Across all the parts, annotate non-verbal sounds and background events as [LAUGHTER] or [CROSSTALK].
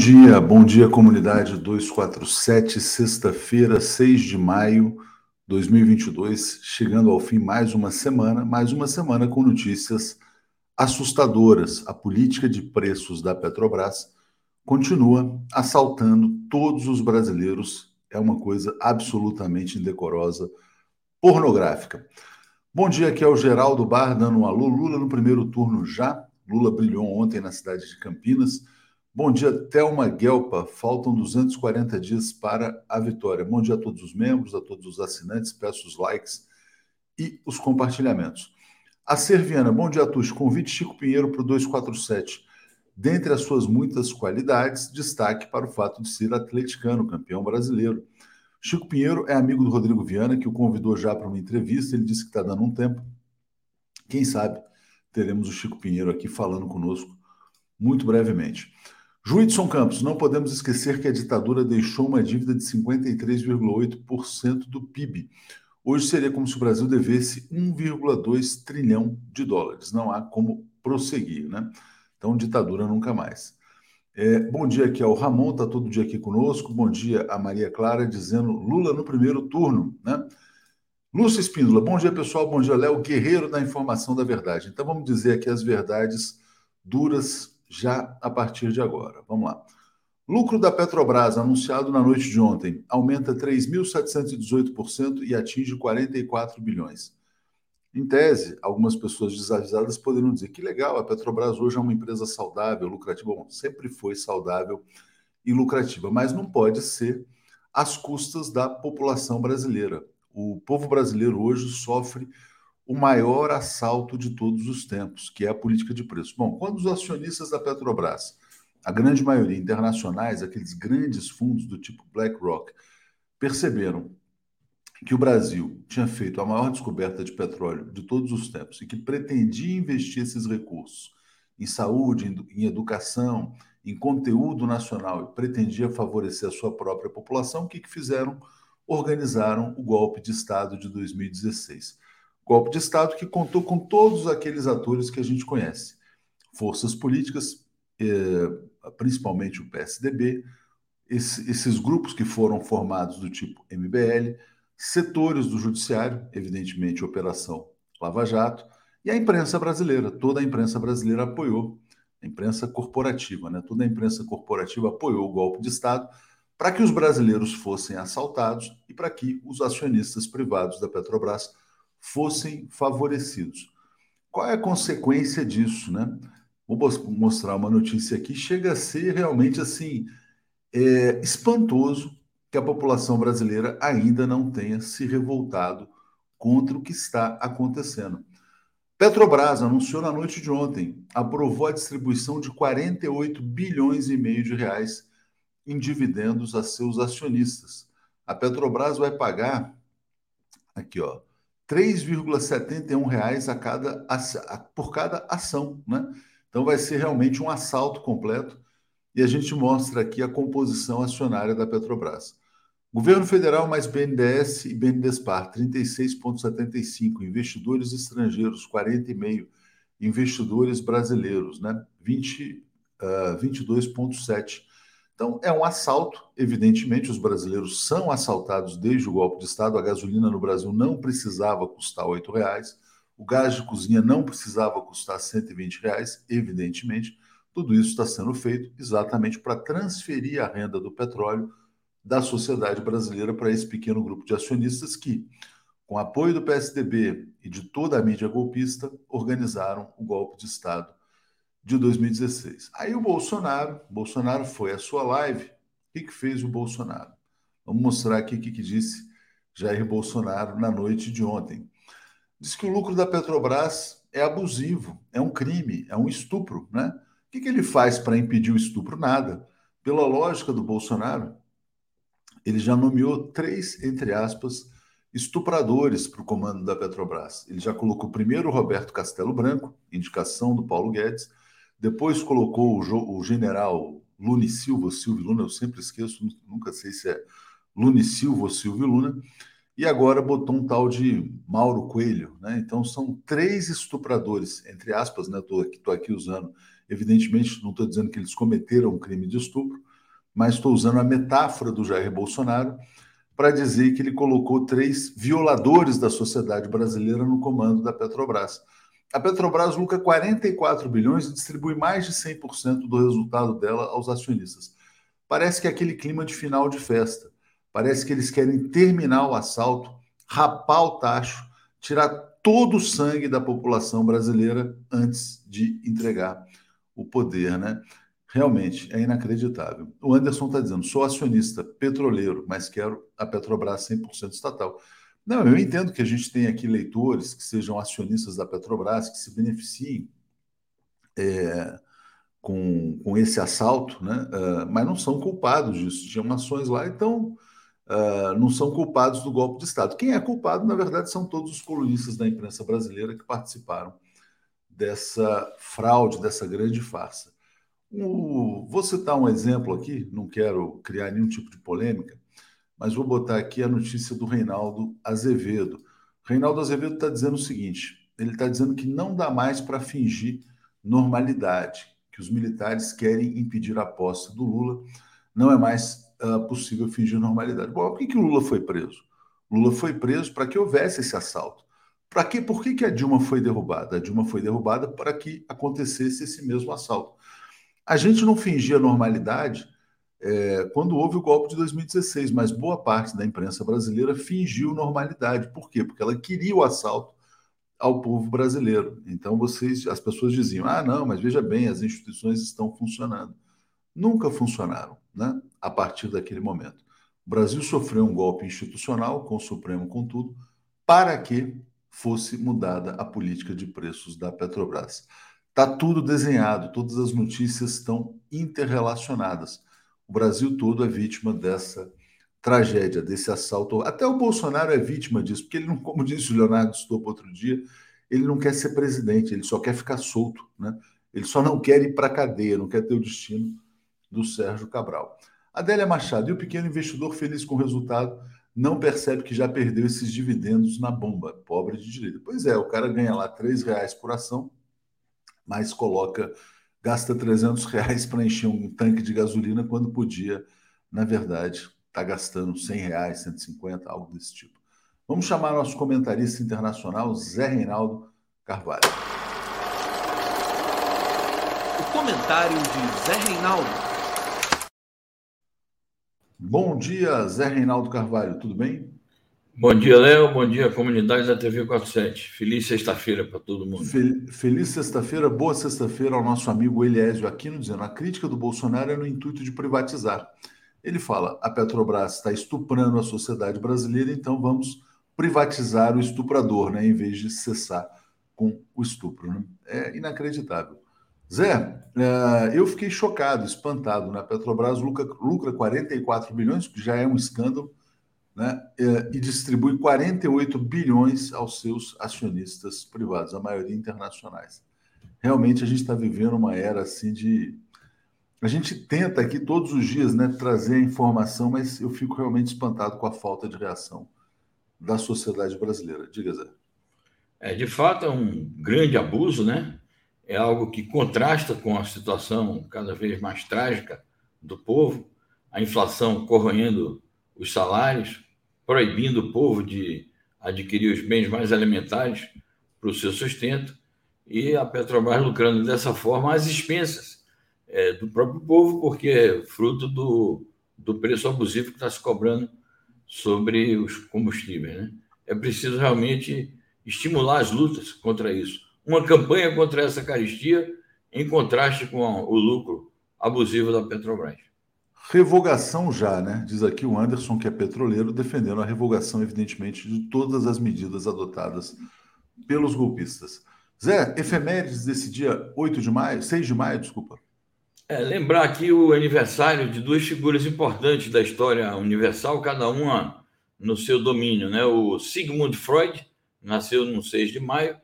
dia, bom dia comunidade 247, sexta-feira, 6 de maio 2022, chegando ao fim mais uma semana, mais uma semana com notícias assustadoras. A política de preços da Petrobras continua assaltando todos os brasileiros, é uma coisa absolutamente indecorosa, pornográfica. Bom dia, aqui é o Geraldo Bar dando um alô. Lula no primeiro turno já. Lula brilhou ontem na cidade de Campinas Bom dia, Thelma Guelpa. Faltam 240 dias para a vitória. Bom dia a todos os membros, a todos os assinantes. Peço os likes e os compartilhamentos. A Serviana, bom dia, Tuxo. Convite Chico Pinheiro para o 247. Dentre as suas muitas qualidades, destaque para o fato de ser atleticano, campeão brasileiro. Chico Pinheiro é amigo do Rodrigo Viana, que o convidou já para uma entrevista. Ele disse que está dando um tempo. Quem sabe teremos o Chico Pinheiro aqui falando conosco muito brevemente. Juidson Campos, não podemos esquecer que a ditadura deixou uma dívida de 53,8% do PIB. Hoje seria como se o Brasil devesse 1,2 trilhão de dólares. Não há como prosseguir, né? Então, ditadura nunca mais. É, bom dia aqui ao Ramon, está todo dia aqui conosco. Bom dia a Maria Clara, dizendo Lula no primeiro turno, né? Lúcia Espíndola, bom dia pessoal, bom dia Léo, guerreiro da informação da verdade. Então vamos dizer aqui as verdades duras já a partir de agora. Vamos lá. Lucro da Petrobras, anunciado na noite de ontem, aumenta 3.718% e atinge 44 bilhões. Em tese, algumas pessoas desavisadas poderiam dizer que legal, a Petrobras hoje é uma empresa saudável, lucrativa. Bom, sempre foi saudável e lucrativa, mas não pode ser às custas da população brasileira. O povo brasileiro hoje sofre o maior assalto de todos os tempos, que é a política de preço. Bom, quando os acionistas da Petrobras, a grande maioria internacionais, aqueles grandes fundos do tipo BlackRock, perceberam que o Brasil tinha feito a maior descoberta de petróleo de todos os tempos e que pretendia investir esses recursos em saúde, em educação, em conteúdo nacional e pretendia favorecer a sua própria população, o que, que fizeram? Organizaram o golpe de Estado de 2016 golpe de Estado que contou com todos aqueles atores que a gente conhece. Forças políticas, eh, principalmente o PSDB, esses grupos que foram formados do tipo MBL, setores do judiciário, evidentemente Operação Lava Jato, e a imprensa brasileira. Toda a imprensa brasileira apoiou, a imprensa corporativa, né? toda a imprensa corporativa apoiou o golpe de Estado para que os brasileiros fossem assaltados e para que os acionistas privados da Petrobras fossem favorecidos. Qual é a consequência disso, né? Vou mostrar uma notícia aqui. Chega a ser realmente assim é, espantoso que a população brasileira ainda não tenha se revoltado contra o que está acontecendo. Petrobras anunciou na noite de ontem, aprovou a distribuição de 48 bilhões e meio de reais em dividendos a seus acionistas. A Petrobras vai pagar aqui, ó, 3,71 reais a cada, a, por cada ação, né? Então vai ser realmente um assalto completo e a gente mostra aqui a composição acionária da Petrobras. Governo Federal mais BNDES e BNDESPAR, 36,75. Investidores estrangeiros, 40,5. Investidores brasileiros, né? 20, uh, 22,7. Então, é um assalto. Evidentemente, os brasileiros são assaltados desde o golpe de Estado. A gasolina no Brasil não precisava custar R$ reais. O gás de cozinha não precisava custar 120 reais, evidentemente. Tudo isso está sendo feito exatamente para transferir a renda do petróleo da sociedade brasileira para esse pequeno grupo de acionistas que, com apoio do PSDB e de toda a mídia golpista, organizaram o golpe de Estado de 2016. Aí o Bolsonaro, Bolsonaro foi à sua live. O que, que fez o Bolsonaro? Vamos mostrar aqui o que, que disse Jair Bolsonaro na noite de ontem. Diz que o lucro da Petrobras é abusivo, é um crime, é um estupro, né? O que, que ele faz para impedir o estupro? Nada. Pela lógica do Bolsonaro, ele já nomeou três, entre aspas, estupradores para o comando da Petrobras. Ele já colocou primeiro Roberto Castelo Branco, indicação do Paulo Guedes, depois colocou o, o general Lune Silva, Silvio Luna, eu sempre esqueço, nunca sei se é Lune Silva ou Silvio Luna, e agora botou um tal de Mauro Coelho, né? Então são três estupradores, entre aspas, né? Estou aqui, tô aqui usando, evidentemente, não estou dizendo que eles cometeram um crime de estupro, mas estou usando a metáfora do Jair Bolsonaro para dizer que ele colocou três violadores da sociedade brasileira no comando da Petrobras. A Petrobras lucra 44 bilhões e distribui mais de 100% do resultado dela aos acionistas. Parece que é aquele clima de final de festa. Parece que eles querem terminar o assalto, rapar o tacho, tirar todo o sangue da população brasileira antes de entregar o poder, né? Realmente é inacreditável. O Anderson está dizendo: sou acionista petroleiro, mas quero a Petrobras 100% estatal. Não, eu entendo que a gente tem aqui leitores que sejam acionistas da Petrobras, que se beneficiem é, com, com esse assalto, né? Uh, mas não são culpados disso. Tinham ações lá, então uh, não são culpados do golpe de Estado. Quem é culpado, na verdade, são todos os colunistas da imprensa brasileira que participaram dessa fraude, dessa grande farsa. O, vou citar um exemplo aqui, não quero criar nenhum tipo de polêmica, mas vou botar aqui a notícia do Reinaldo Azevedo. Reinaldo Azevedo está dizendo o seguinte: ele está dizendo que não dá mais para fingir normalidade, que os militares querem impedir a posse do Lula, não é mais uh, possível fingir normalidade. Bom, por que, que o Lula foi preso? Lula foi preso para que houvesse esse assalto. Para que, por que, que a Dilma foi derrubada? A Dilma foi derrubada para que acontecesse esse mesmo assalto. A gente não fingia normalidade é, quando houve o golpe de 2016, mas boa parte da imprensa brasileira fingiu normalidade. Por quê? Porque ela queria o assalto ao povo brasileiro. Então vocês, as pessoas diziam: "Ah, não, mas veja bem, as instituições estão funcionando". Nunca funcionaram, né? A partir daquele momento. O Brasil sofreu um golpe institucional com o Supremo com tudo, para que fosse mudada a política de preços da Petrobras. Está tudo desenhado, todas as notícias estão interrelacionadas. O Brasil todo é vítima dessa tragédia, desse assalto. Até o Bolsonaro é vítima disso, porque ele não, como disse o Leonardo Stoppo outro dia, ele não quer ser presidente, ele só quer ficar solto, né? Ele só não quer ir para a cadeia, não quer ter o destino do Sérgio Cabral. Adélia Machado, e o pequeno investidor feliz com o resultado não percebe que já perdeu esses dividendos na bomba, pobre de direito. Pois é, o cara ganha lá três reais por ação, mas coloca gasta 300 reais para encher um tanque de gasolina quando podia, na verdade, estar tá gastando 100 reais, 150, algo desse tipo. Vamos chamar nosso comentarista internacional, Zé Reinaldo Carvalho. O comentário de Zé Reinaldo. Bom dia, Zé Reinaldo Carvalho, tudo bem? Bom dia, Léo. Bom dia, comunidade da TV 47. Feliz sexta-feira para todo mundo. Feliz sexta-feira, boa sexta-feira ao nosso amigo Eliésio Aquino, dizendo a crítica do Bolsonaro é no intuito de privatizar. Ele fala: a Petrobras está estuprando a sociedade brasileira, então vamos privatizar o estuprador, né, em vez de cessar com o estupro. Né? É inacreditável. Zé, é, eu fiquei chocado, espantado. Né? A Petrobras lucra, lucra 44 bilhões, que já é um escândalo né, é, e distribui 48 bilhões aos seus acionistas privados, a maioria internacionais. Realmente a gente está vivendo uma era assim de. A gente tenta aqui todos os dias né, trazer a informação, mas eu fico realmente espantado com a falta de reação da sociedade brasileira. Diga, Zé. É, de fato, é um grande abuso, né? É algo que contrasta com a situação cada vez mais trágica do povo, a inflação corroendo os salários, proibindo o povo de adquirir os bens mais elementares para o seu sustento, e a Petrobras lucrando dessa forma às expensas é, do próprio povo, porque é fruto do, do preço abusivo que está se cobrando sobre os combustíveis. Né? É preciso realmente estimular as lutas contra isso. Uma campanha contra essa caristia em contraste com o lucro abusivo da Petrobras. Revogação já, né? Diz aqui o Anderson, que é petroleiro, defendendo a revogação, evidentemente, de todas as medidas adotadas pelos golpistas. Zé, efemérides desse dia 8 de maio, 6 de maio, desculpa. É, lembrar aqui o aniversário de duas figuras importantes da história universal, cada uma no seu domínio, né? O Sigmund Freud nasceu no 6 de maio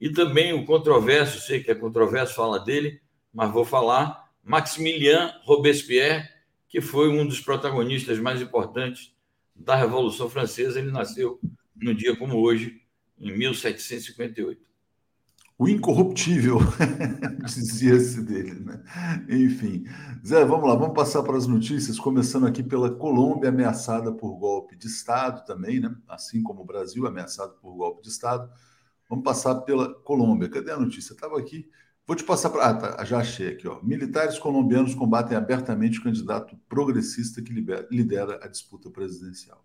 e também o controverso, sei que é controverso falar dele, mas vou falar, Maximilien Robespierre, que foi um dos protagonistas mais importantes da Revolução Francesa. Ele nasceu no dia como hoje, em 1758. O incorruptível, [LAUGHS] dizia-se dele, né? Enfim. Zé, vamos lá, vamos passar para as notícias, começando aqui pela Colômbia, ameaçada por golpe de Estado também, né? Assim como o Brasil, ameaçado por golpe de Estado. Vamos passar pela Colômbia. Cadê a notícia? Estava aqui. Vou te passar para. Ah, tá, já achei aqui, ó. Militares colombianos combatem abertamente o candidato progressista que lidera a disputa presidencial.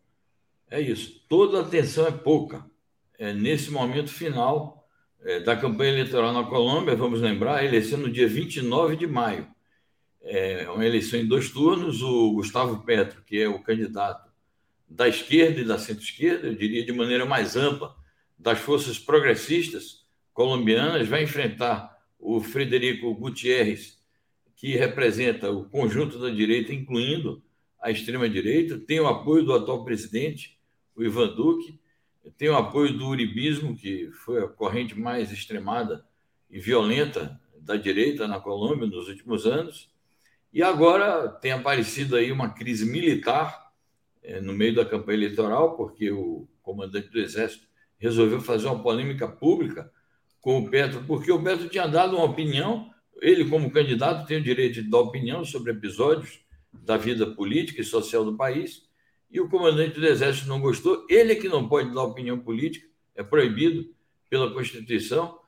É isso. Toda atenção é pouca. É, nesse momento final é, da campanha eleitoral na Colômbia, vamos lembrar, a eleição no dia 29 de maio. É uma eleição em dois turnos. O Gustavo Petro, que é o candidato da esquerda e da centro-esquerda, eu diria de maneira mais ampla, das forças progressistas colombianas, vai enfrentar o Frederico Gutierrez, que representa o conjunto da direita, incluindo a extrema-direita, tem o apoio do atual presidente, o Ivan Duque, tem o apoio do uribismo, que foi a corrente mais extremada e violenta da direita na Colômbia nos últimos anos. E agora tem aparecido aí uma crise militar é, no meio da campanha eleitoral, porque o comandante do Exército resolveu fazer uma polêmica pública com o Petro, porque o Petro tinha dado uma opinião, ele, como candidato, tem o direito de dar opinião sobre episódios da vida política e social do país, e o comandante do Exército não gostou. Ele é que não pode dar opinião política, é proibido pela Constituição.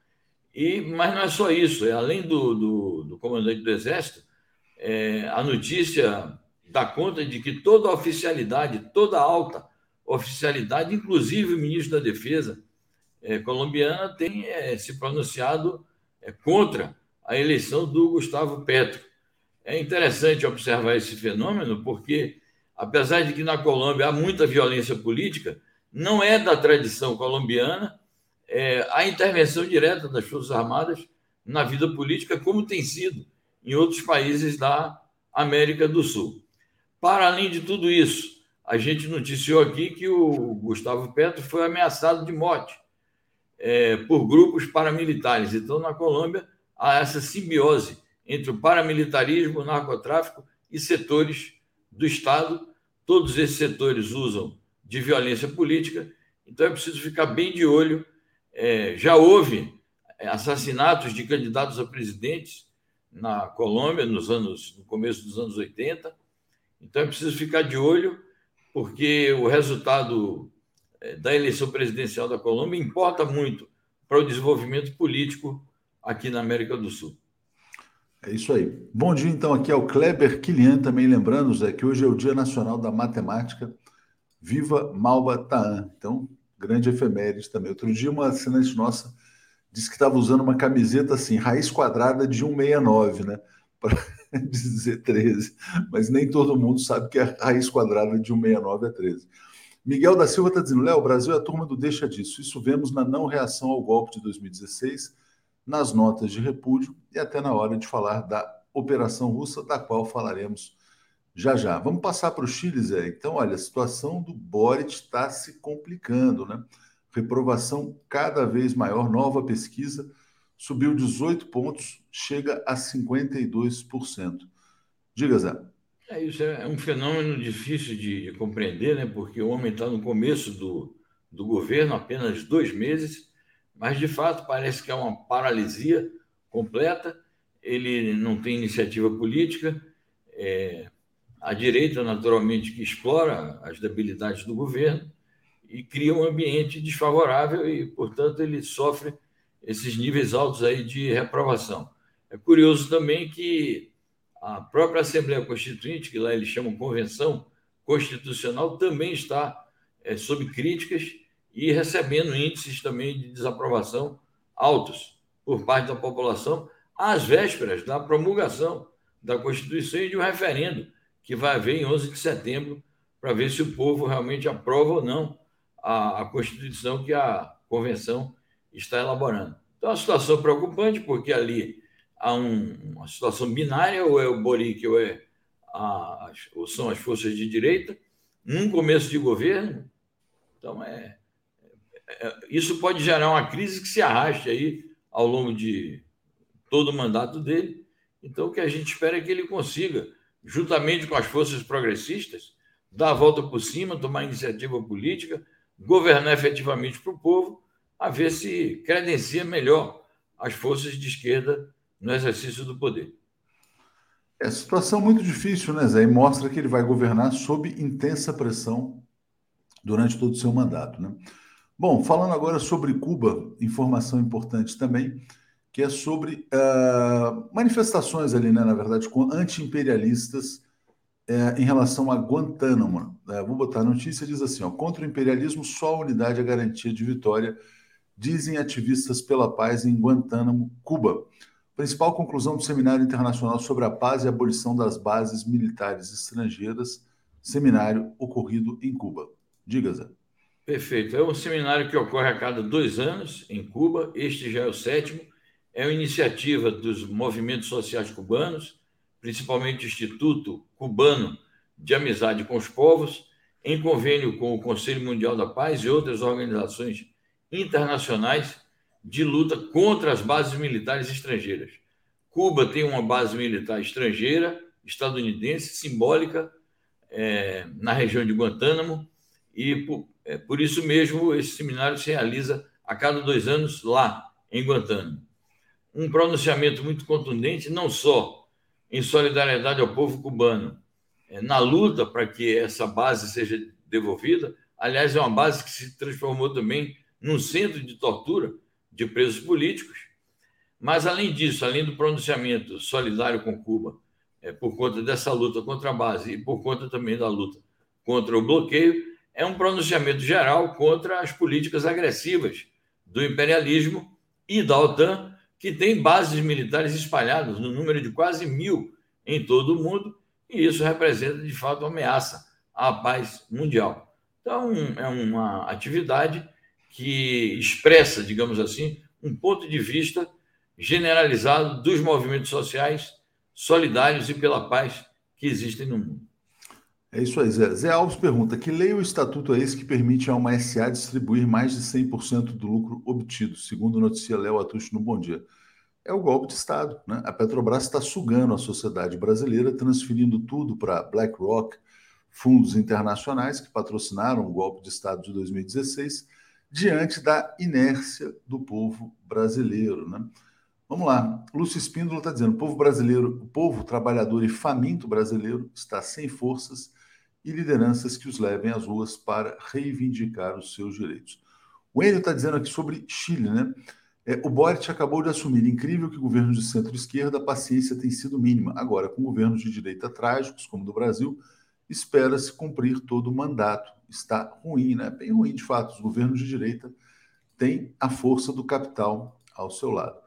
E, mas não é só isso, é além do, do, do comandante do Exército, é, a notícia dá conta de que toda a oficialidade, toda a alta oficialidade, inclusive o ministro da Defesa é, colombiana, tem é, se pronunciado é, contra a eleição do Gustavo Petro. É interessante observar esse fenômeno, porque apesar de que na Colômbia há muita violência política, não é da tradição colombiana é, a intervenção direta das Forças Armadas na vida política, como tem sido em outros países da América do Sul. Para além de tudo isso, a gente noticiou aqui que o Gustavo Petro foi ameaçado de morte é, por grupos paramilitares. Então, na Colômbia, há essa simbiose entre o paramilitarismo, o narcotráfico e setores do Estado. Todos esses setores usam de violência política, então é preciso ficar bem de olho. É, já houve assassinatos de candidatos a presidentes na Colômbia nos anos, no começo dos anos 80. Então é preciso ficar de olho, porque o resultado da eleição presidencial da Colômbia importa muito para o desenvolvimento político aqui na América do Sul. É isso aí. Bom dia, então, aqui é o Kleber Kilian, também lembrando, Zé, que hoje é o Dia Nacional da Matemática. Viva Malba Taan. Então, grande efeméride também. Outro dia, uma assinante nossa disse que estava usando uma camiseta assim, raiz quadrada de 169, né? [LAUGHS] Para dizer 13. Mas nem todo mundo sabe que a raiz quadrada de 169 é 13. Miguel da Silva está dizendo, Léo, o Brasil é a turma do deixa disso. Isso vemos na não reação ao golpe de 2016 nas notas de repúdio e até na hora de falar da operação russa, da qual falaremos já já. Vamos passar para o Chile, Zé. Então, olha, a situação do Boric está se complicando, né? Reprovação cada vez maior, nova pesquisa subiu 18 pontos, chega a 52%. Diga, Zé. É, isso é um fenômeno difícil de, de compreender, né? Porque o homem está no começo do, do governo, apenas dois meses, mas de fato parece que é uma paralisia completa. Ele não tem iniciativa política. É, a direita, naturalmente, que explora as debilidades do governo e cria um ambiente desfavorável e, portanto, ele sofre esses níveis altos aí de reprovação. É curioso também que a própria Assembleia Constituinte, que lá eles chamam Convenção Constitucional, também está é, sob críticas e recebendo índices também de desaprovação altos por parte da população, às vésperas da promulgação da Constituição e de um referendo que vai haver em 11 de setembro para ver se o povo realmente aprova ou não a, a Constituição que a Convenção está elaborando. Então, é uma situação preocupante, porque ali há um, uma situação binária, ou é o Boric ou, é a, ou são as forças de direita, num começo de governo. Então, é, é, isso pode gerar uma crise que se arraste aí ao longo de todo o mandato dele. Então, o que a gente espera é que ele consiga, juntamente com as forças progressistas, dar a volta por cima, tomar iniciativa política, governar efetivamente para o povo, a ver se credencia melhor as forças de esquerda no exercício do poder. É situação muito difícil, né, Zé? E mostra que ele vai governar sob intensa pressão durante todo o seu mandato, né? Bom, falando agora sobre Cuba, informação importante também, que é sobre uh, manifestações ali, né, na verdade, anti-imperialistas uh, em relação a Guantánamo. Uh, vou botar a notícia, diz assim, ó, contra o imperialismo, só a unidade é garantia de vitória, dizem ativistas pela paz em Guantánamo, Cuba. Principal conclusão do Seminário Internacional sobre a Paz e a Abolição das Bases Militares Estrangeiras, seminário ocorrido em Cuba. Diga, Zé. Perfeito. É um seminário que ocorre a cada dois anos em Cuba. Este já é o sétimo. É uma iniciativa dos movimentos sociais cubanos, principalmente o Instituto Cubano de Amizade com os Povos, em convênio com o Conselho Mundial da Paz e outras organizações internacionais de luta contra as bases militares estrangeiras. Cuba tem uma base militar estrangeira, estadunidense, simbólica, é, na região de Guantánamo, e por, é, por isso mesmo esse seminário se realiza a cada dois anos lá, em Guantánamo. Um pronunciamento muito contundente, não só em solidariedade ao povo cubano, é, na luta para que essa base seja devolvida. Aliás, é uma base que se transformou também num centro de tortura de presos políticos. Mas, além disso, além do pronunciamento solidário com Cuba, é, por conta dessa luta contra a base e por conta também da luta contra o bloqueio, é um pronunciamento geral contra as políticas agressivas do imperialismo e da OTAN, que tem bases militares espalhadas no número de quase mil em todo o mundo, e isso representa, de fato, uma ameaça à paz mundial. Então, é uma atividade que expressa, digamos assim, um ponto de vista generalizado dos movimentos sociais solidários e pela paz que existem no mundo. É isso aí, Zé. Zé Alves pergunta: que lei ou estatuto é esse que permite a uma SA distribuir mais de 100% do lucro obtido? Segundo notícia Léo Atucho no Bom Dia. É o golpe de Estado. Né? A Petrobras está sugando a sociedade brasileira, transferindo tudo para BlackRock, fundos internacionais que patrocinaram o golpe de Estado de 2016, diante da inércia do povo brasileiro. Né? Vamos lá. Lúcio Espíndola está dizendo: o povo brasileiro, o povo trabalhador e faminto brasileiro está sem forças e lideranças que os levem às ruas para reivindicar os seus direitos. O Enio está dizendo aqui sobre Chile, né? É, o Boric acabou de assumir. Incrível que governos de centro-esquerda a paciência tem sido mínima. Agora, com governos de direita trágicos, como o do Brasil, espera-se cumprir todo o mandato. Está ruim, né? Bem ruim, de fato. Os governos de direita têm a força do capital ao seu lado.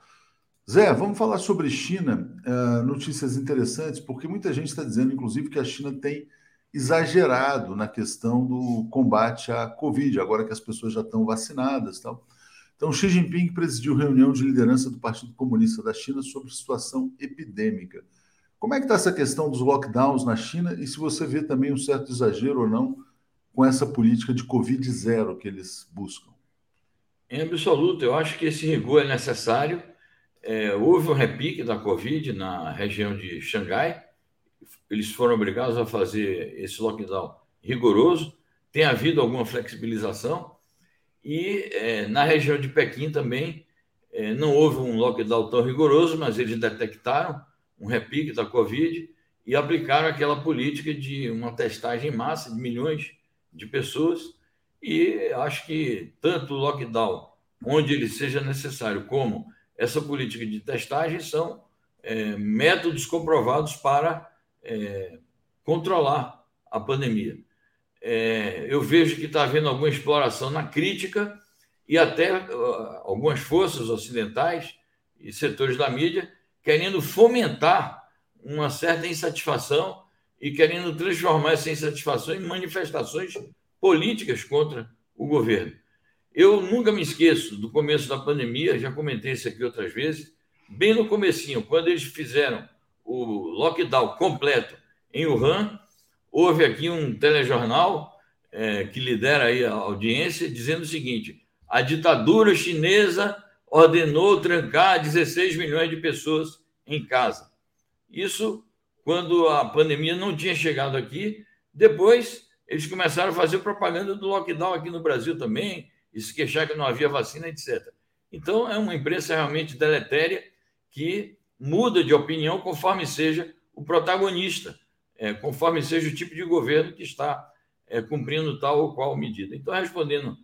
Zé, vamos falar sobre China. Uh, notícias interessantes, porque muita gente está dizendo, inclusive, que a China tem exagerado na questão do combate à Covid, agora que as pessoas já estão vacinadas. Tal. Então, Xi Jinping presidiu reunião de liderança do Partido Comunista da China sobre situação epidêmica. Como é que está essa questão dos lockdowns na China e se você vê também um certo exagero ou não com essa política de Covid zero que eles buscam? Em absoluto, eu acho que esse rigor é necessário. É, houve um repique da Covid na região de Xangai, eles foram obrigados a fazer esse lockdown rigoroso. Tem havido alguma flexibilização e é, na região de Pequim também é, não houve um lockdown tão rigoroso, mas eles detectaram um repique da Covid e aplicaram aquela política de uma testagem em massa de milhões de pessoas. E acho que tanto o lockdown, onde ele seja necessário, como essa política de testagem são é, métodos comprovados para é, controlar a pandemia. É, eu vejo que está havendo alguma exploração na crítica e até uh, algumas forças ocidentais e setores da mídia querendo fomentar uma certa insatisfação e querendo transformar essa insatisfação em manifestações políticas contra o governo. Eu nunca me esqueço do começo da pandemia, já comentei isso aqui outras vezes, bem no comecinho, quando eles fizeram o lockdown completo em Wuhan, houve aqui um telejornal é, que lidera aí a audiência dizendo o seguinte: a ditadura chinesa ordenou trancar 16 milhões de pessoas em casa. Isso quando a pandemia não tinha chegado aqui. Depois eles começaram a fazer propaganda do lockdown aqui no Brasil também, e se queixar que não havia vacina, etc. Então, é uma imprensa realmente deletéria que muda de opinião conforme seja o protagonista, é, conforme seja o tipo de governo que está é, cumprindo tal ou qual medida. Então, respondendo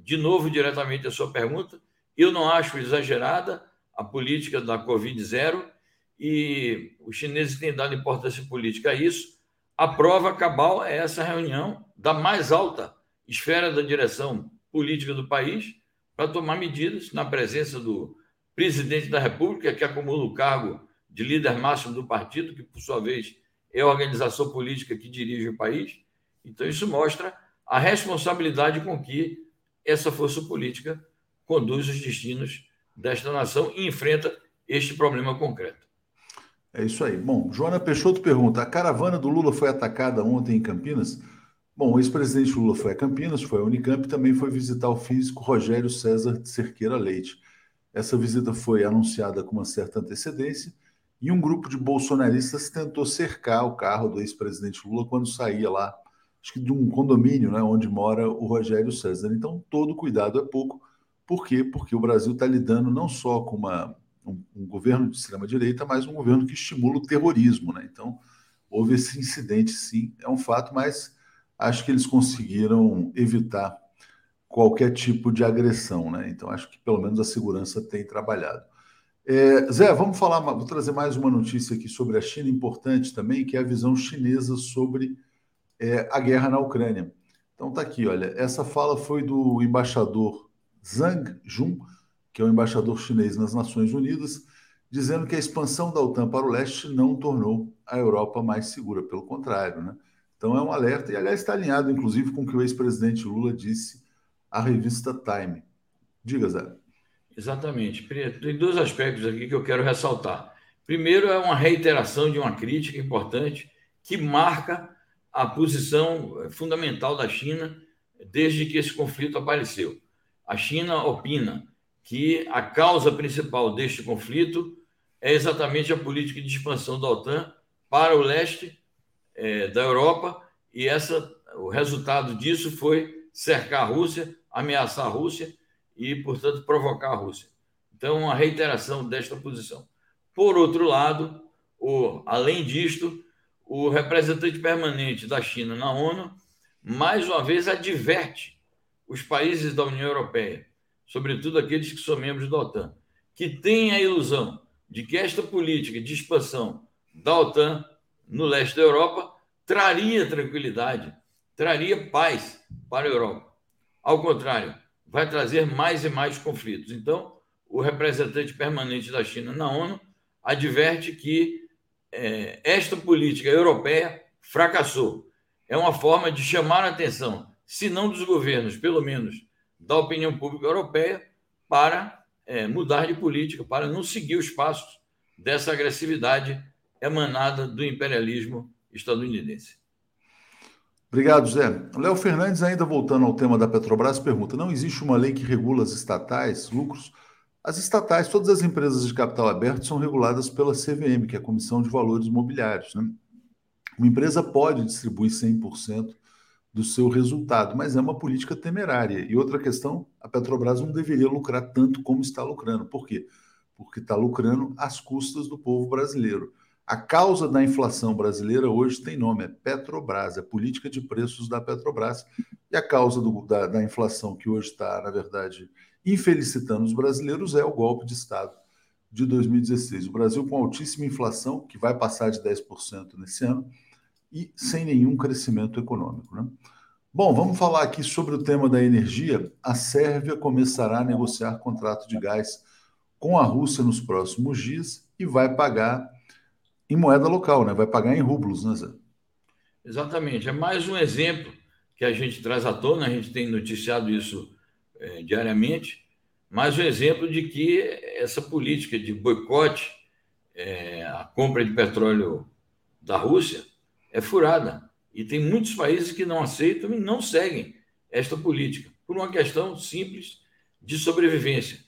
de novo diretamente a sua pergunta, eu não acho exagerada a política da Covid-0 e os chineses têm dado importância política a isso. A prova cabal é essa reunião da mais alta esfera da direção política do país para tomar medidas na presença do presidente da República, que acumula o cargo de líder máximo do partido, que, por sua vez, é a organização política que dirige o país. Então, isso mostra a responsabilidade com que essa força política conduz os destinos desta nação e enfrenta este problema concreto. É isso aí. Bom, Joana Peixoto pergunta: a caravana do Lula foi atacada ontem em Campinas? Bom, o ex-presidente Lula foi a Campinas, foi a Unicamp e também foi visitar o físico Rogério César Cerqueira Leite. Essa visita foi anunciada com uma certa antecedência e um grupo de bolsonaristas tentou cercar o carro do ex-presidente Lula quando saía lá, acho que de um condomínio né, onde mora o Rogério César. Então, todo cuidado é pouco. Por quê? Porque o Brasil está lidando não só com uma, um, um governo de extrema-direita, mas um governo que estimula o terrorismo. Né? Então, houve esse incidente, sim, é um fato, mas acho que eles conseguiram evitar qualquer tipo de agressão, né? Então acho que pelo menos a segurança tem trabalhado. É, Zé, vamos falar, vou trazer mais uma notícia aqui sobre a China importante também, que é a visão chinesa sobre é, a guerra na Ucrânia. Então tá aqui, olha, essa fala foi do embaixador Zhang Jun, que é o embaixador chinês nas Nações Unidas, dizendo que a expansão da OTAN para o leste não tornou a Europa mais segura, pelo contrário, né? Então é um alerta, e aliás está alinhado, inclusive, com o que o ex-presidente Lula disse à revista Time. Diga, Zé. Exatamente. Tem dois aspectos aqui que eu quero ressaltar. Primeiro, é uma reiteração de uma crítica importante que marca a posição fundamental da China desde que esse conflito apareceu. A China opina que a causa principal deste conflito é exatamente a política de expansão da OTAN para o leste é, da Europa, e essa, o resultado disso foi cercar a Rússia, ameaçar a Rússia e, portanto, provocar a Rússia. Então, uma reiteração desta posição. Por outro lado, o, além disto, o representante permanente da China na ONU, mais uma vez, adverte os países da União Europeia, sobretudo aqueles que são membros da OTAN, que têm a ilusão de que esta política de expansão da OTAN no leste da Europa traria tranquilidade, traria paz para a Europa. Ao contrário, vai trazer mais e mais conflitos. Então, o representante permanente da China na ONU adverte que é, esta política europeia fracassou. É uma forma de chamar a atenção, se não dos governos, pelo menos da opinião pública europeia, para é, mudar de política, para não seguir os passos dessa agressividade emanada do imperialismo estadunidense. Obrigado, Zé. Léo Fernandes, ainda voltando ao tema da Petrobras, pergunta: não existe uma lei que regula as estatais, lucros? As estatais, todas as empresas de capital aberto são reguladas pela CVM, que é a Comissão de Valores Imobiliários. Né? Uma empresa pode distribuir 100% do seu resultado, mas é uma política temerária. E outra questão, a Petrobras não deveria lucrar tanto como está lucrando. Por quê? Porque está lucrando às custas do povo brasileiro. A causa da inflação brasileira hoje tem nome, é Petrobras, é política de preços da Petrobras. E a causa do, da, da inflação que hoje está, na verdade, infelicitando os brasileiros é o golpe de Estado de 2016. O Brasil com altíssima inflação, que vai passar de 10% nesse ano, e sem nenhum crescimento econômico. Né? Bom, vamos falar aqui sobre o tema da energia. A Sérvia começará a negociar contrato de gás com a Rússia nos próximos dias e vai pagar em moeda local, né? Vai pagar em rublos, né, Zé? Exatamente. É mais um exemplo que a gente traz à tona, a gente tem noticiado isso é, diariamente, mais um exemplo de que essa política de boicote é, à compra de petróleo da Rússia é furada. E tem muitos países que não aceitam e não seguem esta política, por uma questão simples de sobrevivência.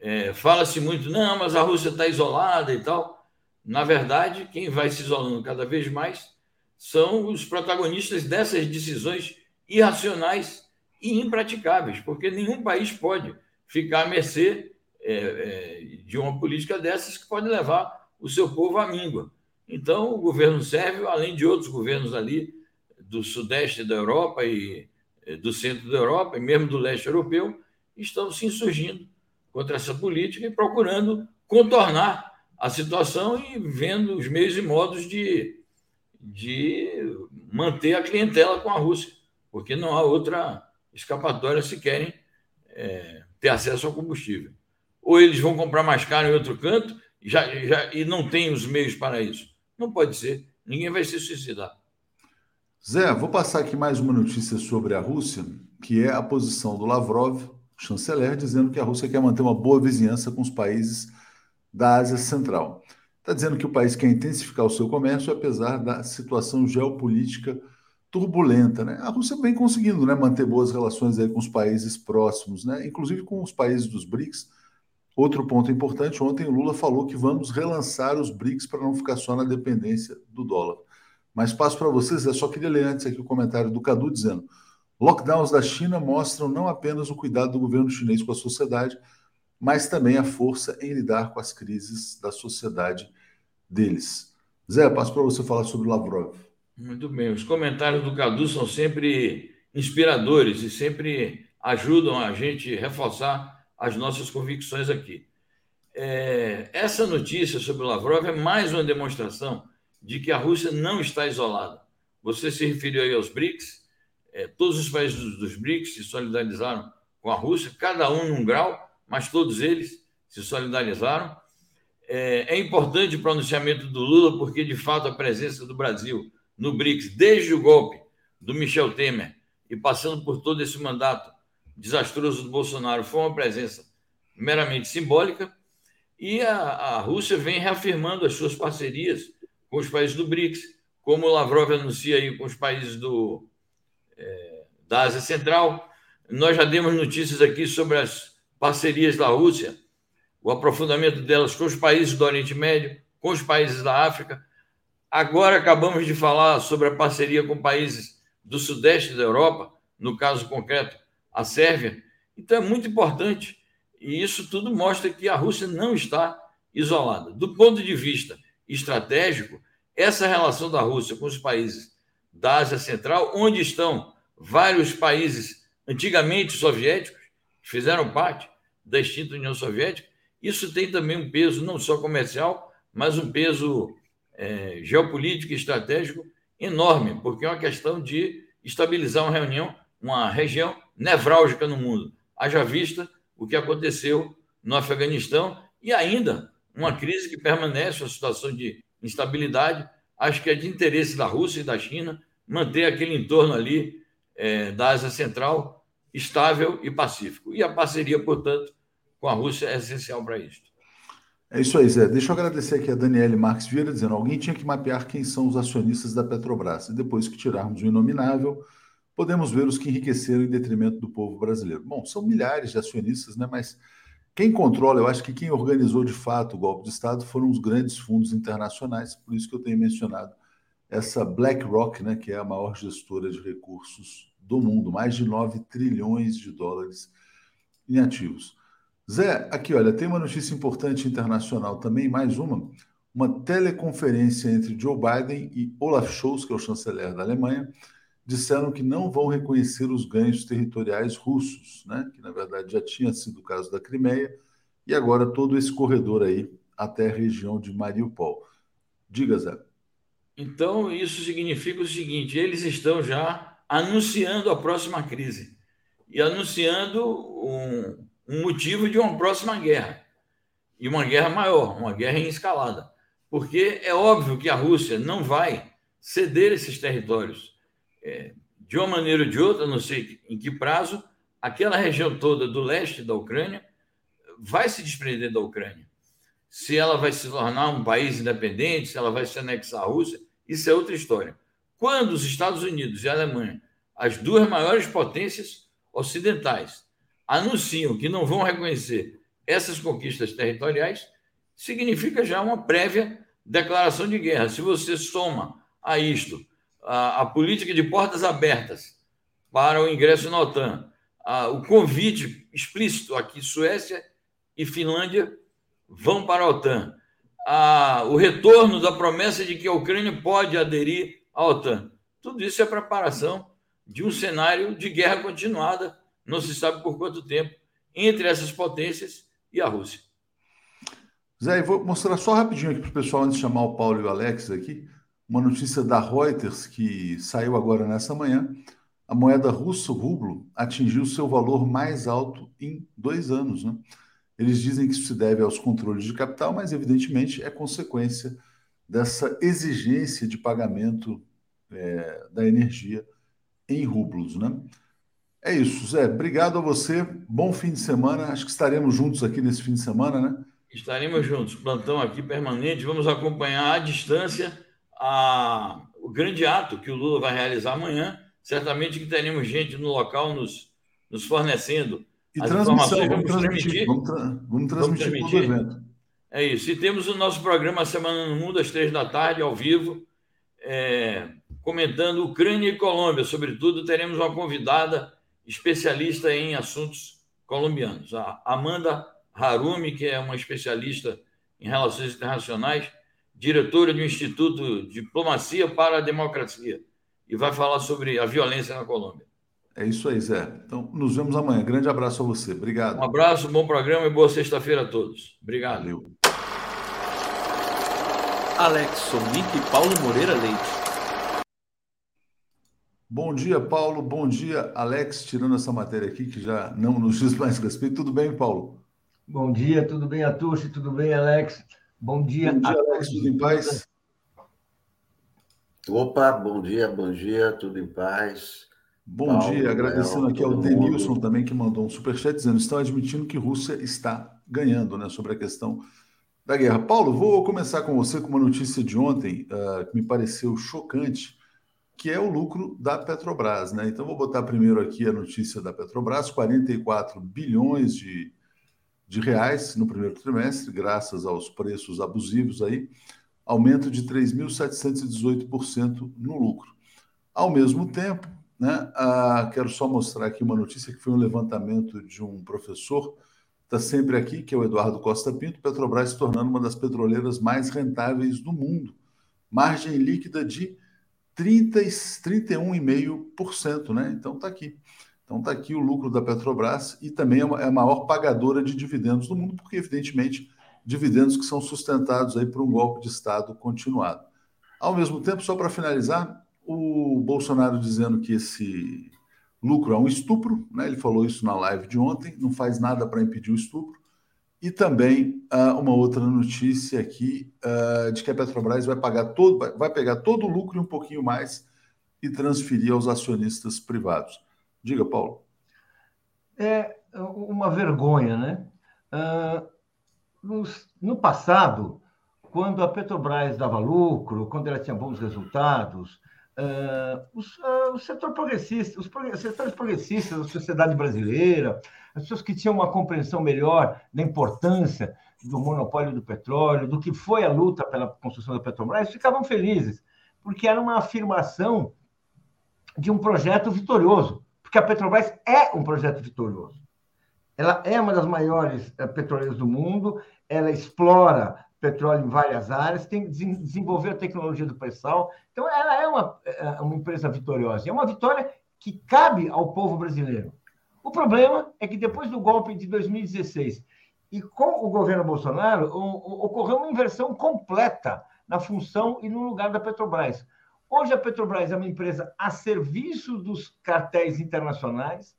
É, Fala-se muito, não, mas a Rússia está isolada e tal. Na verdade, quem vai se isolando cada vez mais são os protagonistas dessas decisões irracionais e impraticáveis, porque nenhum país pode ficar à mercê é, é, de uma política dessas que pode levar o seu povo à míngua. Então, o governo sérvio, além de outros governos ali do sudeste da Europa e é, do centro da Europa, e mesmo do leste europeu, estão se insurgindo contra essa política e procurando contornar a situação e vendo os meios e modos de, de manter a clientela com a Rússia, porque não há outra escapatória se querem é, ter acesso ao combustível. Ou eles vão comprar mais caro em outro canto já, já, e não tem os meios para isso. Não pode ser. Ninguém vai se suicidar. Zé, vou passar aqui mais uma notícia sobre a Rússia, que é a posição do Lavrov, chanceler, dizendo que a Rússia quer manter uma boa vizinhança com os países da Ásia Central. Está dizendo que o país quer intensificar o seu comércio, apesar da situação geopolítica turbulenta. Né? A Rússia vem conseguindo né, manter boas relações aí com os países próximos, né? inclusive com os países dos BRICS. Outro ponto importante: ontem o Lula falou que vamos relançar os BRICS para não ficar só na dependência do dólar. Mas passo para vocês, eu só queria ler antes aqui o comentário do Cadu dizendo: lockdowns da China mostram não apenas o cuidado do governo chinês com a sociedade, mas também a força em lidar com as crises da sociedade deles. Zé, passo para você falar sobre Lavrov. Muito bem. Os comentários do Cadu são sempre inspiradores e sempre ajudam a gente reforçar as nossas convicções aqui. É, essa notícia sobre o Lavrov é mais uma demonstração de que a Rússia não está isolada. Você se referiu aí aos BRICS, é, todos os países dos, dos BRICS se solidarizaram com a Rússia, cada um num grau, mas todos eles se solidarizaram. É, é importante o pronunciamento do Lula, porque, de fato, a presença do Brasil no BRICS, desde o golpe do Michel Temer e passando por todo esse mandato desastroso do Bolsonaro, foi uma presença meramente simbólica. E a, a Rússia vem reafirmando as suas parcerias com os países do BRICS, como o Lavrov anuncia aí com os países do, é, da Ásia Central. Nós já demos notícias aqui sobre as parcerias da Rússia, o aprofundamento delas com os países do Oriente Médio, com os países da África. Agora acabamos de falar sobre a parceria com países do sudeste da Europa, no caso concreto, a Sérvia. Então é muito importante e isso tudo mostra que a Rússia não está isolada. Do ponto de vista estratégico, essa relação da Rússia com os países da Ásia Central, onde estão vários países antigamente soviéticos, que fizeram parte da extinta União Soviética, isso tem também um peso não só comercial, mas um peso é, geopolítico e estratégico enorme, porque é uma questão de estabilizar uma reunião, uma região nevrálgica no mundo. Haja vista o que aconteceu no Afeganistão e ainda uma crise que permanece, uma situação de instabilidade. Acho que é de interesse da Rússia e da China manter aquele entorno ali é, da Ásia Central estável e pacífico. E a parceria, portanto, com a Rússia é essencial para isso. É isso aí, Zé. Deixa eu agradecer aqui a Daniele Marques Vieira, dizendo alguém tinha que mapear quem são os acionistas da Petrobras. E depois que tirarmos o inominável, podemos ver os que enriqueceram em detrimento do povo brasileiro. Bom, são milhares de acionistas, né? mas quem controla, eu acho que quem organizou de fato o golpe de Estado foram os grandes fundos internacionais, por isso que eu tenho mencionado essa BlackRock, né, que é a maior gestora de recursos do mundo, mais de 9 trilhões de dólares em ativos. Zé, aqui olha, tem uma notícia importante internacional também, mais uma. Uma teleconferência entre Joe Biden e Olaf Scholz, que é o chanceler da Alemanha, disseram que não vão reconhecer os ganhos territoriais russos, né? que na verdade já tinha sido o caso da Crimeia, e agora todo esse corredor aí até a região de Mariupol. Diga, Zé. Então, isso significa o seguinte: eles estão já anunciando a próxima crise e anunciando um, um motivo de uma próxima guerra e uma guerra maior, uma guerra em escalada. Porque é óbvio que a Rússia não vai ceder esses territórios. É, de uma maneira ou de outra, não sei em que prazo, aquela região toda do leste da Ucrânia vai se desprender da Ucrânia. Se ela vai se tornar um país independente, se ela vai se anexar à Rússia, isso é outra história. Quando os Estados Unidos e a Alemanha, as duas maiores potências ocidentais, anunciam que não vão reconhecer essas conquistas territoriais, significa já uma prévia declaração de guerra. Se você soma a isto a, a política de portas abertas para o ingresso na OTAN, a, o convite explícito aqui, Suécia e Finlândia vão para a OTAN. Ah, o retorno da promessa de que a Ucrânia pode aderir à OTAN. Tudo isso é preparação de um cenário de guerra continuada, não se sabe por quanto tempo, entre essas potências e a Rússia. Zé, vou mostrar só rapidinho aqui para o pessoal, antes de chamar o Paulo e o Alex aqui, uma notícia da Reuters que saiu agora nessa manhã. A moeda russa, o rublo, atingiu seu valor mais alto em dois anos. Né? Eles dizem que isso se deve aos controles de capital, mas evidentemente é consequência dessa exigência de pagamento é, da energia em rublos, né? É isso, Zé. Obrigado a você. Bom fim de semana. Acho que estaremos juntos aqui nesse fim de semana, né? Estaremos juntos. Plantão aqui permanente. Vamos acompanhar à distância a... o grande ato que o Lula vai realizar amanhã. Certamente que teremos gente no local nos, nos fornecendo e as informações. Vamos transmitir. Vamos, tra... vamos transmitir, vamos transmitir. evento. É isso. E temos o nosso programa Semana no Mundo, às três da tarde, ao vivo. É comentando Ucrânia e Colômbia. Sobretudo, teremos uma convidada especialista em assuntos colombianos, a Amanda Harumi, que é uma especialista em relações internacionais, diretora do Instituto Diplomacia para a Democracia, e vai falar sobre a violência na Colômbia. É isso aí, Zé. Então, nos vemos amanhã. Grande abraço a você. Obrigado. Um abraço, bom programa e boa sexta-feira a todos. Obrigado. Valeu. Alex Sonic e Paulo Moreira Leite. Bom dia, Paulo. Bom dia, Alex. Tirando essa matéria aqui, que já não nos diz mais respeito. Tudo bem, Paulo? Bom dia, tudo bem, Atushi? Tudo bem, Alex? Bom dia, Bom dia, Alex. Tudo em paz? Opa, bom dia, bom dia, tudo em paz. Bom Paulo, dia, agradecendo aqui ao Denilson mundo. também, que mandou um superchat dizendo estão admitindo que Rússia está ganhando né, sobre a questão da guerra. Paulo, vou começar com você com uma notícia de ontem uh, que me pareceu chocante que é o lucro da Petrobras. Né? Então, vou botar primeiro aqui a notícia da Petrobras: 44 bilhões de, de reais no primeiro trimestre, graças aos preços abusivos aí, aumento de 3.718% no lucro. Ao mesmo tempo, né, quero só mostrar aqui uma notícia que foi um levantamento de um professor, está sempre aqui, que é o Eduardo Costa Pinto, Petrobras se tornando uma das petroleiras mais rentáveis do mundo. Margem líquida de 31,5%, né? Então está aqui. Então está aqui o lucro da Petrobras e também é, é a maior pagadora de dividendos do mundo, porque evidentemente dividendos que são sustentados aí por um golpe de Estado continuado. Ao mesmo tempo, só para finalizar, o Bolsonaro dizendo que esse lucro é um estupro, né? Ele falou isso na live de ontem, não faz nada para impedir o estupro. E também uh, uma outra notícia aqui uh, de que a Petrobras vai pagar todo, vai pegar todo o lucro e um pouquinho mais e transferir aos acionistas privados. Diga, Paulo. É uma vergonha, né? Uh, no, passado, quando a Petrobras dava lucro, quando ela tinha bons resultados, Uh, os, uh, o setor progressista, os, os setores progressistas da sociedade brasileira, as pessoas que tinham uma compreensão melhor da importância do monopólio do petróleo, do que foi a luta pela construção da Petrobras, ficavam felizes, porque era uma afirmação de um projeto vitorioso, porque a Petrobras é um projeto vitorioso. Ela é uma das maiores uh, petroleiras do mundo, ela explora petróleo em várias áreas, tem que desenvolver a tecnologia do pré-sal. Então, ela é uma, é, uma empresa vitoriosa. É uma vitória que cabe ao povo brasileiro. O problema é que depois do golpe de 2016 e com o governo Bolsonaro, ocorreu uma inversão completa na função e no lugar da Petrobras. Hoje a Petrobras é uma empresa a serviço dos cartéis internacionais,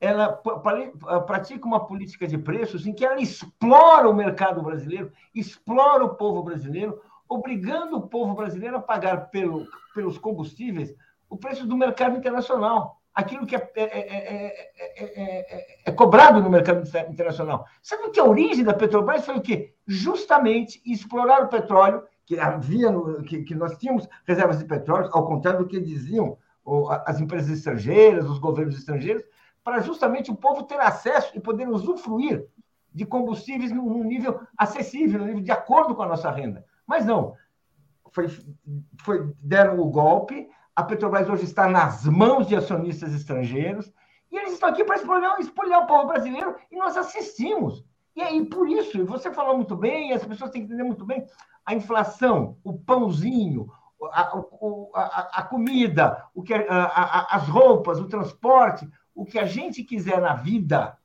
ela pratica uma política de preços em que ela explora o mercado brasileiro, explora o povo brasileiro, obrigando o povo brasileiro a pagar pelo, pelos combustíveis o preço do mercado internacional, aquilo que é, é, é, é cobrado no mercado internacional. Sabe que a origem da Petrobras foi o quê? Justamente explorar o petróleo, que havia no, que, que nós tínhamos reservas de petróleo, ao contrário do que diziam as empresas estrangeiras, os governos estrangeiros, para justamente o povo ter acesso e poder usufruir de combustíveis num nível acessível, num nível de acordo com a nossa renda. Mas não. Foi, foi, deram o golpe, a Petrobras hoje está nas mãos de acionistas estrangeiros, e eles estão aqui para espolhar, espolhar o povo brasileiro, e nós assistimos. E aí, por isso, você falou muito bem, as pessoas têm que entender muito bem, a inflação, o pãozinho, a, a, a comida, o que, a, as roupas, o transporte, o que a gente quiser na vida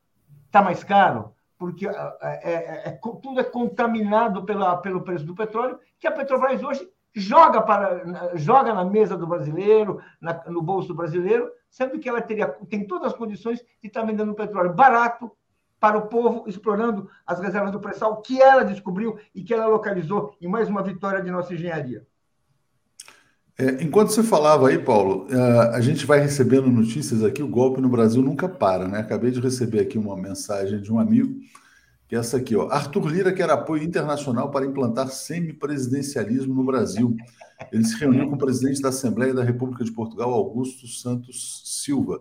está mais caro, porque é, é, é, tudo é contaminado pela, pelo preço do petróleo, que a Petrobras hoje joga, para, joga na mesa do brasileiro, na, no bolso do brasileiro, sendo que ela teria, tem todas as condições de estar vendendo petróleo barato para o povo, explorando as reservas do pré-sal que ela descobriu e que ela localizou em mais uma vitória de nossa engenharia. É, enquanto você falava aí, Paulo, é, a gente vai recebendo notícias aqui, o golpe no Brasil nunca para, né? Acabei de receber aqui uma mensagem de um amigo, que é essa aqui, ó. Arthur Lira quer apoio internacional para implantar semipresidencialismo no Brasil. Ele se reuniu com o presidente da Assembleia da República de Portugal, Augusto Santos Silva.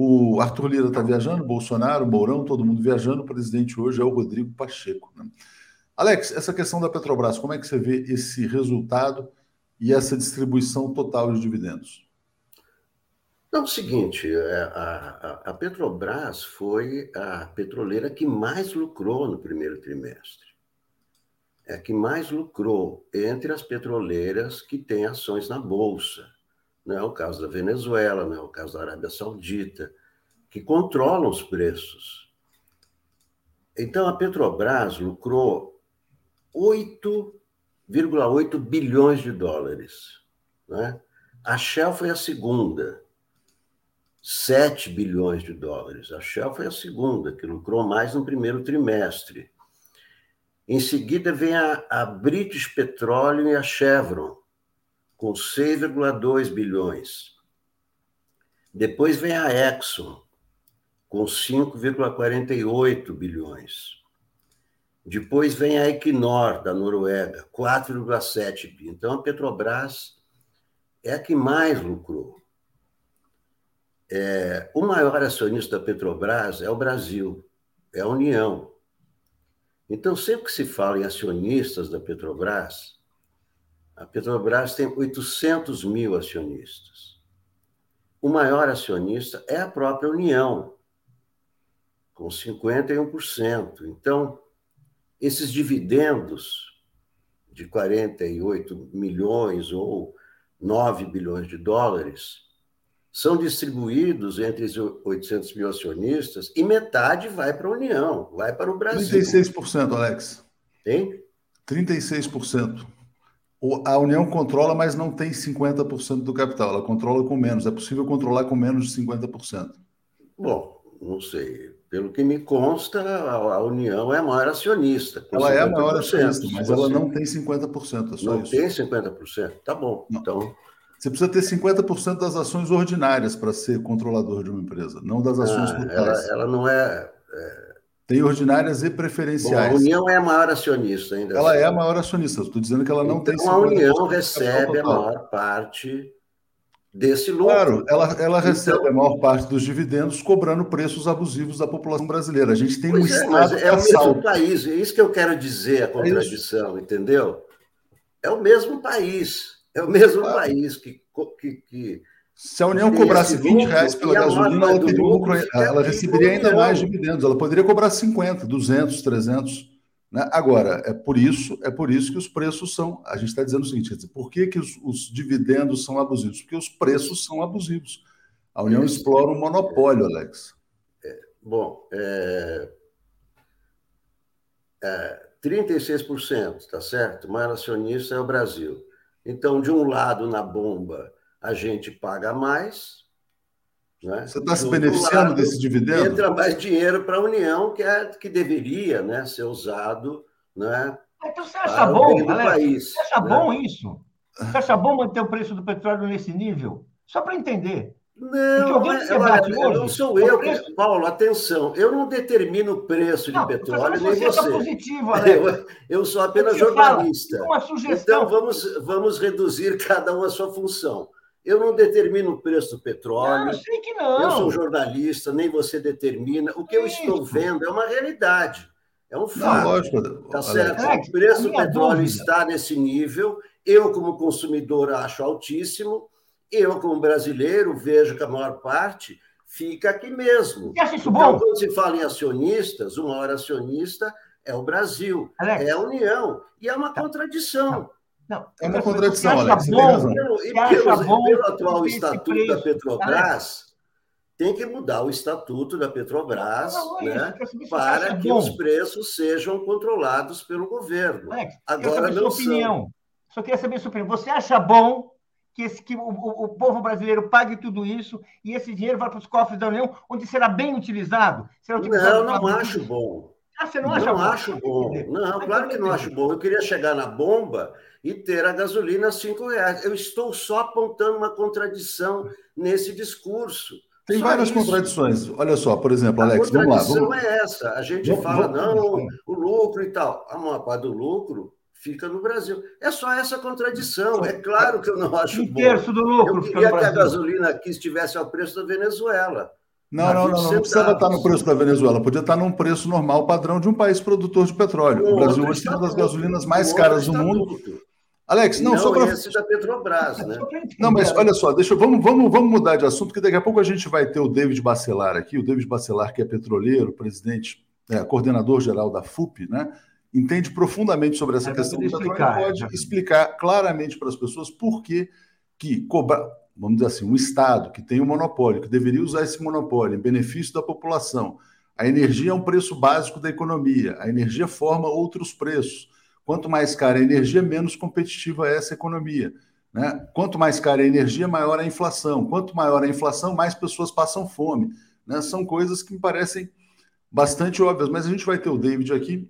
O Arthur Lira está viajando, Bolsonaro, Mourão, todo mundo viajando. O presidente hoje é o Rodrigo Pacheco. Né? Alex, essa questão da Petrobras, como é que você vê esse resultado? e essa distribuição total de dividendos? Não, é o seguinte, é, a, a, Petrobras foi a petroleira que mais lucrou no primeiro trimestre. É a que mais lucrou entre as petroleiras que têm ações na Bolsa. Não é o caso da Venezuela, não é o caso da Arábia Saudita, que controlam os preços. Então, a Petrobras lucrou 8 1,8 bilhões de dólares. Né? A Shell foi a segunda, 7 bilhões de dólares. A Shell foi a segunda, que lucrou mais no primeiro trimestre. Em seguida vem a, a British Petroleum e a Chevron, com 6,2 bilhões. Depois vem a Exxon, com 5,48 bilhões. Depois vem a Equinor, da Noruega, 4,7 bi. Então, a Petrobras é a que mais lucrou. É, o maior acionista da Petrobras é o Brasil, é a União. Então, sempre que se fala em acionistas da Petrobras, a Petrobras tem 800 mil acionistas. O maior acionista é a própria União, com 51%. Então, esses dividendos de 48 milhões ou 9 bilhões de dólares são distribuídos entre os 800 mil acionistas e metade vai para a União, vai para o Brasil. 36%, Alex. Tem? 36%. A União controla, mas não tem 50% do capital. Ela controla com menos. É possível controlar com menos de 50%. Bom, não sei. Pelo que me consta, a União é a maior acionista. Ela é a maior acionista, mas ela não tem 50%. É só não isso. tem 50%? Tá bom. Não. Então. Você precisa ter 50% das ações ordinárias para ser controlador de uma empresa, não das ações ah, ela, ela, não é, é, Tem ordinárias e preferenciais. Bom, a União é a maior acionista ainda. Ela assim. é a maior acionista. Estou dizendo que ela não então, tem. A União recebe a maior parte desse lucro. Claro, ela, ela recebe então, a maior parte dos dividendos cobrando preços abusivos da população brasileira. A gente tem um é, Estado. Mas é o mesmo país, é isso que eu quero dizer, a é contradição, é entendeu? É o mesmo país. É o mesmo claro. país que, que, que se a União cobrasse 20 reais pela gasolina, ela, teria lucro, ela receberia ainda mais dividendos. Ela poderia cobrar 50, 200, 300. Né? Agora, é por isso, é por isso que os preços são. A gente está dizendo o seguinte: dizer, por que, que os, os, dividendos são abusivos? Porque os preços são abusivos. A União explora um monopólio, Alex. É, bom, é, é, 36%, tá certo? O maior acionista é o Brasil. Então, de um lado, na bomba, a gente paga mais, né? Você está se beneficiando lado, desse dividendo? Entra mais dinheiro para a União, que, é, que deveria né, ser usado. Né, então você acha bom, Alex, país, você acha né? bom isso? Você acha bom manter o preço do petróleo nesse nível? Só para entender. Não, mas, olha, hoje, não sou eu, preço... Paulo, atenção, eu não determino o preço de petróleo, nem você. Positivo, eu, eu sou apenas jornalista. Fala, uma sugestão. Então vamos, vamos reduzir [LAUGHS] cada um a sua função. Eu não determino o preço do petróleo. Não, eu sei que não. Eu sou jornalista, nem você determina. O que eu estou vendo é uma realidade. É um fato. Não, lógico. Tá certo? É, o preço do petróleo dúvida. está nesse nível. Eu, como consumidor, acho altíssimo. Eu, como brasileiro, vejo que a maior parte fica aqui mesmo. Você acha isso então, bom? quando se fala em acionistas, o maior acionista é o Brasil, Alex. é a União, e é uma contradição. Não, É uma contradição, Alex, você tem bom? razão. Pelo, e pelo, bom pelo atual estatuto preço? da Petrobras, tem que mudar o estatuto da Petrobras Não, é isso, né, para que bom. os preços sejam controlados pelo governo. Alex, Agora não sua opinião. Só queria saber sua opinião. Você acha bom que, esse, que o, o- o povo brasileiro pague tudo isso e esse dinheiro vá para os cofres da União, onde será bem utilizado? Será utilizado Não, não acho bom. Ah, você não Não, acha bom? acho bom. Não, claro que não acho bom. Eu queria chegar na bomba e ter a gasolina a cinco reais. Eu estou só apontando uma contradição nesse discurso. Tem Só várias isso. contradições. Olha só, por exemplo, A Alex, vamos lá. contradição Vamos... é essa. A gente Vamos- fala, vamos- não, o lucro e tal. A maior parte do lucro fica no Brasil. É só essa contradição. É claro que eu não acho Um bom. terço do lucro Eu fica queria no que a gasolina aqui estivesse ao preço da Venezuela. Não, a não, 20 não, não, não precisava estar no preço da Venezuela, podia estar num preço normal, padrão de um país produtor de petróleo. O Brasil hoje tem uma das gasolinas mais caras do mundo. Alex, não, Não, só para. esse da Petrobras, né? Não, mas olha só, deixa, eu- vamos, vamos, vamos mudar de assunto, porque daqui a pouco a gente vai ter o David Bacelar aqui, o David Bacelar, que é petroleiro, presidente, é, coordenador geral da FUP, né? Entende profundamente sobre essa vai questão do petróleo explicar, e pode é. explicar claramente para as pessoas por que, que cobrar, vamos dizer assim, um Estado que tem um monopólio, que deveria usar esse monopólio em benefício da população. A energia é um preço básico da economia, a energia forma outros preços. Quanto mais cara a energia, menos competitiva é essa economia. Né? Quanto mais cara a energia, maior a inflação. Quanto maior a inflação, mais pessoas passam fome. Né? São coisas que me parecem bastante óbvias, mas a gente vai ter o David aqui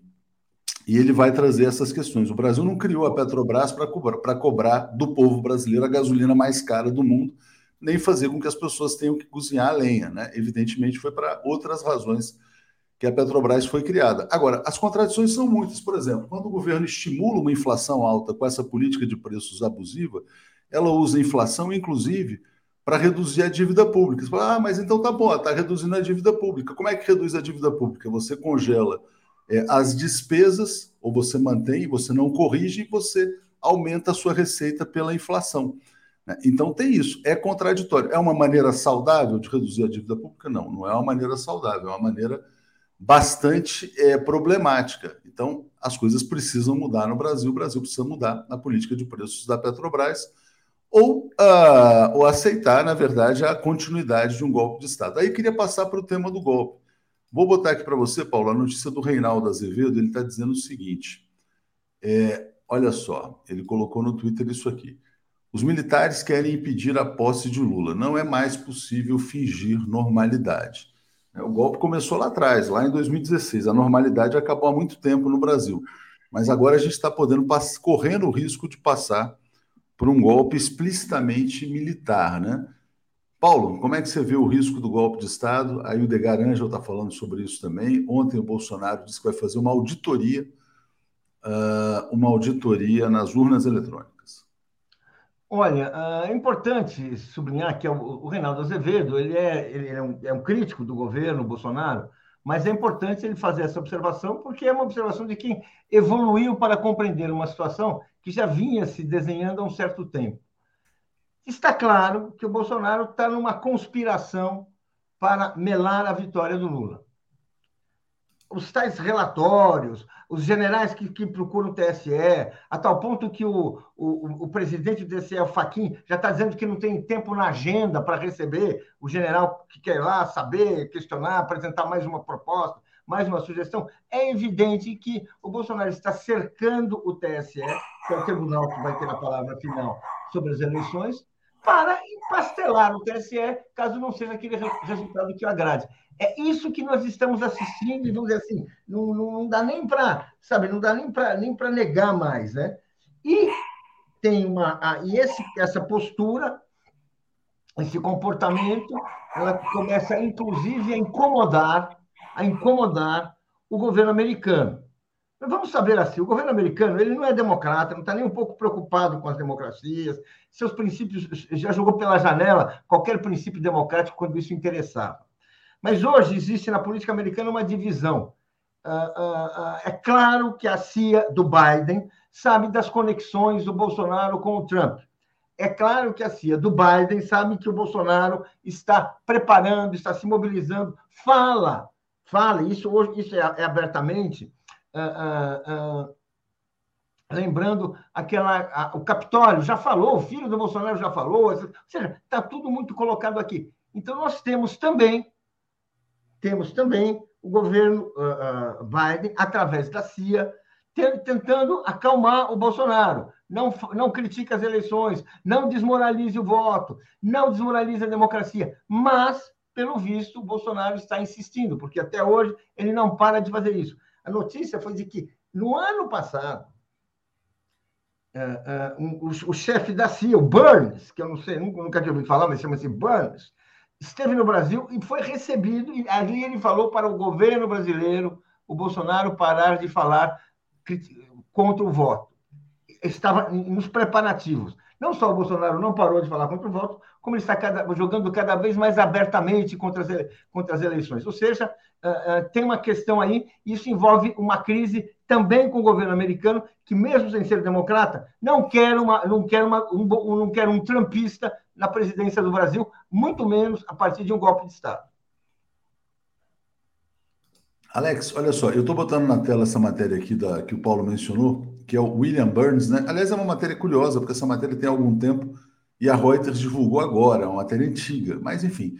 e ele vai trazer essas questões. O Brasil não criou a Petrobras para cobrar, cobrar do povo brasileiro a gasolina mais cara do mundo, nem fazer com que as pessoas tenham que cozinhar a lenha. Né? Evidentemente, foi para outras razões que a Petrobras foi criada. Agora, as contradições são muitas. Por exemplo, quando o governo estimula uma inflação alta com essa política de preços abusiva, ela usa a inflação, inclusive, para reduzir a dívida pública. Você fala, ah, mas então tá bom, está reduzindo a dívida pública. Como é que reduz a dívida pública? Você congela é, as despesas, ou você mantém, você não corrige, e você aumenta a sua receita pela inflação. né? Então tem isso, é contraditório. É uma maneira saudável de reduzir a dívida pública? Não, não é uma maneira saudável, é uma maneira bastante é, problemática. Então, as coisas precisam mudar no Brasil, o Brasil precisa mudar na política de preços da Petrobras, ou, uh, ou aceitar, na verdade, a continuidade de um golpe de Estado. Aí queria passar para o tema do golpe. Vou botar aqui para você, Paulo, a notícia do Reinaldo Azevedo, ele está dizendo o seguinte: é, olha só, ele colocou no Twitter isso aqui. Os militares querem impedir a posse de Lula. Não é mais possível fingir normalidade. O golpe começou lá atrás, lá em 2016. A normalidade acabou há muito tempo no Brasil. Mas agora a gente está podendo correndo o risco de passar por um golpe explicitamente militar, né? Paulo, como é que você vê o risco do golpe de Estado? Aí o Degar Angel está falando sobre isso também. Ontem o Bolsonaro disse que vai fazer uma auditoria, uh, uma auditoria nas urnas eletrônicas. Olha, é importante sublinhar que é o Reinaldo Azevedo ele é, ele é, um, é um crítico do governo Bolsonaro, mas é importante ele fazer essa observação porque é uma observação de quem evoluiu para compreender uma situação que já vinha se desenhando há um certo tempo. Está claro que o Bolsonaro está numa conspiração para melar a vitória do Lula. Os tais relatórios, os generais que, que, procuram o TSE, a tal ponto que o, o, o presidente do TSE, o Faquin, já está dizendo que não tem tempo na agenda para receber o general que quer lá saber, questionar, apresentar mais uma proposta, mais uma sugestão. É evidente que o Bolsonaro está cercando o TSE, que é o tribunal que vai ter a palavra final sobre as eleições, para empastelar o TSE, caso não seja aquele resultado que o agrade. É isso que nós estamos assistindo, e vamos dizer assim, não, não, não dá nem para, sabe, não dá nem para nem negar mais, né? E tem uma e esse essa postura, esse comportamento, ela começa inclusive a incomodar, a incomodar o governo americano. Vamos saber assim, o governo americano ele não é democrata, não está nem um pouco preocupado com as democracias, seus princípios já jogou pela janela qualquer princípio democrático quando isso interessava. Mas hoje existe na política americana uma divisão. Uh, uh, uh, é claro que a CIA do Biden sabe das conexões do Bolsonaro com o Trump. É claro que a CIA do Biden sabe que o Bolsonaro está preparando, está se mobilizando, fala, fala, isso hoje isso é, é abertamente, uh, uh, uh, lembrando aquela, o Capitólio já falou, o filho do Bolsonaro já falou, ou seja, está tudo muito colocado aqui. Então nós temos também, temos também o governo Biden através da CIA tentando acalmar o Bolsonaro. Não, não critique as eleições, não desmoralize o voto, não desmoralize a democracia. Mas, pelo visto, o Bolsonaro está insistindo, porque até hoje ele não para de fazer isso. A notícia foi de que, no ano passado, um, o, o chefe da CIA, o Burns, que eu não sei, nunca, nunca tinha ouvido falar, mas chama-se Burns, esteve no Brasil e foi recebido, e ali ele falou para o governo brasileiro, o Bolsonaro, parar de falar contra o voto. Estava nos preparativos. Não só o Bolsonaro não parou de falar contra o voto, como ele está cada, jogando cada vez mais abertamente contra as, contra as eleições. Ou seja, uh, uh, tem uma questão aí, isso envolve uma crise também com o governo americano, que mesmo sem ser democrata, não quer, uma, não quer, uma, um, não quer um trumpista na presidência do Brasil, muito menos a partir de um golpe de Estado. Alex, olha só, eu estou botando na tela essa matéria aqui da, que o Paulo mencionou, que é o William Burns, né? Aliás, é uma matéria curiosa, porque essa matéria tem algum tempo e a Reuters divulgou agora, é uma matéria antiga. Mas, enfim,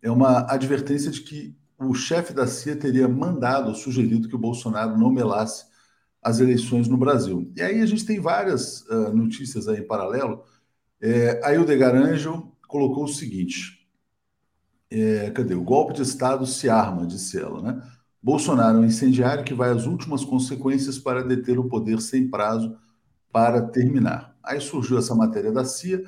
é uma advertência de que o chefe da CIA teria mandado, sugerido que o Bolsonaro não melasse as eleições no Brasil. E aí a gente tem várias uh, notícias aí em paralelo. É, a Hildegar Angel colocou o seguinte: é, cadê? O golpe de Estado se arma, disse ela, né? Bolsonaro é um incendiário que vai às últimas consequências para deter o poder sem prazo para terminar. Aí surgiu essa matéria da CIA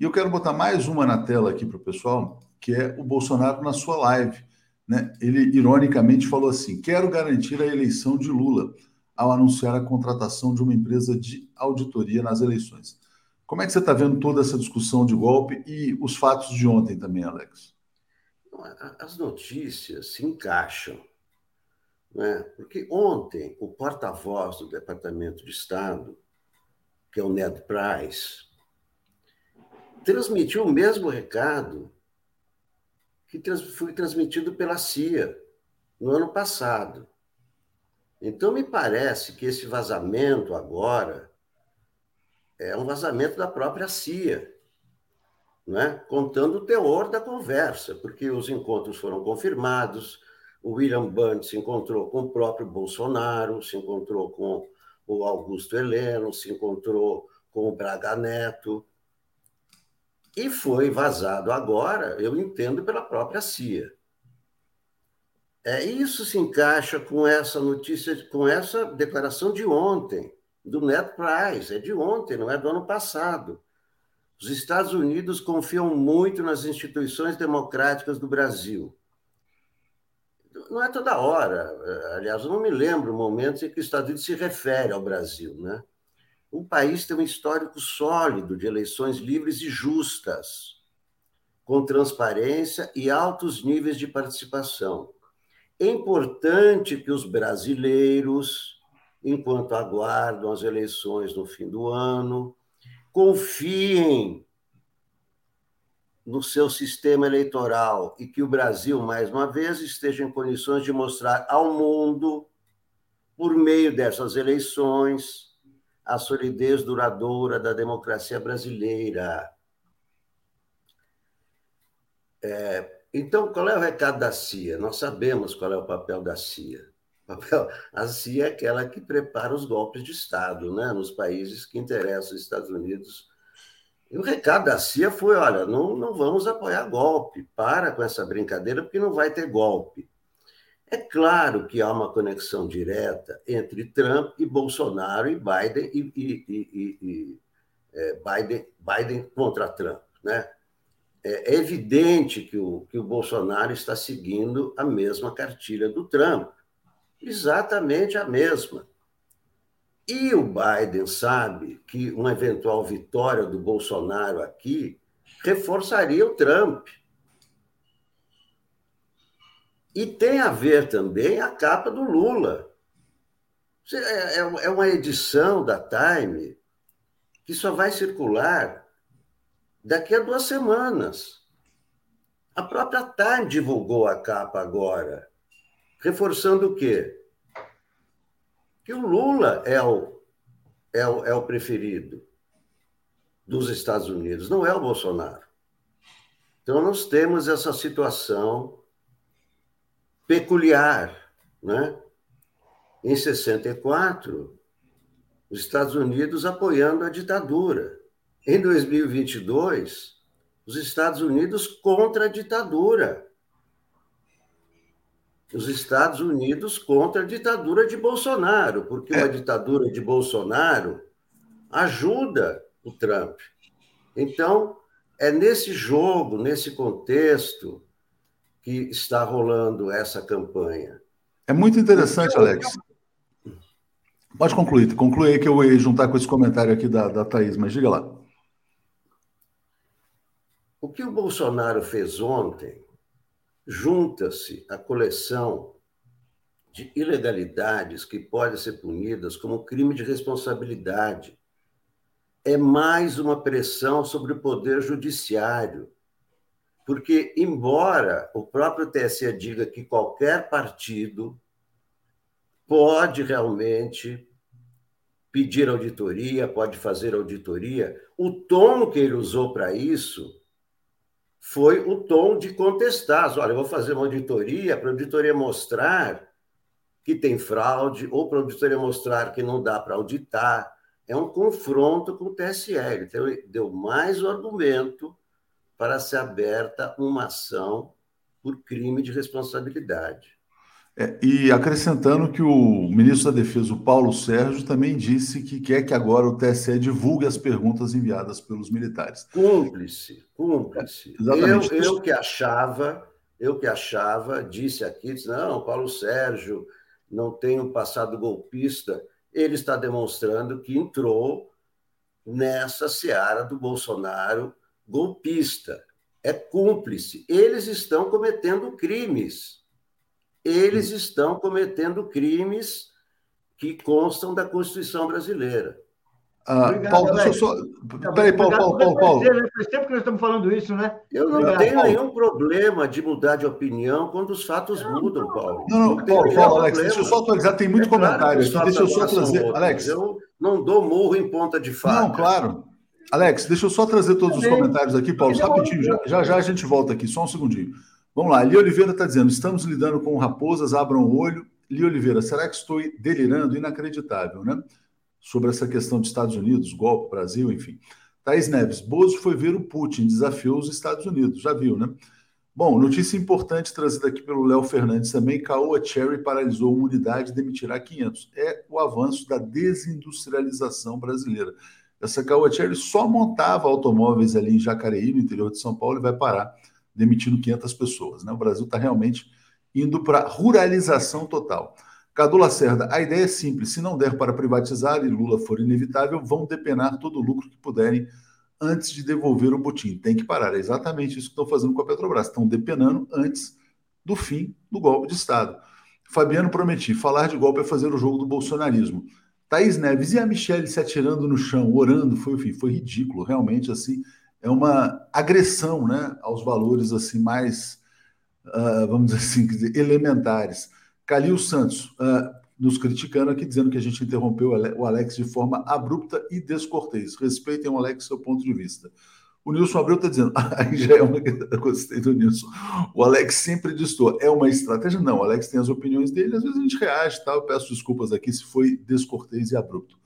e eu quero botar mais uma na tela aqui para o pessoal, que é o Bolsonaro na sua live. Né? Ele ironicamente falou assim: quero garantir a eleição de Lula ao anunciar a contratação de uma empresa de auditoria nas eleições. Como é que você está vendo toda essa discussão de golpe e os fatos de ontem também, Alex? As notícias se encaixam né? Porque ontem, o porta-voz do Departamento de Estado, que é o Ned Price, transmitiu o mesmo recado que foi transmitido pela CIA no ano passado. Então, me parece que esse vazamento agora é um vazamento da própria CIA, né? contando o teor da conversa, porque os encontros foram confirmados, o William Burns se encontrou com o próprio Bolsonaro, se encontrou com o Augusto Heleno, se encontrou com o Braga Neto. E foi vazado agora, eu entendo, pela própria CIA. É, isso se encaixa com essa notícia, com essa declaração de ontem, do Net Price, é de ontem, não é do ano passado. Os Estados Unidos confiam muito nas instituições democráticas do Brasil não é toda hora. Eh, aliás, eu não me lembro momentos em que os Estados Unidos se refere ao Brasil. Né? O país tem um histórico sólido de eleições livres e justas, com transparência e altos níveis de participação. É importante que os brasileiros, enquanto aguardam as eleições no fim do ano, confiem no seu sistema eleitoral e que o Brasil, mais uma vez, esteja em condições de mostrar ao mundo, por meio dessas eleições, a solidez duradoura da democracia brasileira. É, então, qual é o recado da CIA? Nós sabemos qual é o papel da CIA. A CIA é aquela que prepara os golpes de Estado né, nos países que interessam os Estados Unidos e o recado da CIA foi: olha, não, não vamos apoiar golpe, para com essa brincadeira, porque não vai ter golpe. É claro que há uma conexão direta entre Trump e Bolsonaro e Biden e, e, e, e é, Biden, Biden contra Trump. Né? É, é evidente que o, que o Bolsonaro está seguindo a mesma cartilha do Trump, exatamente a mesma. E o Biden sabe que uma eventual vitória do Bolsonaro aqui reforçaria o Trump. E tem a ver também a capa do Lula. É, é, é uma edição da Time que só vai circular daqui a duas semanas. A própria Time divulgou a capa agora, reforçando o quê? Que o Lula é o, é o, é o preferido dos Estados Unidos, não é o Bolsonaro. Então, nós temos essa situação peculiar. Né? Em 64, os Estados Unidos apoiando a ditadura. Em 2022, os Estados Unidos contra a ditadura. Os Estados Unidos contra a ditadura de Bolsonaro, porque é. uma ditadura de Bolsonaro ajuda o Trump. Então, é nesse jogo, nesse contexto, que está rolando essa campanha. É muito interessante, então, Alex. Pode concluir, conclui aí que eu ia juntar com esse comentário aqui da, da Thaís, mas diga lá. O que o Bolsonaro fez ontem junta-se à coleção de ilegalidades que podem ser punidas como crime de responsabilidade é mais uma pressão sobre o poder judiciário. Porque, embora o próprio TSE diga que qualquer partido pode realmente pedir auditoria, pode fazer auditoria, o tom que ele usou para isso foi o tom de contestar. Olha, eu vou fazer uma auditoria para a auditoria mostrar que tem fraude, ou para a auditoria mostrar que não dá para auditar é um confronto com o TSE. Então, deu mais um argumento para ser aberta uma ação por crime de responsabilidade. É, e acrescentando que o ministro da Defesa, o Paulo Sérgio, também disse que quer que agora o TSE divulgue as perguntas enviadas pelos militares. Cúmplice, cúmplice. É, exatamente. Eu, eu que achava, eu que achava, disse aqui, disse, não, Paulo Sérgio não tem um passado golpista ele está demonstrando que entrou nessa seara do Bolsonaro golpista. É cúmplice. Eles estão cometendo crimes. Eles estão cometendo crimes que constam da Constituição brasileira. Ah, obrigado, Paulo, deixa eu só. Peraí, Paulo, Paulo, Paulo, Paulo. Né? Faz tempo que nós estamos falando isso, né? Eu não obrigado, tenho Paulo. nenhum problema de mudar de opinião quando os fatos não, mudam, Paulo. Não, não, não Paulo, Paulo, Alex, deixa eu só atualizar, tem muito é comentário claro aqui, deixa eu só trazer. Outros. Alex. Eu não dou morro em ponta de faca. Não, claro. Alex, deixa eu só trazer todos os comentários aqui, Paulo, rapidinho, já, já já a gente volta aqui, só um segundinho. Vamos lá, Li Oliveira está dizendo: estamos lidando com raposas, abram o olho. Li Oliveira, será que estou delirando? Inacreditável, né? sobre essa questão dos Estados Unidos, golpe, Brasil, enfim. Thaís Neves, Bozo foi ver o Putin, desafiou os Estados Unidos, já viu, né? Bom, notícia importante trazida aqui pelo Léo Fernandes também, Caoa Cherry paralisou uma unidade e demitirá 500. É o avanço da desindustrialização brasileira. Essa Caoa Cherry só montava automóveis ali em Jacareí, no interior de São Paulo, e vai parar demitindo 500 pessoas. Né? O Brasil está realmente indo para ruralização total. Cadu Lacerda, a ideia é simples: se não der para privatizar e Lula for inevitável, vão depenar todo o lucro que puderem antes de devolver o botim. Tem que parar. É exatamente isso que estão fazendo com a Petrobras. Estão depenando antes do fim do golpe de Estado. Fabiano prometi: falar de golpe é fazer o jogo do bolsonarismo. Thaís Neves e a Michelle se atirando no chão, orando, foi, enfim, foi ridículo, realmente, assim, é uma agressão, né, aos valores, assim, mais, uh, vamos dizer assim, elementares. Calil Santos uh, nos criticando aqui, dizendo que a gente interrompeu o Alex de forma abrupta e descortês. Respeitem o Alex, seu ponto de vista. O Nilson Abreu está dizendo, [LAUGHS] aí já é uma. Gostei do Nilson. O Alex sempre distor. É uma estratégia? Não, o Alex tem as opiniões dele, às vezes a gente reage, tá? Peço desculpas aqui se foi descortês e abrupto.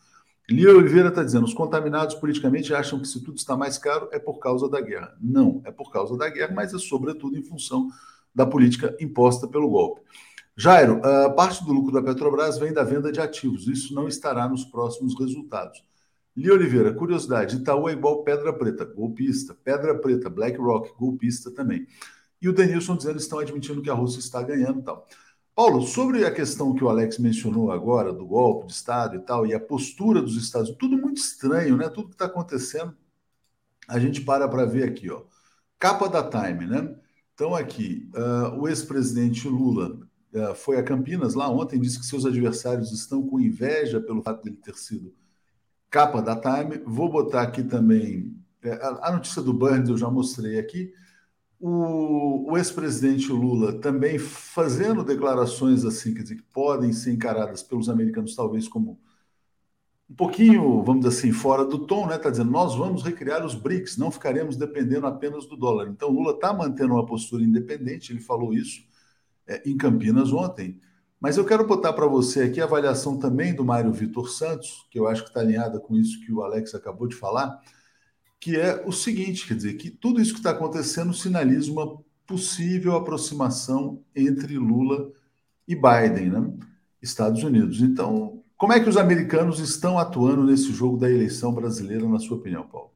Lia Oliveira está dizendo: os contaminados politicamente acham que se tudo está mais caro é por causa da guerra. Não, é por causa da guerra, mas é sobretudo em função da política imposta pelo golpe. Jairo, a parte do lucro da Petrobras vem da venda de ativos. Isso não estará nos próximos resultados. Li Oliveira, curiosidade: Itaú é igual Pedra Preta, golpista. Pedra Preta, BlackRock, golpista também. E o Denilson dizendo que estão admitindo que a Rússia está ganhando e tal. Paulo, sobre a questão que o Alex mencionou agora, do golpe de Estado e tal, e a postura dos Estados Unidos, tudo muito estranho, né? Tudo que está acontecendo, a gente para para ver aqui, ó. Capa da Time, né? Então, aqui, uh, o ex-presidente Lula é, foi a Campinas lá ontem, disse que seus adversários estão com inveja pelo fato de ele ter sido capa da Time. Vou botar aqui também É, a notícia do Burns eu já mostrei aqui. O, o ex-presidente Lula também fazendo declarações assim, quer dizer, que podem ser encaradas pelos americanos talvez como um pouquinho, vamos dizer assim, fora do tom, né? Está dizendo, nós vamos recriar os BRICS, não ficaremos dependendo apenas do dólar. Então, Lula está mantendo uma postura independente, ele falou isso é, em Campinas ontem. Mas eu quero botar para você aqui a avaliação também do Mário Vitor Santos, que eu acho que está alinhada com isso que o Alex acabou de falar, que é o seguinte: quer dizer, que tudo isso que está acontecendo sinaliza uma possível aproximação entre Lula e Biden, né? Estados Unidos. Então, como é que os americanos estão atuando nesse jogo da eleição brasileira, na sua opinião, Paulo?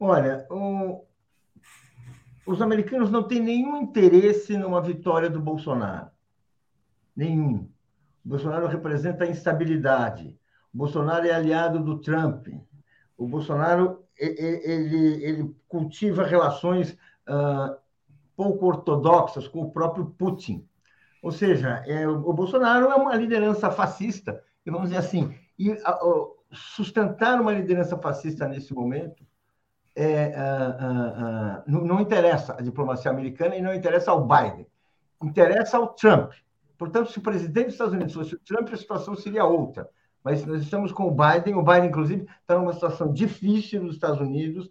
Olha, o... os americanos não têm nenhum interesse numa vitória do Bolsonaro. Nenhum. O Bolsonaro representa a instabilidade. O Bolsonaro é aliado do Trump. O Bolsonaro ele, ele cultiva relações uh, pouco ortodoxas com o próprio Putin. Ou seja, é, o Bolsonaro é uma liderança fascista, e vamos dizer assim, e uh, sustentar uma liderança fascista nesse momento é, uh, não, não interessa a diplomacia americana e não interessa ao Biden, interessa ao Trump. Portanto, se o presidente dos Estados Unidos fosse o Trump, a situação seria outra. Mas nós estamos com o Biden, o Biden, inclusive, está numa situação difícil nos Estados Unidos,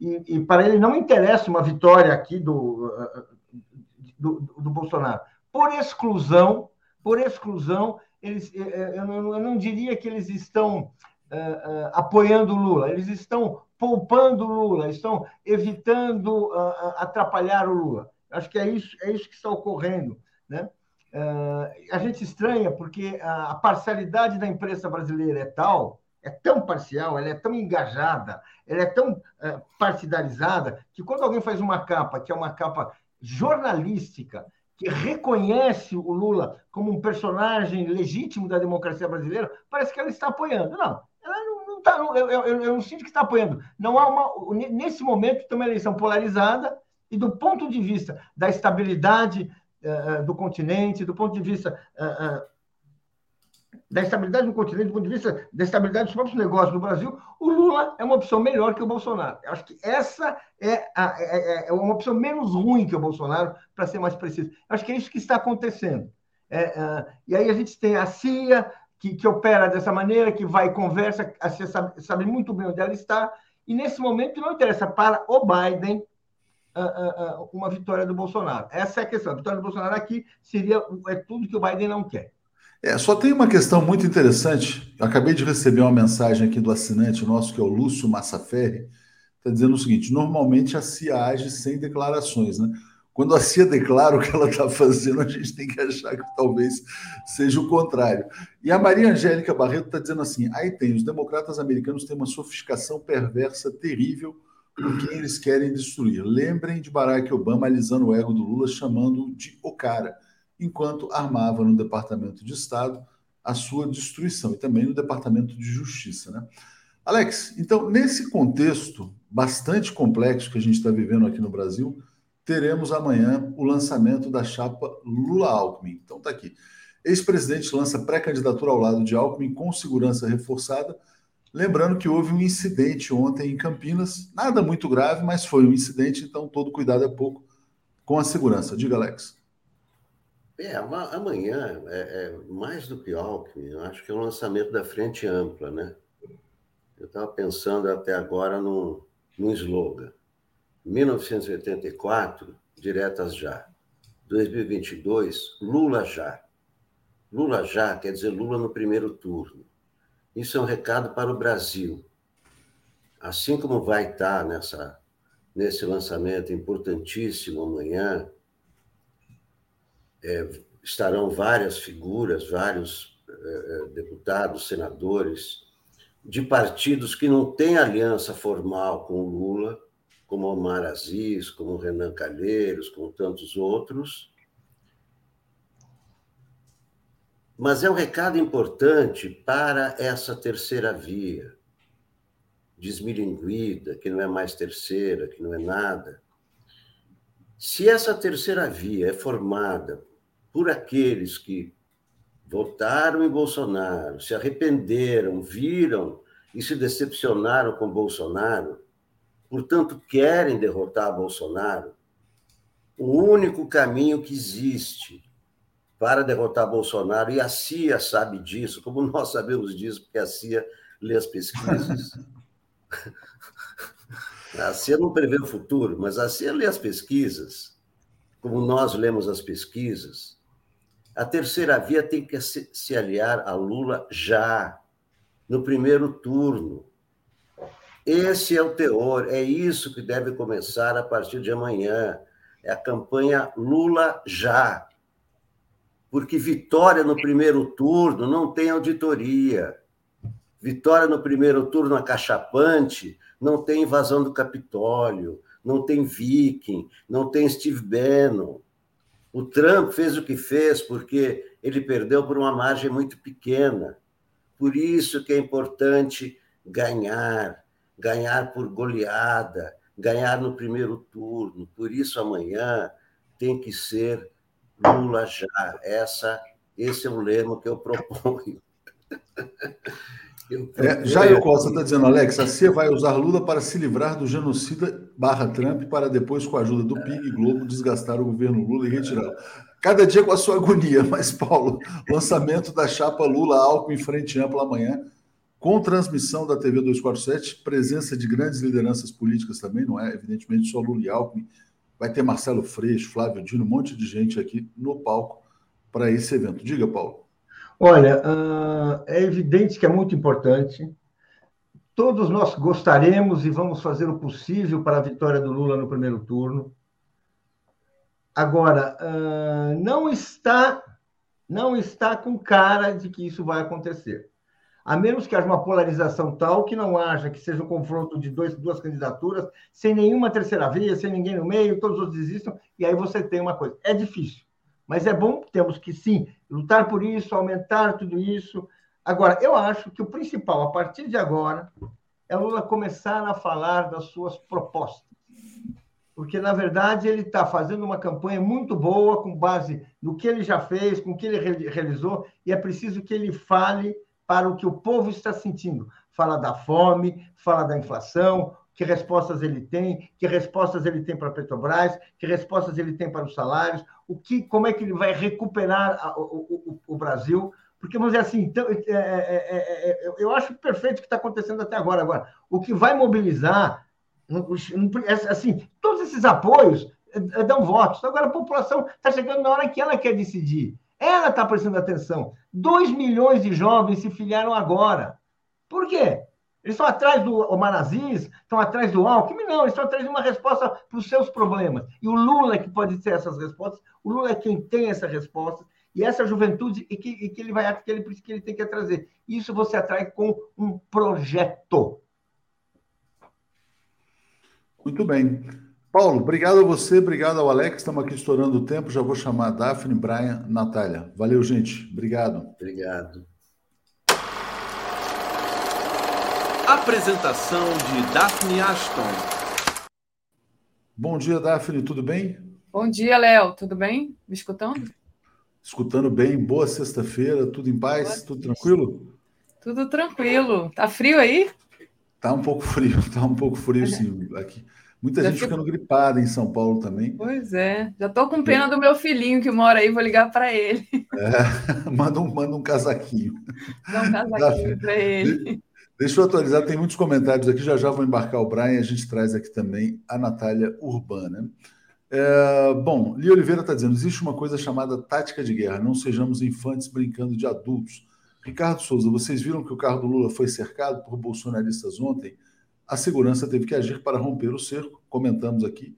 e, e, para ele não interessa uma vitória aqui do, do, do Bolsonaro. Por exclusão, por exclusão, eles, eu não, eu não diria que eles estão uh, uh, apoiando o Lula, eles estão poupando o Lula, estão evitando uh, atrapalhar o Lula. Acho que é isso, é isso que está ocorrendo. Né? Uh, a gente estranha porque a parcialidade da imprensa brasileira é tal, é tão parcial, ela é tão engajada, ela é tão uh, partidarizada, que quando alguém faz uma capa, que é uma capa jornalística, que reconhece o Lula como um personagem legítimo da democracia brasileira, parece que ela está apoiando. Não, ela não está. Eu, eu, eu, não sinto que está apoiando. Não há uma. Nesse momento, tem uma eleição polarizada, e do ponto de vista da estabilidade do continente, do ponto de vista uh, da estabilidade do continente, do ponto de vista da estabilidade dos próprios negócios no Brasil, o Lula é uma opção melhor que o Bolsonaro. Eu acho que essa é, a, é, é, uma opção menos ruim que o Bolsonaro, para ser mais preciso. Eu acho que é isso que está acontecendo. É, e aí a gente tem a CIA, que, que, opera dessa maneira, que vai e conversa, a CIA sabe, sabe muito bem onde ela está, e nesse momento não interessa para o Biden uma vitória do Bolsonaro. Essa é a questão. A vitória do Bolsonaro aqui seria é tudo que o Biden não quer. É, só tem uma questão muito interessante. Eu acabei de receber uma mensagem aqui do assinante nosso, que é o Lúcio Massaferri, está dizendo o seguinte: normalmente a CIA age sem declarações, né? Quando a CIA declara o que ela está fazendo, a gente tem que achar que talvez seja o contrário. E a Maria Angélica Barreto está dizendo assim: aí tem, os democratas americanos têm uma sofisticação perversa terrível quem eles querem destruir. Lembrem de Barack Obama alisando o ego do Lula, chamando de o cara, enquanto armava no Departamento de Estado a sua destruição e também no Departamento de Justiça. Né? Alex, então, nesse contexto bastante complexo que a gente está vivendo aqui no Brasil, teremos amanhã o lançamento da chapa Lula-Alckmin. Então, está aqui. Ex-presidente lança pré-candidatura ao lado de Alckmin com segurança reforçada Lembrando que houve um incidente ontem em Campinas, nada muito grave, mas foi um incidente, então todo cuidado é pouco com a segurança. Diga, Alex. É, amanhã, é, é mais do que Alckmin, eu acho que é o lançamento da Frente Ampla, né? Eu estava pensando até agora num, num slogan. 1984, diretas já. 2022, Lula já. Lula já quer dizer Lula no primeiro turno. Isso é um recado para o Brasil. Assim como vai estar nessa, nesse lançamento importantíssimo amanhã, é, estarão várias figuras, vários é, é, deputados, senadores, de partidos que não têm aliança formal com o Lula, como Omar Aziz, como Renan Calheiros, como tantos outros, Mas é um recado importante para essa terceira via, desmilinguida, que não é mais terceira, que não é nada. Se essa terceira via é formada por aqueles que votaram em Bolsonaro, se arrependeram, viram e se decepcionaram com Bolsonaro, portanto, querem derrotar Bolsonaro, o único caminho que existe para derrotar Bolsonaro, e a CIA sabe disso, como nós sabemos disso, porque a CIA lê as pesquisas. [LAUGHS] A CIA não prevê o futuro, mas a CIA lê as pesquisas, como nós lemos as pesquisas. A terceira via tem que se aliar a Lula já, no primeiro turno. Esse é o teor, é isso que deve começar a partir de amanhã. É a campanha Lula já. Porque vitória no primeiro turno não tem auditoria. Vitória no primeiro turno acachapante não tem invasão do Capitólio, não tem Viking, não tem Steve Bannon. O Trump fez o que fez porque ele perdeu por uma margem muito pequena. Por isso que é importante ganhar, ganhar por goleada, ganhar no primeiro turno. Por isso amanhã tem que ser Lula já. Essa, esse é o lema que eu proponho. [LAUGHS] É, Jair Costa está dizendo, Alex, a CIA vai usar Lula para se livrar do genocida barra Trump para depois, com a ajuda do PIG Globo, desgastar o governo Lula e retirá-lo. Cada dia com a sua agonia, [LAUGHS] mas, Paulo, lançamento da chapa Lula-Alckmin em frente ampla amanhã, com transmissão da TV 247, presença de grandes lideranças políticas também, não é? Evidentemente, só Lula e Alckmin. Vai ter Marcelo Freixo, Flávio Dino, um monte de gente aqui no palco para esse evento. Diga, Paulo. Olha, uh, é evidente que é muito importante. Todos nós gostaremos e vamos fazer o possível para a vitória do Lula no primeiro turno. Agora, uh, não está não está com cara de que isso vai acontecer. A menos que haja uma polarização tal que não haja, que seja um confronto de dois, duas candidaturas, sem nenhuma terceira via, sem ninguém no meio, todos os desistam, e aí você tem uma coisa. É difícil. Mas é bom, temos que sim lutar por isso, aumentar tudo isso. Agora, eu acho que o principal, a partir de agora, é Lula começar a falar das suas propostas. Porque, na verdade, ele está fazendo uma campanha muito boa, com base no que ele já fez, com o que ele realizou, e é preciso que ele fale para o que o povo está sentindo. Fala da fome, fala da inflação, que respostas ele tem, que respostas ele tem para a Petrobras, que respostas ele tem para os salários, o que, como é que ele vai recuperar a, o, o, o, Brasil. Porque, vamos dizer assim, então, é, é, é, eu acho perfeito o que está acontecendo até agora. Agora, o que vai mobilizar, assim, todos esses apoios dão votos. Agora, a população está chegando na hora que ela quer decidir. Ela está prestando atenção. 2 milhões de jovens se filiaram agora. Por quê? Eles estão atrás do Manazis, estão atrás do Alckmin? Não, eles estão atrás de uma resposta para os seus problemas. E o Lula é que pode ter essas respostas, o Lula é quem tem essa resposta, e essa juventude e que, e que ele vai que ele, que ele tem que trazer. Isso você atrai com um projeto. Muito bem. Paulo, obrigado a você, obrigado ao Alex. Estamos aqui estourando o tempo. Já vou chamar a Daphne, Brian, Natália. Valeu, gente. Obrigado. Obrigado. Apresentação de Daphne Ashton. Bom dia, Daphne, tudo bem? Bom dia, Léo, tudo bem? Me escutando? Escutando bem, boa sexta-feira, tudo em paz, boa tudo tranquilo? Tudo tranquilo. Tá frio aí? Tá um pouco frio, [LAUGHS] tá um pouco frio sim aqui. Muita Já gente fico... ficando gripada em São Paulo também. Pois é, já tô com pena do meu filhinho que mora aí, vou ligar para ele. É, [LAUGHS] manda, um, manda um casaquinho. Dá um [LAUGHS] casaquinho para ele. Deixa eu atualizar, tem muitos comentários aqui, já já vou embarcar o Brian, a gente traz aqui também a Natália Urbana. É, bom, Lia Oliveira está dizendo: existe uma coisa chamada tática de guerra, não sejamos infantes brincando de adultos. Ricardo Souza, vocês viram que o carro do Lula foi cercado por bolsonaristas ontem? A segurança teve que agir para romper o cerco. Comentamos aqui,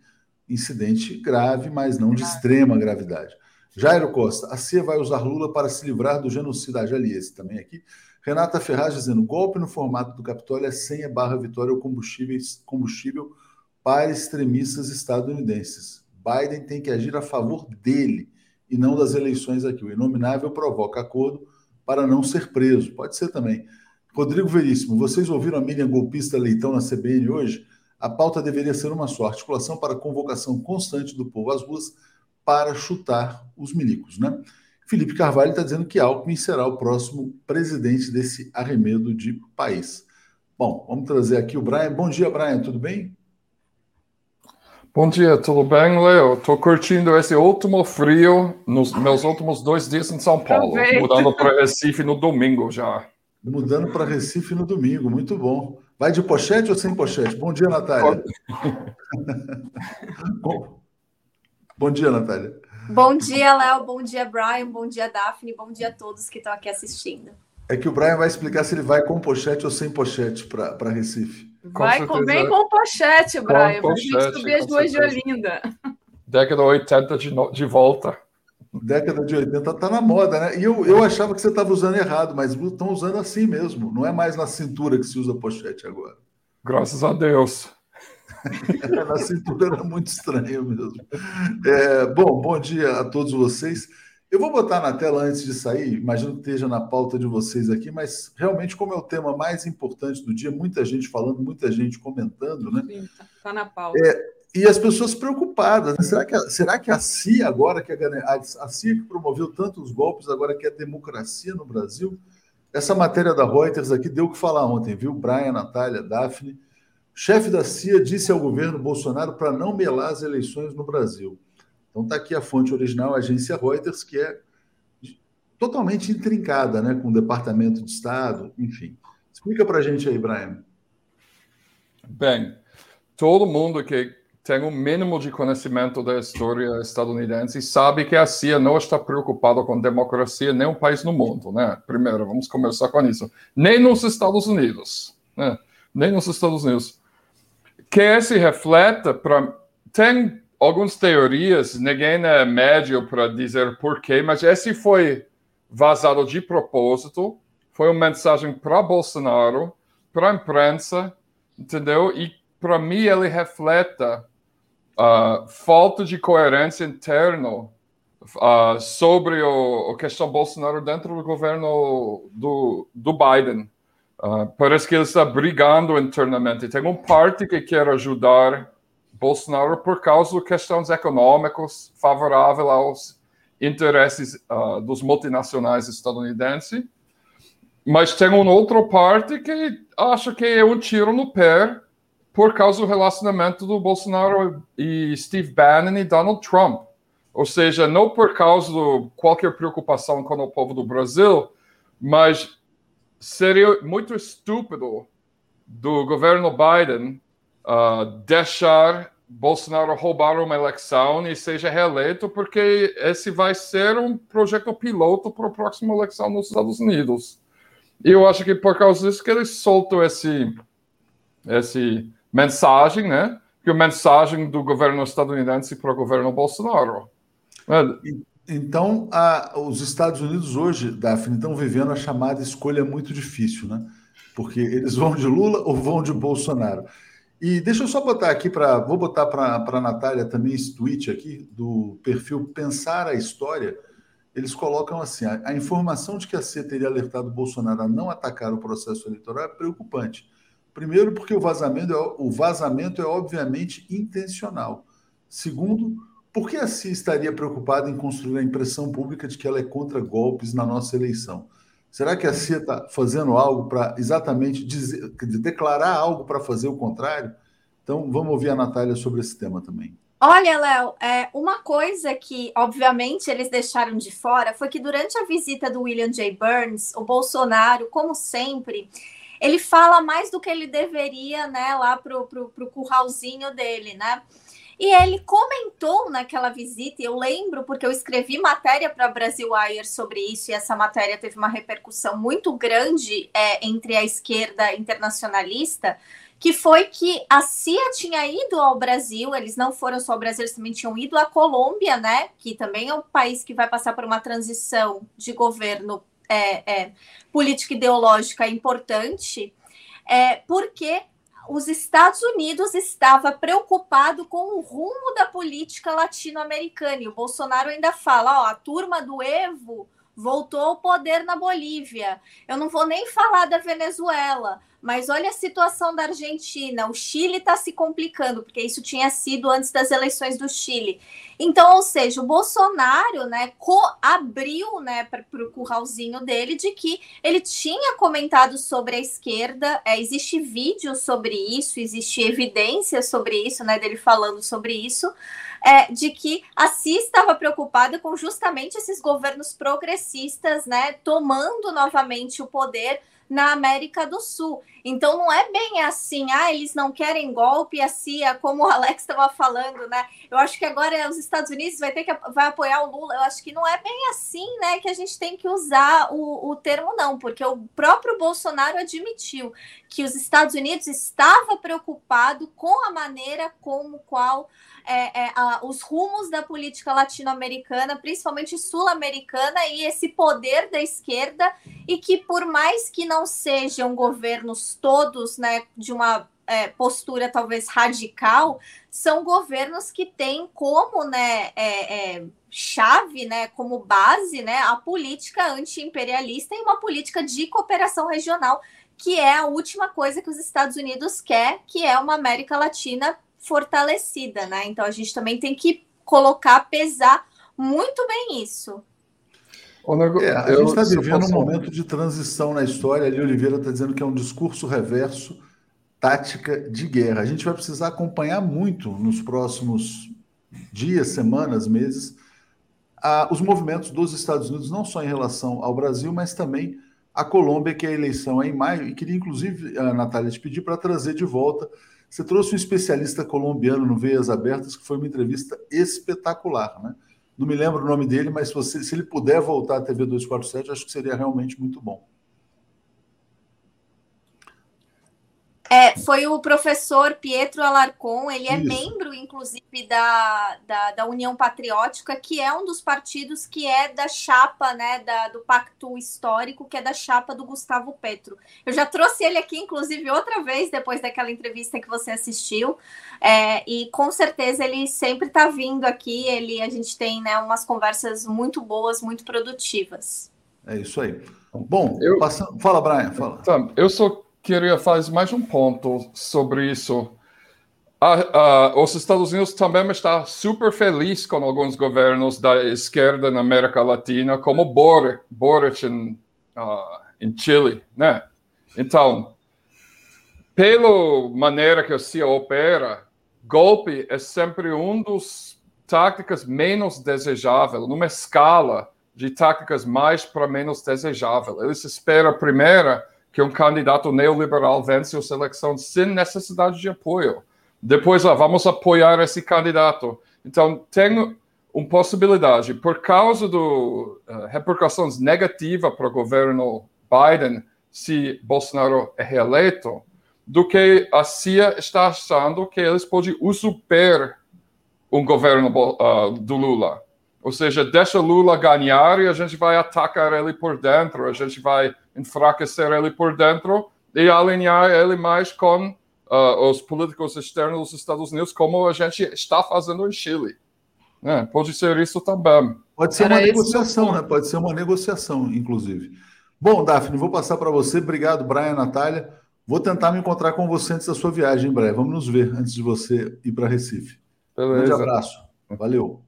incidente grave, mas não de extrema gravidade. Jairo Costa, a CIA vai usar Lula para se livrar do genocídio. Ah, já li esse também aqui. Renata Ferraz dizendo: golpe no formato do Capitólio é senha barra vitória ou combustível para extremistas estadunidenses. Biden tem que agir a favor dele e não das eleições aqui. O inominável provoca acordo para não ser preso. Pode ser também. Rodrigo Veríssimo, vocês ouviram a Miriam golpista Leitão na CBN hoje? A pauta deveria ser uma só: articulação para convocação constante do povo às ruas para chutar os milicos, né? Felipe Carvalho está dizendo que Alckmin será o próximo presidente desse arremedo de país. Bom, vamos trazer aqui o Brian. Bom dia, Brian, tudo bem? Bom dia, tudo bem, Leo? Estou curtindo esse último frio nos meus últimos dois dias em São Paulo, mudando para Recife no domingo já. Mudando para Recife no domingo, muito bom. Vai de pochete ou sem pochete? Bom dia, Natália. [LAUGHS] bom, bom dia, Natália. Bom dia, Léo. Bom dia, Brian. Bom dia, Daphne. Bom dia a todos que estão aqui assistindo. É que o Brian vai explicar se ele vai com pochete ou sem pochete para Recife. Vai certeza. comer com pochete, Com Brian, gente pochete, subir as com duas de. Olinda. Década 80 de, no- de volta. Década de 80 tá na moda, né? E eu, eu achava que você estava usando errado, mas estão usando assim mesmo. Não é mais na cintura que se usa pochete agora. Graças a Deus. [LAUGHS] Na cintura era muito estranho mesmo. É, bom, bom dia a todos vocês. Eu vou botar na tela antes de sair, imagino que esteja na pauta de vocês aqui, mas realmente, como é o tema mais importante do dia, muita gente falando, muita gente comentando, né? Sim, tá, tá na pauta. E as pessoas preocupadas. né? Será, que a, será que a CIA, agora que a, a, a CIA que promoveu tantos golpes, agora quer democracia no Brasil? Essa matéria da Reuters aqui deu o que falar ontem, viu? Brian, Natália, Daphne. Chefe da CIA disse ao governo Bolsonaro para não melar as eleições no Brasil. Então está aqui a fonte original, a agência Reuters, que é totalmente intrincada, né, com o Departamento de Estado, enfim. Explica para a gente aí, Brian. Bem, todo mundo que tem um mínimo de conhecimento da história estadunidense sabe que a CIA não está preocupada com democracia em nenhum país no mundo, né? Primeiro, vamos começar com isso. Nem nos Estados Unidos, né? Nem nos Estados Unidos. Que se reflete para tem algumas teorias, ninguém é médio para dizer porquê, mas esse foi vazado de propósito, foi uma mensagem para Bolsonaro, para a imprensa, entendeu? E para mim ele reflete a falta de coerência interna uh, sobre o, a questão Bolsonaro dentro do governo do, do Biden. Uh, parece que ele está brigando internamente. Tem uma parte que quer ajudar Bolsonaro por causa de questões econômicas favoráveis aos interesses uh, dos multinacionais estadunidenses. Mas tem uma outra parte que acha que é um tiro no pé por causa do relacionamento do Bolsonaro e Steve Bannon e Donald Trump. Ou seja, não por causa de qualquer preocupação com o povo do Brasil, mas seria muito estúpido do governo Biden uh, deixar Bolsonaro roubar uma eleição e seja reeleito, porque esse vai ser um projeto piloto para a próxima eleição nos Estados Unidos. E eu acho que por causa disso que eles soltam esse, esse mensagem, né? Que a mensagem do governo estadunidense para o governo Bolsonaro. Então, a, os Estados Unidos hoje, Daphne, estão vivendo a chamada escolha muito difícil, né? Porque eles vão de Lula ou vão de Bolsonaro. E deixa eu só botar aqui para. Vou botar para a Natália também esse tweet aqui do perfil Pensar a História. Eles colocam assim: a, a informação de que a C teria alertado Bolsonaro a não atacar o processo eleitoral é preocupante. Primeiro, porque o vazamento é, o vazamento é obviamente intencional. Segundo, por que a CIA estaria preocupada em construir a impressão pública de que ela é contra golpes na nossa eleição? Será que a CIA está fazendo algo para exatamente dizer, declarar algo para fazer o contrário? Então, vamos ouvir a Natália sobre esse tema também. Olha, Léo, é, uma coisa que, obviamente, eles deixaram de fora foi que durante a visita do William J. Burns, o Bolsonaro, como sempre, ele fala mais do que ele deveria, né, lá pro, pro, pro curralzinho dele, né? E ele comentou naquela visita, eu lembro porque eu escrevi matéria para Brasil Wire sobre isso, e essa matéria teve uma repercussão muito grande é, entre a esquerda internacionalista, que foi que a CIA tinha ido ao Brasil, eles não foram só ao Brasil, eles também tinham ido à Colômbia, né? Que também é um país que vai passar por uma transição de governo é, é, política ideológica importante, é, porque os Estados Unidos estava preocupado com o rumo da política latino-americana. E o Bolsonaro ainda fala: ó, a turma do Evo voltou ao poder na Bolívia. Eu não vou nem falar da Venezuela, mas olha a situação da Argentina. O Chile está se complicando, porque isso tinha sido antes das eleições do Chile. Então, ou seja, o Bolsonaro né, abriu né, para o curralzinho dele de que ele tinha comentado sobre a esquerda. É, existe vídeo sobre isso, existe evidência sobre isso, né, dele falando sobre isso é, de que a CIA estava preocupada com justamente esses governos progressistas, né, tomando novamente o poder na América do Sul. Então não é bem assim, ah, eles não querem golpe, a CIA, como o Alex estava falando, né? Eu acho que agora os Estados Unidos vai ter que vai apoiar o Lula. Eu acho que não é bem assim, né, que a gente tem que usar o, o termo não, porque o próprio Bolsonaro admitiu que os Estados Unidos estava preocupado com a maneira como qual é, é, a, os rumos da política latino-americana, principalmente sul-americana, e esse poder da esquerda, e que por mais que não sejam governos todos né, de uma é, postura talvez radical, são governos que têm como né, é, é, chave, né, como base, né, a política anti-imperialista e uma política de cooperação regional, que é a última coisa que os Estados Unidos quer, que é uma América Latina fortalecida, né? Então a gente também tem que colocar, pesar muito bem isso. É, a gente está vivendo um momento de transição na história. Ali Oliveira está dizendo que é um discurso reverso, tática de guerra. A gente vai precisar acompanhar muito nos próximos dias, semanas, meses, a, os movimentos dos Estados Unidos, não só em relação ao Brasil, mas também a Colômbia, que é a eleição é em maio. E queria, inclusive, a Natália, te pedir para trazer de volta você trouxe um especialista colombiano no Veias Abertas, que foi uma entrevista espetacular, né? Não me lembro o nome dele, mas se, você, se ele puder voltar à TV 247, acho que seria realmente muito bom. É, foi o professor Pietro Alarcon, ele é Isso. membro, inclusive, da, da, da, União Patriótica, que é um dos partidos que é da chapa, né, da, do Pacto Histórico, que é da chapa do Gustavo Petro. Eu já trouxe ele aqui, inclusive, outra vez, depois daquela entrevista que você assistiu, é, e com certeza ele sempre está vindo aqui, ele, a gente tem né, umas conversas muito boas, muito produtivas. É isso aí. Bom, eu... passa... fala, Brian, fala. Tá, eu sou queria fazer mais um ponto sobre isso. Ah, ah, os Estados Unidos também estão super felizes com alguns governos da esquerda na América Latina, como Boric, Boric em, uh, em Chile, né? Então, pela maneira que a CIA opera, golpe é sempre um dos táticas menos desejáveis, numa escala de táticas mais para menos desejável. Eles esperam primeiro que um candidato neoliberal vence a eleição sem necessidade de apoio. Depois, ah, vamos apoiar esse candidato. Então, tem uma possibilidade, por causa do uh, repercussões negativas para o governo Biden, se Bolsonaro é reeleito, do que a CIA está achando que eles podem usurpar um governo uh, do Lula. Ou seja, deixa Lula ganhar e a gente vai atacar ele por dentro, a gente vai enfraquecer ele por dentro e alinhar ele mais com uh, os políticos externos dos Estados Unidos, como a gente está fazendo em Chile. É, pode ser isso também. Pode ser Era uma negociação, né? Pode ser uma negociação, inclusive. Bom, Daphne, vou passar para você. Obrigado, Brian, Natália. Vou tentar me encontrar com você antes da sua viagem em breve. Vamos nos ver antes de você ir para Recife. Beleza. Um grande abraço. Valeu.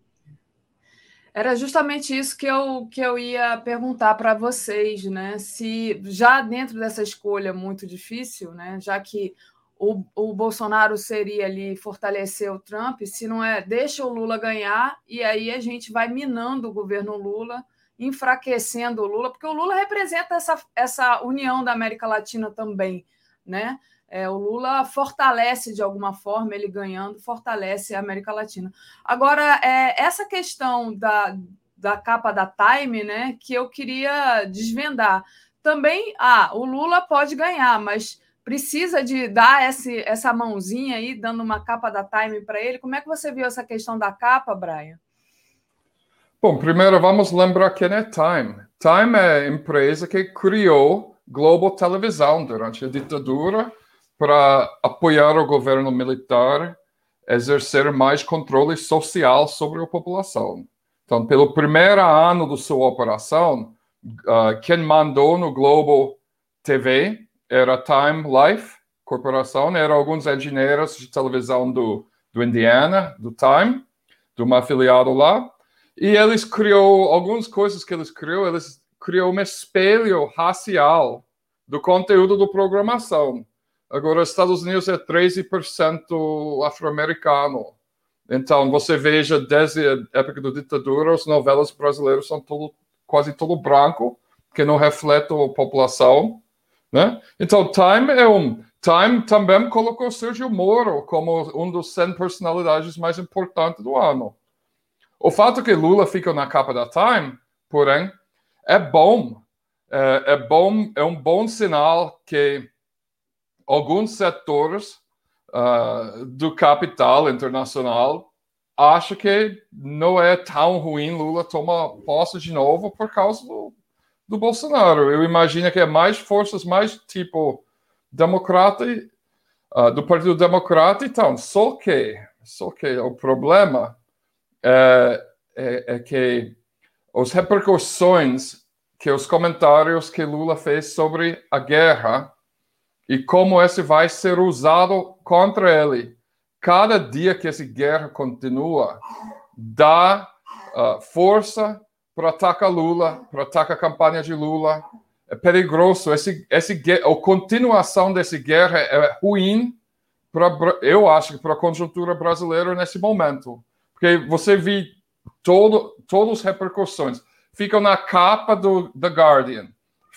Era justamente isso que eu, que eu ia perguntar para vocês, né? Se já dentro dessa escolha muito difícil, né? Já que o, o Bolsonaro seria ali fortalecer o Trump, se não é deixa o Lula ganhar e aí a gente vai minando o governo Lula, enfraquecendo o Lula, porque o Lula representa essa, essa união da América Latina também, né? É, o Lula fortalece de alguma forma, ele ganhando, fortalece a América Latina. Agora, é, essa questão da, da capa da Time, né, que eu queria desvendar. Também, ah, o Lula pode ganhar, mas precisa de dar esse, essa mãozinha aí, dando uma capa da Time para ele. Como é que você viu essa questão da capa, Brian? Bom, primeiro vamos lembrar quem é Time. Time é a empresa que criou Globo Televisão durante a ditadura para apoiar o governo militar exercer mais controle social sobre a população. Então, pelo primeiro ano da sua operação, uh, quem mandou no Globo TV era Time Life Corporação, eram alguns engenheiros de televisão do, do Indiana, do Time, de uma afiliado lá, e eles criou algumas coisas que eles criou, eles criou um espelho racial do conteúdo do programação. Agora, os Estados Unidos é 13% afro-americano. Então, você veja, desde a época da ditadura, as novelas brasileiras são tudo, quase tudo branco, que não refletem a população. Né? Então, Time é um. Time também colocou Sergio Moro como um dos 100 personalidades mais importantes do ano. O fato que Lula fica na capa da Time, porém, é bom. É, é bom, é um bom sinal que alguns setores uh, do capital internacional acham que não é tão ruim Lula tomar posse de novo por causa do, do Bolsonaro. Eu imagino que é mais forças, mais tipo democrata, uh, do Partido Democrata, então, só que, só que o problema é, é, é que as repercussões que os comentários que Lula fez sobre a guerra e como esse vai ser usado contra ele. Cada dia que essa guerra continua, dá uh, força para atacar Lula, para atacar a campanha de Lula. É perigoso. Esse, esse, a continuação dessa guerra é ruim, pra, eu acho, para a conjuntura brasileira nesse momento. Porque você vê todo, todas as repercussões. Ficam na capa do The Guardian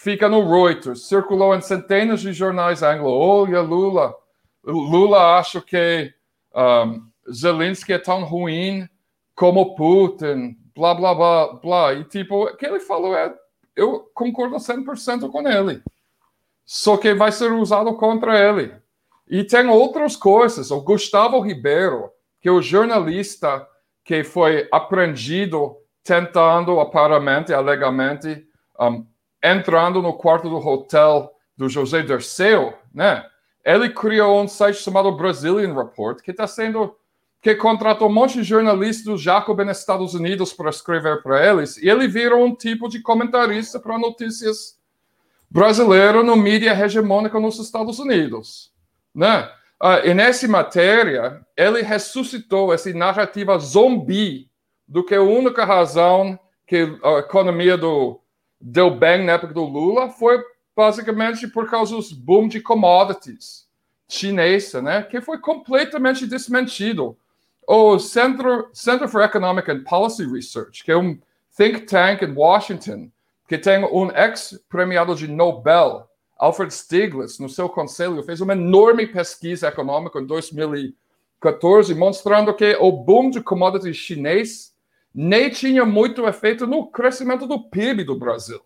fica no Reuters, circulou em centenas de jornais anglo. Olha, Lula, Lula acha que um, Zelensky é tão ruim como Putin, blá, blá, blá, blá. E, tipo, o que ele falou é, eu concordo 100% com ele. Só que vai ser usado contra ele. E tem outras coisas. O Gustavo Ribeiro, que é o jornalista que foi apreendido tentando, aparentemente, alegamente, um, entrando no quarto do hotel do José Dirceu, né? Ele criou um site chamado Brazilian Report, que está sendo que contratou um monte de jornalistas do Jacob nos Estados Unidos para escrever para eles, e ele virou um tipo de comentarista para notícias brasileiras no mídia hegemônica nos Estados Unidos, né? Uh, e nessa matéria, ele ressuscitou essa narrativa zumbi do que a única razão que a economia do deu bem na época do Lula foi basicamente por causa dos boom de commodities chinesa, né, que foi completamente desmentido. O Center, Center for Economic and Policy Research, que é um think tank em Washington, que tem um ex-premiado de Nobel, Alfred Stiglitz, no seu conselho, fez uma enorme pesquisa econômica em 2014, mostrando que o boom de commodities chinês nem tinha muito efeito no crescimento do PIB do Brasil.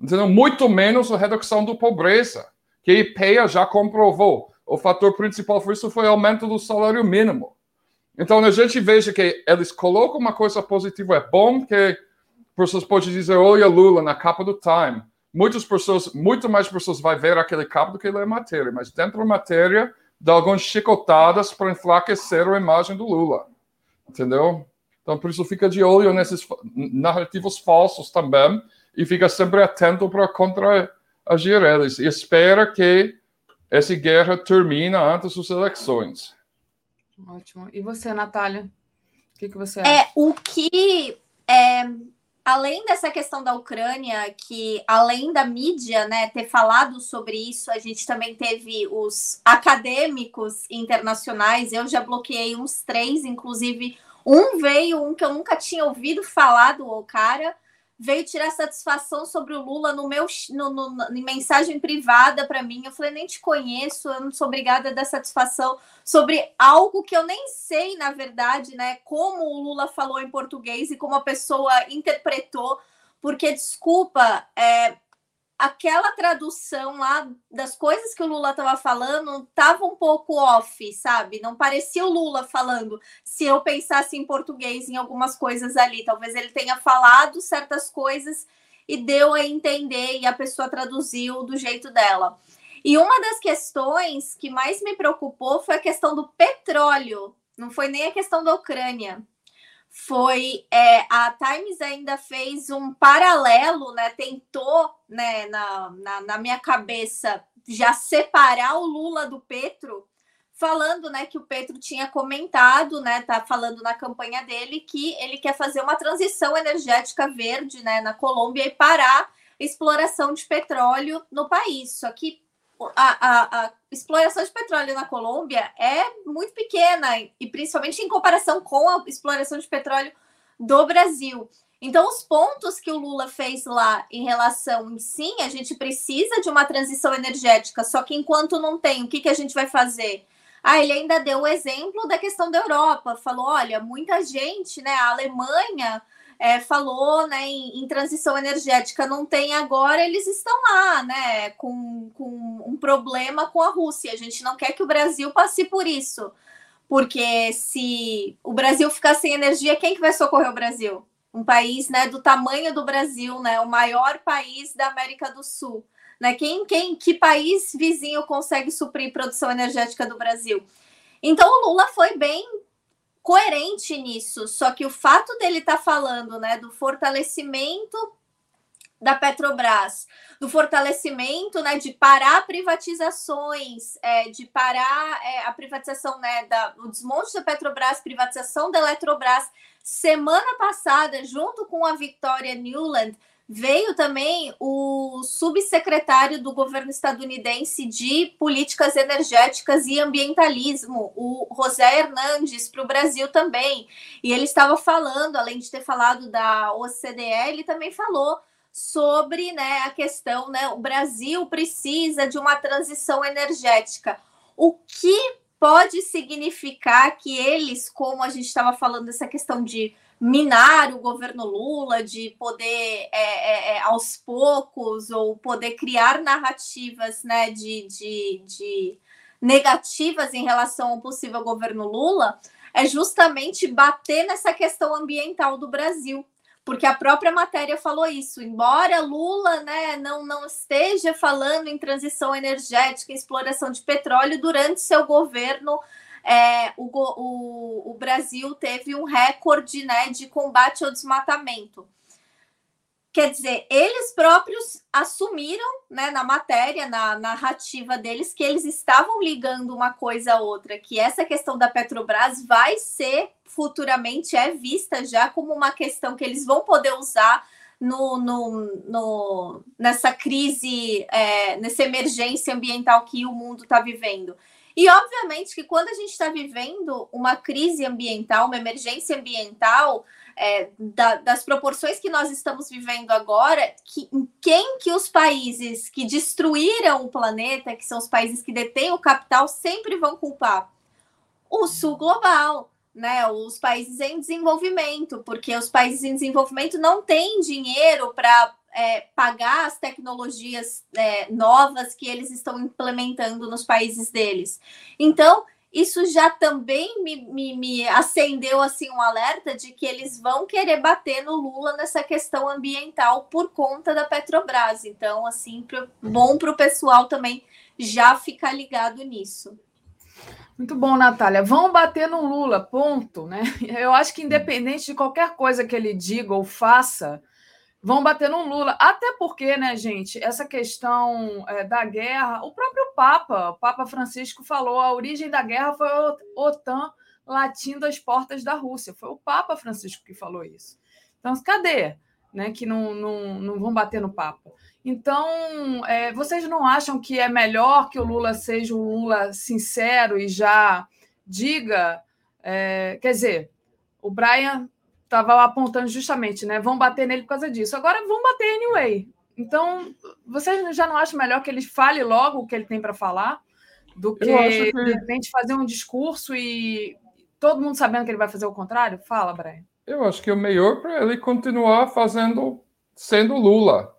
Entendeu? Muito menos a redução da pobreza, que a IPEA já comprovou. O fator principal for isso foi o aumento do salário mínimo. Então, a gente veja que eles colocam uma coisa positiva. É bom que pessoas podem dizer, olha Lula na capa do Time. Muitas pessoas, muito mais pessoas vai ver aquele capa do que ler matéria. Mas dentro da matéria, dá algumas chicotadas para enfraquecer a imagem do Lula. Entendeu? Então, por isso, fica de olho nesses narrativos falsos também e fica sempre atento para contra-agir eles. E espera que essa guerra termine antes das eleições. Ótimo. E você, Natália? O que, que você é, acha? É, o que... É, além dessa questão da Ucrânia, que além da mídia né, ter falado sobre isso, a gente também teve os acadêmicos internacionais. Eu já bloqueei uns três, inclusive um veio, um que eu nunca tinha ouvido falar do cara, veio tirar satisfação sobre o Lula no meu no, no, em mensagem privada para mim. Eu falei, nem te conheço, eu não sou obrigada a dar satisfação sobre algo que eu nem sei, na verdade, né? Como o Lula falou em português e como a pessoa interpretou. Porque, desculpa, é, aquela tradução lá das coisas que o Lula estava falando estava um pouco off, sabe? Não parecia o Lula falando. Se eu pensasse em português em algumas coisas ali, talvez ele tenha falado certas coisas e deu a entender e a pessoa traduziu do jeito dela. E uma das questões que mais me preocupou foi a questão do petróleo, não foi nem a questão da Ucrânia foi é, a Times ainda fez um paralelo, né? Tentou, né, na, na, na, minha cabeça, já separar o Lula do Petro, falando, né, que o Petro tinha comentado, né, tá falando na campanha dele que ele quer fazer uma transição energética verde, né, na Colômbia e parar a exploração de petróleo no país. Só que a, a, a, exploração de petróleo na Colômbia é muito pequena, e principalmente em comparação com a exploração de petróleo do Brasil. Então, os pontos que o Lula fez lá em relação, sim, a gente precisa de uma transição energética, só que enquanto não tem, o que, que a gente vai fazer? Ah, ele ainda deu o exemplo da questão da Europa, falou: olha, muita gente, né? A Alemanha é, falou né, em, em, transição energética, não tem agora, eles estão lá, né, com, com um problema com a Rússia. A gente não quer que o Brasil passe por isso, porque se o Brasil ficar sem energia, quem que vai socorrer o Brasil? Um país né, do tamanho do Brasil, né, o maior país da América do Sul. Né? Quem, quem, que país vizinho consegue suprir produção energética do Brasil? Então o Lula foi bem coerente nisso. Só que o fato dele estar tá falando né, do fortalecimento da Petrobras, do fortalecimento né, de parar privatizações, é, de parar é, a privatização, né, da, o desmonte da Petrobras, privatização da Eletrobras. Semana passada, junto com a Victoria Newland, veio também o subsecretário do governo estadunidense de políticas energéticas e ambientalismo, o José Hernandes, para o Brasil também. E ele estava falando, além de ter falado da OCDE, ele também falou sobre né, a questão, né? O Brasil precisa de uma transição energética. O que pode significar que eles, como a gente estava falando, essa questão de minar o governo Lula, de poder é, é, é, aos poucos ou poder criar narrativas né, de, de, de negativas em relação ao possível governo Lula, é justamente bater nessa questão ambiental do Brasil. Porque a própria matéria falou isso. Embora Lula né, não, não esteja falando em transição energética, em exploração de petróleo, durante seu governo é, o, o, o, Brasil teve um recorde né, de combate ao desmatamento. Quer dizer, eles próprios assumiram né, na matéria, na narrativa deles, que eles estavam ligando uma coisa a outra, que essa questão da Petrobras vai ser futuramente é vista já como uma questão que eles vão poder usar no, no, no nessa crise, é, nessa emergência ambiental que o mundo está vivendo. E, obviamente, que quando a gente está vivendo uma crise ambiental, uma emergência ambiental, é, da, das proporções que nós estamos vivendo agora, que, quem que os países que destruíram o planeta, que são os países que detêm o capital, sempre vão culpar? O sul global. Né, os países em desenvolvimento, porque os países em desenvolvimento não têm dinheiro para é, pagar as tecnologias é, novas que eles estão implementando nos países deles. Então, isso já também me, me, me, acendeu assim um alerta de que eles vão querer bater no Lula nessa questão ambiental por conta da Petrobras. Então, assim, pro, bom para o pessoal também já ficar ligado nisso. Muito bom, Natália. Vão bater no Lula, ponto, né? Eu acho que independente de qualquer coisa que ele diga ou faça, vão bater no Lula. Até porque, né, gente, essa questão é, da guerra, o próprio Papa, o Papa Francisco falou, a origem da guerra foi a OTAN latindo as portas da Rússia. Foi o Papa Francisco que falou isso. Então, cadê? Né, que não, não, não vão bater no Papa. Então, é, vocês não acham que é melhor que o Lula seja um Lula sincero e já diga? É, quer dizer, o Brian estava apontando justamente, né? Vão bater nele por causa disso. Agora vão bater anyway. Então, vocês já não acham melhor que ele fale logo o que ele tem para falar do que, que, de repente fazer um discurso e todo mundo sabendo que ele vai fazer o contrário? Fala, Brian. Eu acho que é o melhor para ele continuar fazendo sendo Lula.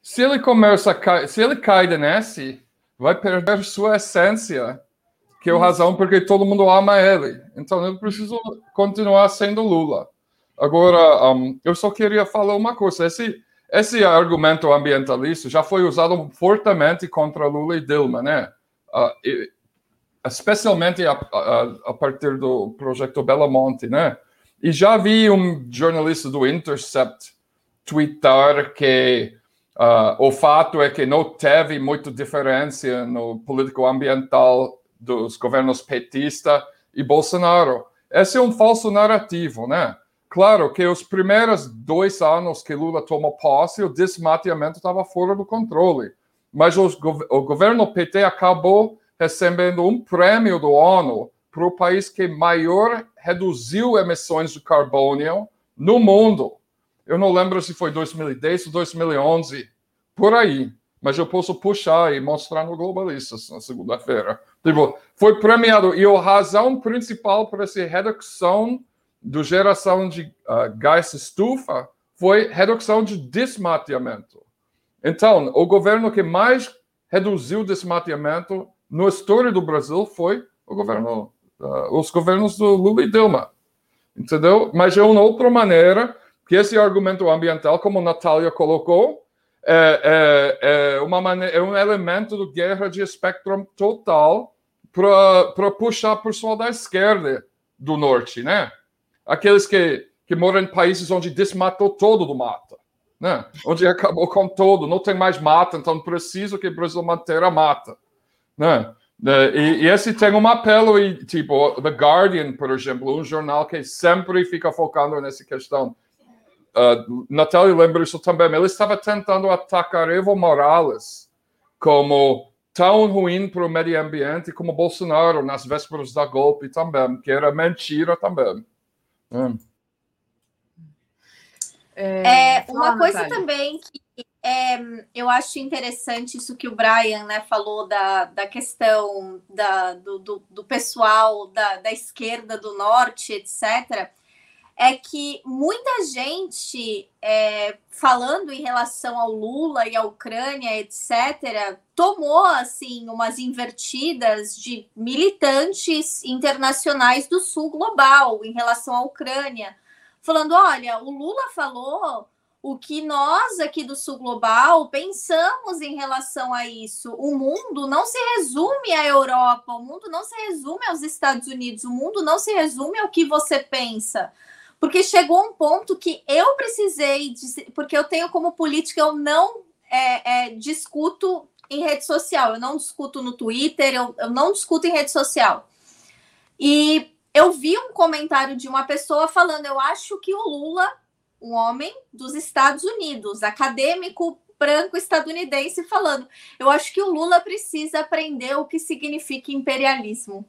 Se ele começa a cair, se ele cai nesse, vai perder sua essência, que é a razão porque todo mundo ama ele. Então ele precisa continuar sendo Lula. Agora, um, eu só queria falar uma coisa. Esse, esse argumento ambientalista já foi usado fortemente contra Lula e Dilma, né? Uh, e, especialmente a, a, a, partir do projeto Belo Monte, né? E já vi um jornalista do Intercept twittar que uh, o fato é que não teve muita diferença no político ambiental dos governos petista e Bolsonaro. Esse é um falso narrativo, né? Claro que os primeiros dois anos que Lula tomou posse, o desmateamento estava fora do controle. Mas os, o governo PT acabou recebendo um prêmio do ONU para o país que maior reduziu emissões de carbono no mundo. Eu não lembro se foi 2010 ou 2011, por aí. Mas eu posso puxar e mostrar no Globalistas na segunda-feira. Tipo, foi premiado. E a razão principal para essa redução da geração de uh, gás estufa foi redução de desmateamento. Então, o governo que mais reduziu o desmateamento na história do Brasil foi o governo, uh, os governos do Lula e Dilma. Entendeu? Mas é uma outra maneira que esse argumento ambiental, como a Natália colocou, é, é, é, uma maneira, é um elemento de guerra de espectro total para puxar o pessoal da esquerda do norte, né? Aqueles que, que moram em países onde desmatou todo do mata, né? Onde acabou com todo, não tem mais mata, então preciso que o Brasil mantenha a mata, né? E, e, esse tem um apelo, e, tipo, The Guardian, por exemplo, um jornal que sempre fica focando nessa questão uh, Natália lembra isso também, ele estava tentando atacar Evo Morales como tão ruim para o meio ambiente como Bolsonaro nas vésperas da golpe também, que era mentira também. Hum. É, é uma coisa Natália. também que é, eu acho interessante isso que o Brian né, falou da, da questão da, do, do, do pessoal da, da esquerda do norte, etc é que muita gente, é, falando em relação ao Lula e à Ucrânia, etc., tomou assim umas invertidas de militantes internacionais do Sul global em relação à Ucrânia, falando: olha, o Lula falou o que nós aqui do Sul Global pensamos em relação a isso. O mundo não se resume à Europa, o mundo não se resume aos Estados Unidos, o mundo não se resume ao que você pensa. Porque chegou um ponto que eu precisei, de, porque eu tenho como política, eu não é, é, discuto em rede social, eu não discuto no Twitter, eu, eu não discuto em rede social. E eu vi um comentário de uma pessoa falando: eu acho que o Lula, um homem dos Estados Unidos, acadêmico branco estadunidense, falando: eu acho que o Lula precisa aprender o que significa imperialismo.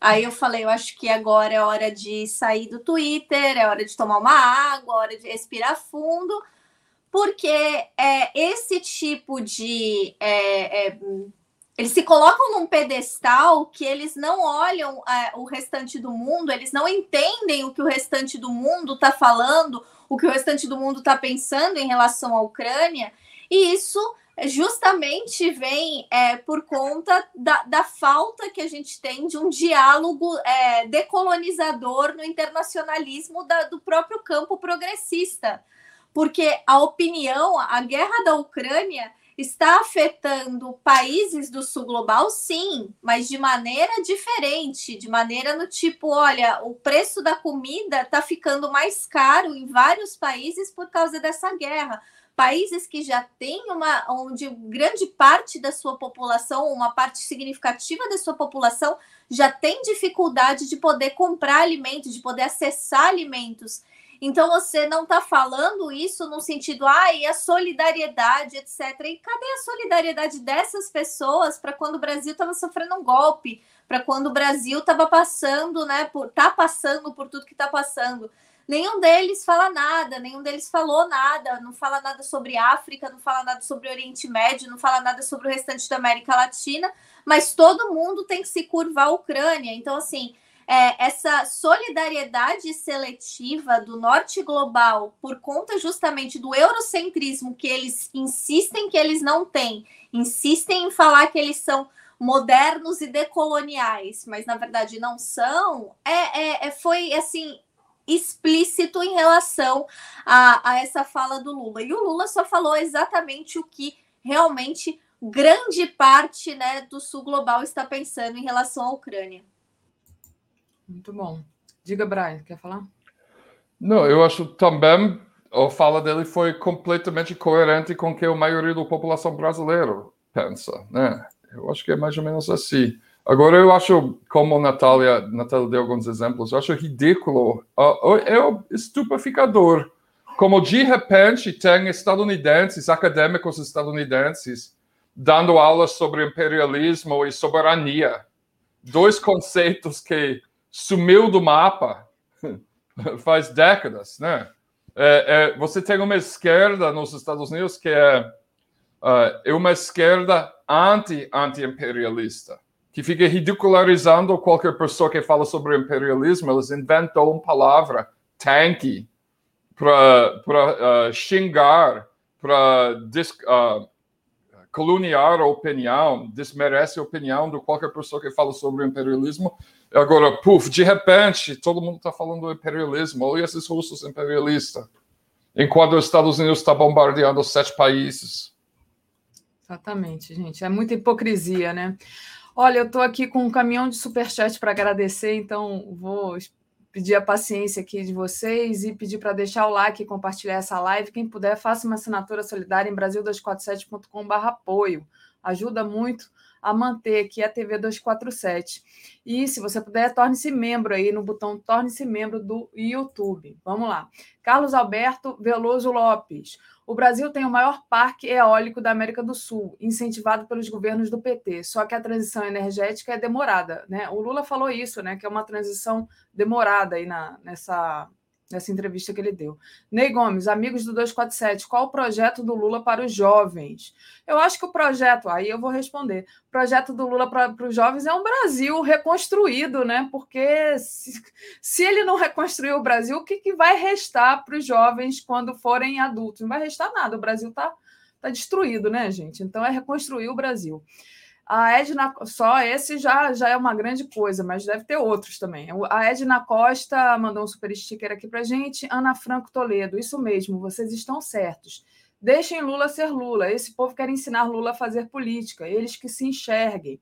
Aí eu falei, eu acho que agora é hora de sair do Twitter, é hora de tomar uma água, é hora de respirar fundo, porque é, esse tipo de. É, é, eles se colocam num pedestal que eles não olham é, o restante do mundo, eles não entendem o que o restante do mundo está falando, o que o restante do mundo está pensando em relação à Ucrânia, e isso justamente vem é, por conta da, da, falta que a gente tem de um diálogo é, decolonizador no internacionalismo da, do próprio campo progressista. Porque a opinião, a guerra da Ucrânia está afetando países do sul global, sim, mas de maneira diferente, de maneira no tipo, olha, o preço da comida está ficando mais caro em vários países por causa dessa guerra países que já têm uma onde grande parte da sua população, uma parte significativa da sua população já tem dificuldade de poder comprar alimentos, de poder acessar alimentos. Então você não está falando isso no sentido, ah, e a solidariedade, etc. E cadê a solidariedade dessas pessoas para quando o Brasil estava sofrendo um golpe, para quando o Brasil estava passando, né, por tá passando por tudo que está passando? Nenhum deles fala nada, nenhum deles falou nada, não fala nada sobre África, não fala nada sobre Oriente Médio, não fala nada sobre o restante da América Latina, mas todo mundo tem que se curvar à Ucrânia. Então, assim, é, essa solidariedade seletiva do norte global por conta justamente do eurocentrismo que eles insistem que eles não têm, insistem em falar que eles são modernos e decoloniais, mas na verdade não são, é, é, é foi assim explícito em relação a, a essa fala do Lula. E o Lula só falou exatamente o que realmente grande parte né, do sul global está pensando em relação à Ucrânia. Muito bom. Diga, Brian, quer falar? Não, eu acho também a fala dele foi completamente coerente com o que a maioria da população brasileira pensa, né? Eu acho que é mais ou menos assim. Agora, eu acho, como a Natália, Natália deu alguns exemplos, eu acho ridículo, uh, é estupeficador, como de repente tem estadunidenses, acadêmicos estadunidenses, dando aulas sobre imperialismo e soberania. Dois conceitos que sumiu do mapa [LAUGHS] faz décadas, né? É, é, você tem uma esquerda nos Estados Unidos que é, é uma esquerda anti-anti-imperialista, que fica ridicularizando qualquer pessoa que fala sobre imperialismo. Eles inventam uma palavra, tanky, para uh, xingar, para uh, coloniar a opinião, desmerece a opinião de qualquer pessoa que fala sobre imperialismo. Agora, puf, de repente, todo mundo está falando do imperialismo. Olha esses russos imperialistas. Enquanto os Estados Unidos está bombardeando sete países. Exatamente, gente. É muita hipocrisia, né? Olha, eu estou aqui com um caminhão de superchat para agradecer, então vou pedir a paciência aqui de vocês e pedir para deixar o like e compartilhar essa live. Quem puder, faça uma assinatura solidária em brasil247.com.br apoio. Ajuda muito a manter aqui a TV 247. E se você puder, torne-se membro aí no botão torne-se membro do YouTube. Vamos lá. Carlos Alberto Veloso Lopes. O Brasil tem o maior parque eólico da América do Sul, incentivado pelos governos do PT. Só que a transição energética é demorada, né? O Lula falou isso, né? Que é uma transição demorada aí na, nessa nessa entrevista que ele deu. Ney Gomes, amigos do 247, qual o projeto do Lula para os jovens? Eu acho que o projeto, aí eu vou responder, o projeto do Lula para, para os jovens é um Brasil reconstruído, né? Porque se, se ele não reconstruir o Brasil, o que, que vai restar para os jovens quando forem adultos? Não vai restar nada, o Brasil está tá destruído, né, gente? Então é reconstruir o Brasil. A Edna, só esse já, já é uma grande coisa, mas deve ter outros também. A Edna Costa mandou um super sticker aqui para gente. Ana Franco Toledo, isso mesmo, vocês estão certos. Deixem Lula ser Lula. Esse povo quer ensinar Lula a fazer política, eles que se enxerguem.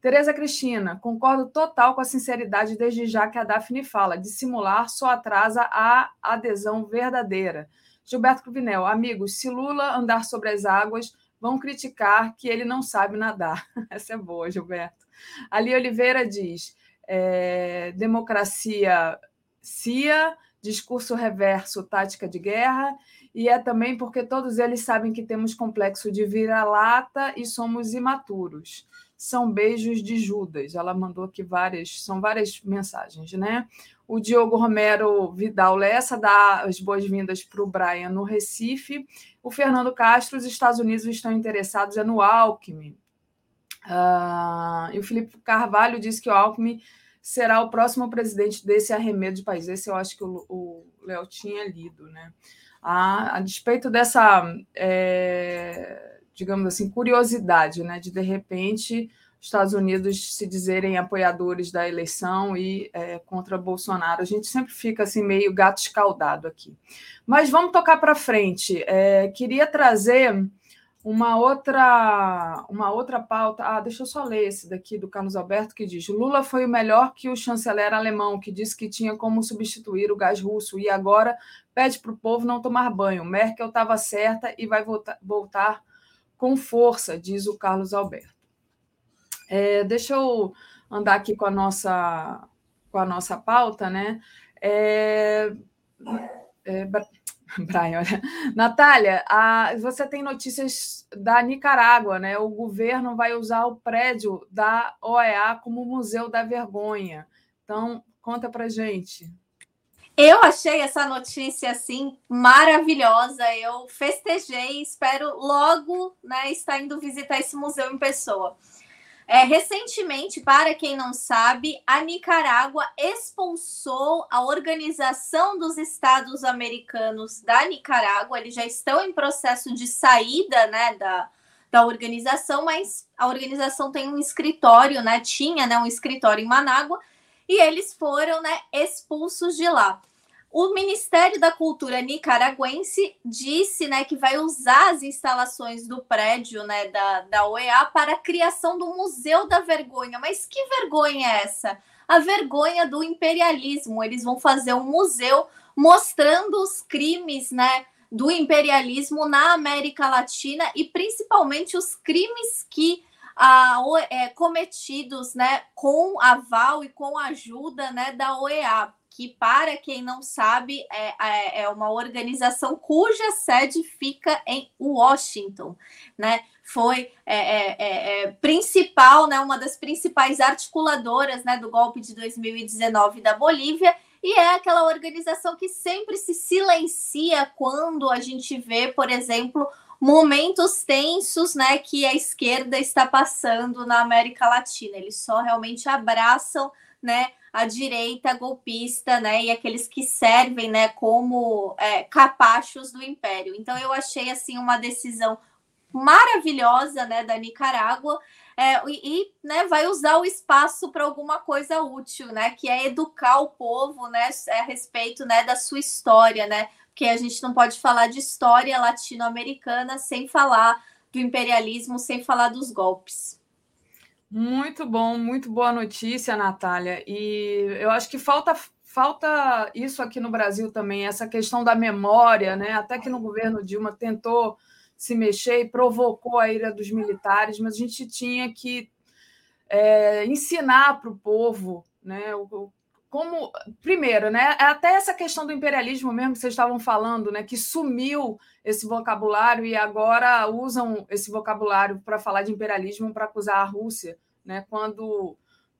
Tereza Cristina, concordo total com a sinceridade desde já que a Daphne fala. Dissimular só atrasa a adesão verdadeira. Gilberto Cruvinel, amigos, se Lula andar sobre as águas, vão criticar que ele não sabe nadar. [LAUGHS] Essa é boa, Gilberto. Ali Oliveira diz: é, democracia CIA, discurso reverso, tática de guerra, e é também porque todos eles sabem que temos complexo de vira-lata e somos imaturos. São beijos de Judas. Ela mandou aqui várias, são várias mensagens, né? O Diogo Romero Vidal Lessa dá as boas-vindas para o Brian no Recife. O Fernando Castro, os Estados Unidos estão interessados é no Alckmin. Uh, e o Felipe Carvalho diz que o Alckmin será o próximo presidente desse arremedo de país. Esse eu acho que o Léo tinha lido, né? A, a despeito dessa, é, digamos assim, curiosidade, né? De de repente Estados Unidos se dizerem apoiadores da eleição e é, contra Bolsonaro. A gente sempre fica assim meio gato escaldado aqui. Mas vamos tocar para frente. É, queria trazer uma outra uma outra pauta. Ah, deixa eu só ler esse daqui do Carlos Alberto que diz: Lula foi o melhor que o chanceler alemão, que disse que tinha como substituir o gás russo e agora pede para o povo não tomar banho. Merkel estava certa e vai voltar, voltar com força, diz o Carlos Alberto. É, deixa eu andar aqui com a nossa, com a nossa pauta, né? É, é, [LAUGHS] Brian, olha. Natália, a, você tem notícias da Nicarágua, né? O governo vai usar o prédio da OEA como Museu da Vergonha. Então, conta para gente. Eu achei essa notícia assim maravilhosa. Eu festejei, espero logo, né, estar indo visitar esse museu em pessoa. É, recentemente, para quem não sabe, a Nicarágua expulsou a Organização dos Estados Americanos da Nicarágua. Eles já estão em processo de saída né, da, da organização, mas a organização tem um escritório, né? Tinha né, um escritório em Manágua, e eles foram né, expulsos de lá. O Ministério da Cultura nicaragüense disse né, que vai usar as instalações do prédio né, da, da OEA para a criação do Museu da Vergonha. Mas que vergonha é essa? A vergonha do imperialismo. Eles vão fazer um museu mostrando os crimes, né, do imperialismo na América Latina e principalmente os crimes que ah, é, cometidos, né, com aval e com ajuda, né, da OEA que, para quem não sabe, é, é, uma organização cuja sede fica em Washington, né? Foi é, é, é, é, principal, né? Uma das principais articuladoras né, do golpe de 2019 da Bolívia e é aquela organização que sempre se silencia quando a gente vê, por exemplo, momentos tensos, né, que a esquerda está passando na América Latina. Eles só realmente abraçam, né, a direita golpista, né, e aqueles que servem, né, como é, capachos do império. Então eu achei assim uma decisão maravilhosa, né, da Nicarágua. É, e, e né, vai usar o espaço para alguma coisa útil, né? Que é educar o povo, né, a respeito, né, da sua história, né? Porque a gente não pode falar de história latino-americana sem falar do imperialismo, sem falar dos golpes. Muito bom, muito boa notícia, Natália. E eu acho que falta falta isso aqui no Brasil também, essa questão da memória, né? Até que no governo Dilma tentou se mexer e provocou a ira dos militares, mas a gente tinha que é, ensinar para o povo, né? O, como primeiro, né? É até essa questão do imperialismo mesmo que vocês estavam falando, né? Que sumiu esse vocabulário e agora usam esse vocabulário para falar de imperialismo para acusar a Rússia, né? Quando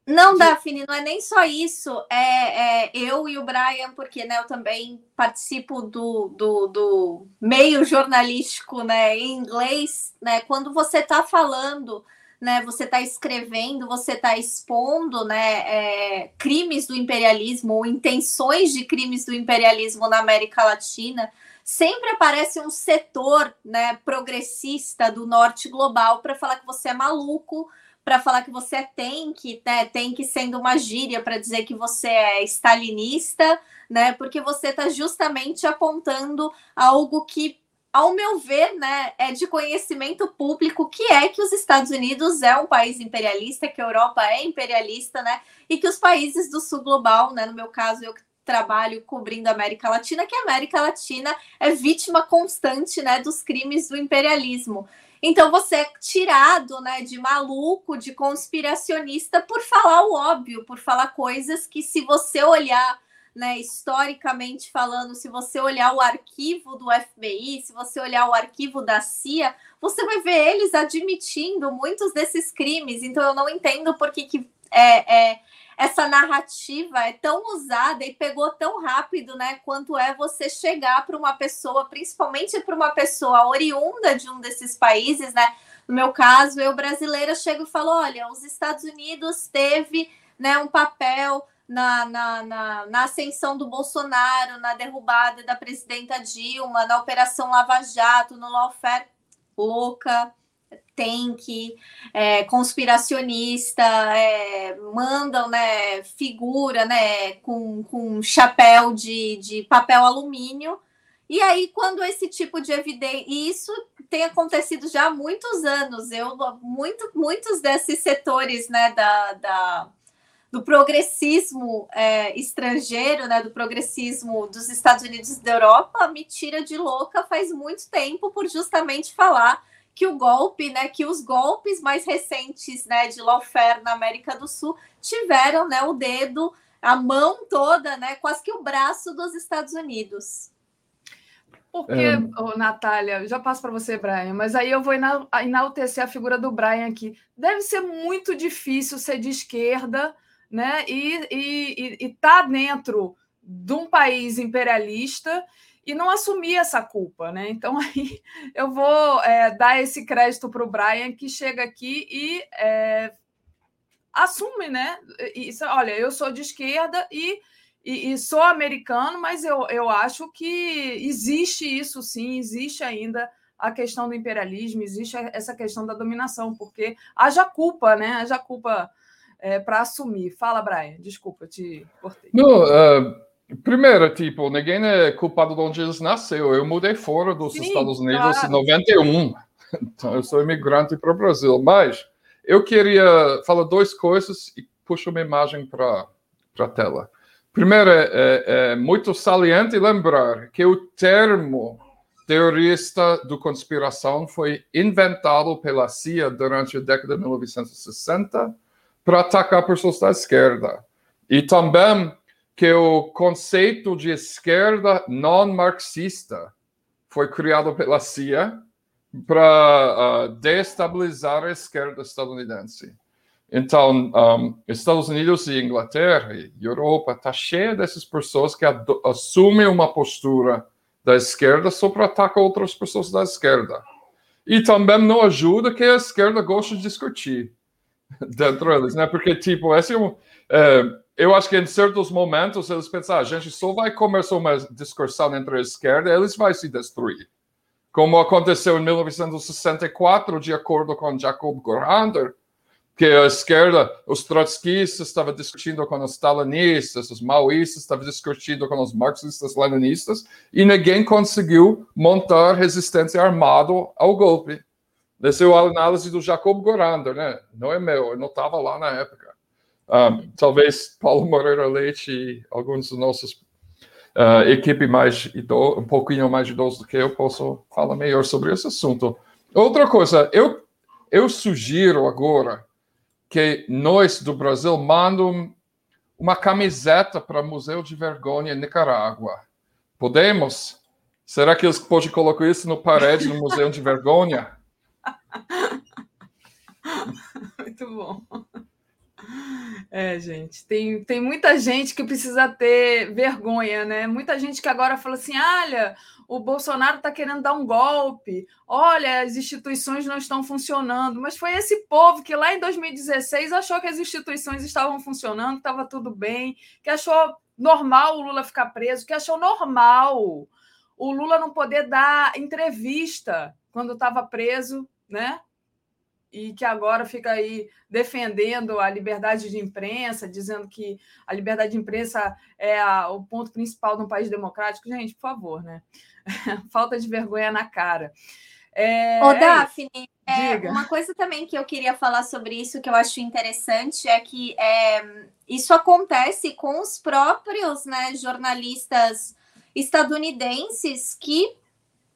não, Daphne, não é nem só isso. É, é, eu e o Brian, porque né, eu também participo do, do, do meio jornalístico né, em inglês, né? Quando você está falando né, você está escrevendo, você está expondo né, é, crimes do imperialismo ou intenções de crimes do imperialismo na América Latina, sempre aparece um setor né, progressista do norte global para falar que você é maluco, para falar que você é tanque, né, tanque sendo uma gíria para dizer que você é stalinista, né, porque você está justamente apontando algo que ao meu ver, né, é de conhecimento público que é que os Estados Unidos é um país imperialista, que a Europa é imperialista, né, e que os países do sul global, né, no meu caso, eu trabalho cobrindo a América Latina, que a América Latina é vítima constante, né, dos crimes do imperialismo. Então você é tirado, né, de maluco, de conspiracionista por falar o óbvio, por falar coisas que se você olhar né, historicamente falando, se você olhar o arquivo do FBI, se você olhar o arquivo da CIA, você vai ver eles admitindo muitos desses crimes. Então eu não entendo por que, que é, é, essa narrativa é tão usada e pegou tão rápido, né? Quanto é você chegar para uma pessoa, principalmente para uma pessoa oriunda de um desses países, né? No meu caso, eu brasileira chego e falo: olha, os Estados Unidos teve né, um papel na, na, na, na, ascensão do Bolsonaro, na derrubada da presidenta Dilma, na Operação Lava Jato, no lawfare louca, tem que é, conspiracionista, é, mandam né, figura né, com, com chapéu de, de papel alumínio. E aí, quando esse tipo de evidência. E isso tem acontecido já há muitos anos. Eu, muito, muitos desses setores né, da, da do progressismo é, estrangeiro, né, do progressismo dos Estados Unidos e da Europa, me tira de louca faz muito tempo por justamente falar que o golpe, né, que os golpes mais recentes, né, de lawfare na América do Sul tiveram, né, o dedo, a mão toda, né, quase que o braço dos Estados Unidos. Porque, é... oh, Natália, já passo para você, Brian, mas aí eu vou enaltecer a figura do Brian aqui. Deve ser muito difícil ser de esquerda né? E está dentro de um país imperialista e não assumir essa culpa, né? Então [LAUGHS] aí eu vou é, dar esse crédito para o Brian que chega aqui e é, assume, né? Isso, olha, eu sou de esquerda e, e, e, sou americano, mas eu, eu acho que existe isso sim, existe ainda a questão do imperialismo, existe essa questão da dominação, porque haja culpa, né? Haja culpa é, para assumir. Fala, Brian, desculpa, te cortei. Não, uh, primeiro, tipo, ninguém é culpado de onde eles nasceu. Eu mudei fora dos Sim, Estados Unidos claro. em 91, [LAUGHS] então eu sou imigrante para o Brasil. Mas eu queria falar duas coisas e puxo uma imagem para a tela. Primeiro, é, é, é muito saliente lembrar que o termo teorista do conspiração foi inventado pela CIA durante a década de 1960 para atacar pessoas da esquerda. E também que o conceito de esquerda não marxista foi criado pela CIA para uh, destabilizar a esquerda estadunidense. Então, um, Estados Unidos e Inglaterra e Europa está cheia dessas pessoas que assumem uma postura da esquerda só para atacar outras pessoas da esquerda. E também não ajuda que a esquerda gosta de discutir [LAUGHS] dentro deles, né? Porque, tipo, esse é um, é, eu acho que em certos momentos eles pensam, ah, a gente só vai começar uma discussão entre a esquerda eles vão se destruir. Como aconteceu em 1964, de acordo com Jacob Gorander, que a esquerda, os trotskistas estavam discutindo com os stalinistas, os maoístas estavam discutindo com os marxistas leninistas, e ninguém conseguiu montar resistência armada ao golpe. Essa é a análise do Jacob Gorander, né? Não é meu, eu não estava lá na época. Um, ah, talvez Paulo Moreira Leite e alguns dos nossos uh, equipe mais idoso, um pouquinho mais idoso do que eu possam falar melhor sobre esse assunto. Outra coisa, eu, eu sugiro agora que nós do Brasil mandem uma camiseta para o Museu de Vergonha Nicarágua. Podemos? Será que eles podem colocar isso no parede do Museu de Vergonha? Muito bom. É, gente, tem, tem muita gente que precisa ter vergonha, né? Muita gente que agora fala assim: olha, o Bolsonaro está querendo dar um golpe, olha, as instituições não estão funcionando. Mas foi esse povo que lá em 2016 achou que as instituições estavam funcionando, estava tudo bem, que achou normal o Lula ficar preso, que achou normal o Lula não poder dar entrevista quando estava preso, né? e que agora fica aí defendendo a liberdade de imprensa, dizendo que a liberdade de imprensa é a, o ponto principal de um país democrático. Gente, por favor, né? [LAUGHS] Falta de vergonha na cara. É, Ô, é Daphne, é, uma coisa também que eu queria falar sobre isso, que eu acho interessante, é que é, isso acontece com os próprios né, jornalistas estadunidenses que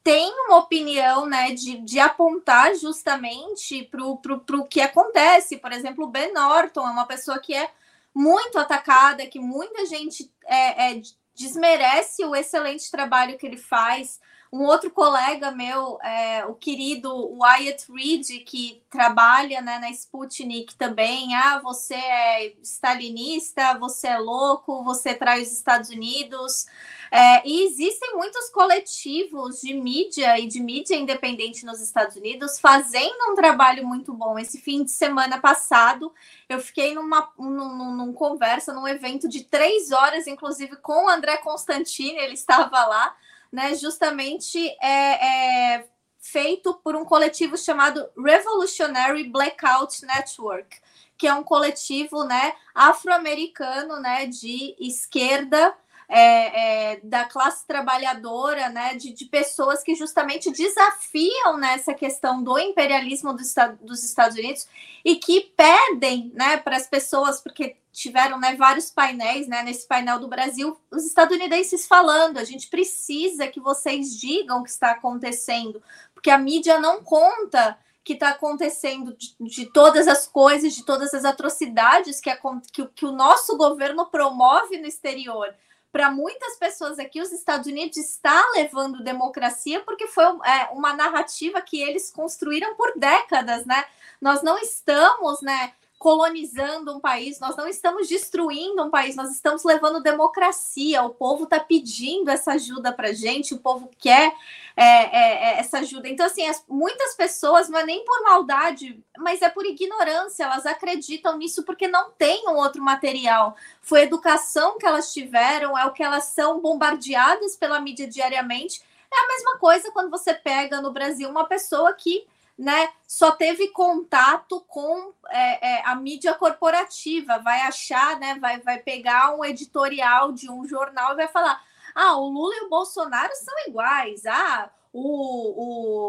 tem uma opinião né, de, de apontar justamente para o que acontece. Por exemplo, o Ben Norton é uma pessoa que é muito atacada, que muita gente é, é, desmerece o excelente trabalho que ele faz. Um outro colega meu, é, o querido Wyatt Reed, que trabalha né, na Sputnik também. Ah, você é stalinista, você é louco, você traz os Estados Unidos. É, e existem muitos coletivos de mídia e de mídia independente nos Estados Unidos fazendo um trabalho muito bom. Esse fim de semana passado, eu fiquei numa num, num conversa, num evento de três horas, inclusive com o André Constantini, ele estava lá né, justamente é, é feito por um coletivo chamado Revolutionary Blackout Network, que é um coletivo né, afro-americano né, de esquerda é, é, da classe trabalhadora, né, de, de, pessoas que justamente desafiam nessa né, questão do imperialismo do, dos Estados Unidos e que pedem né, para as pessoas, porque tiveram né, vários painéis né, nesse painel do Brasil, os estadunidenses falando: a gente precisa que vocês digam o que está acontecendo, porque a mídia não conta que está acontecendo de, de, todas as coisas, de todas as atrocidades que, a, que, que o nosso governo promove no exterior para muitas pessoas aqui, os Estados Unidos está levando democracia porque foi é, uma narrativa que eles construíram por décadas, né? Nós não estamos, né? Colonizando um país, nós não estamos destruindo um país, nós estamos levando democracia. O povo está pedindo essa ajuda para gente, o povo quer é, é, é, essa ajuda. Então, assim, as, muitas pessoas, não é nem por maldade, mas é por ignorância, elas acreditam nisso porque não tem um outro material. Foi educação que elas tiveram, é o que elas são bombardeadas pela mídia diariamente. É a mesma coisa quando você pega no Brasil uma pessoa que né, só teve contato com é, é, a mídia corporativa, vai achar, né, vai, vai pegar um editorial de um jornal e vai falar: ah, o Lula e o Bolsonaro são iguais, ah, o,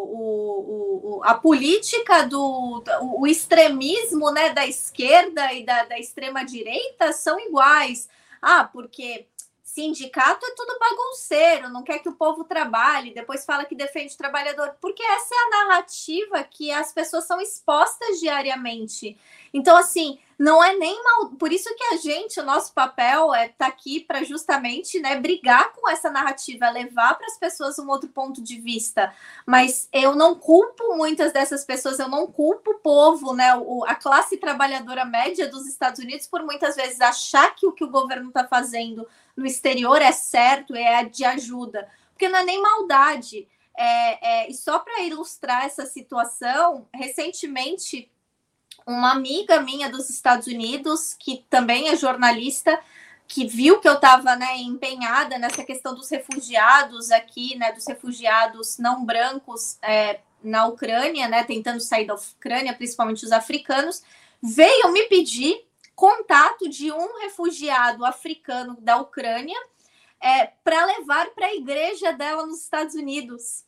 o, o, a política do o extremismo né, da esquerda e da, da extrema direita são iguais. ah, porque sindicato é tudo bagunceiro, não quer que o povo trabalhe, depois fala que defende o trabalhador, porque essa é a narrativa que as pessoas são expostas diariamente. Então, assim, não é nem mal. Por isso que a gente, o nosso papel é estar tá aqui para justamente né, brigar com essa narrativa, levar para as pessoas um outro ponto de vista. Mas eu não culpo muitas dessas pessoas, eu não culpo o povo, né, o, a classe trabalhadora média dos Estados Unidos, por muitas vezes achar que o que o governo está fazendo no exterior é certo, é de ajuda. Porque não é nem maldade. É, é, e só para ilustrar essa situação, recentemente uma amiga minha dos Estados Unidos, que também é jornalista, que viu que eu estava né, empenhada nessa questão dos refugiados aqui, né, dos refugiados não brancos é, na Ucrânia, né, tentando sair da Ucrânia, principalmente os africanos, veio me pedir contato de um refugiado africano da Ucrânia é, para levar para a igreja dela nos Estados Unidos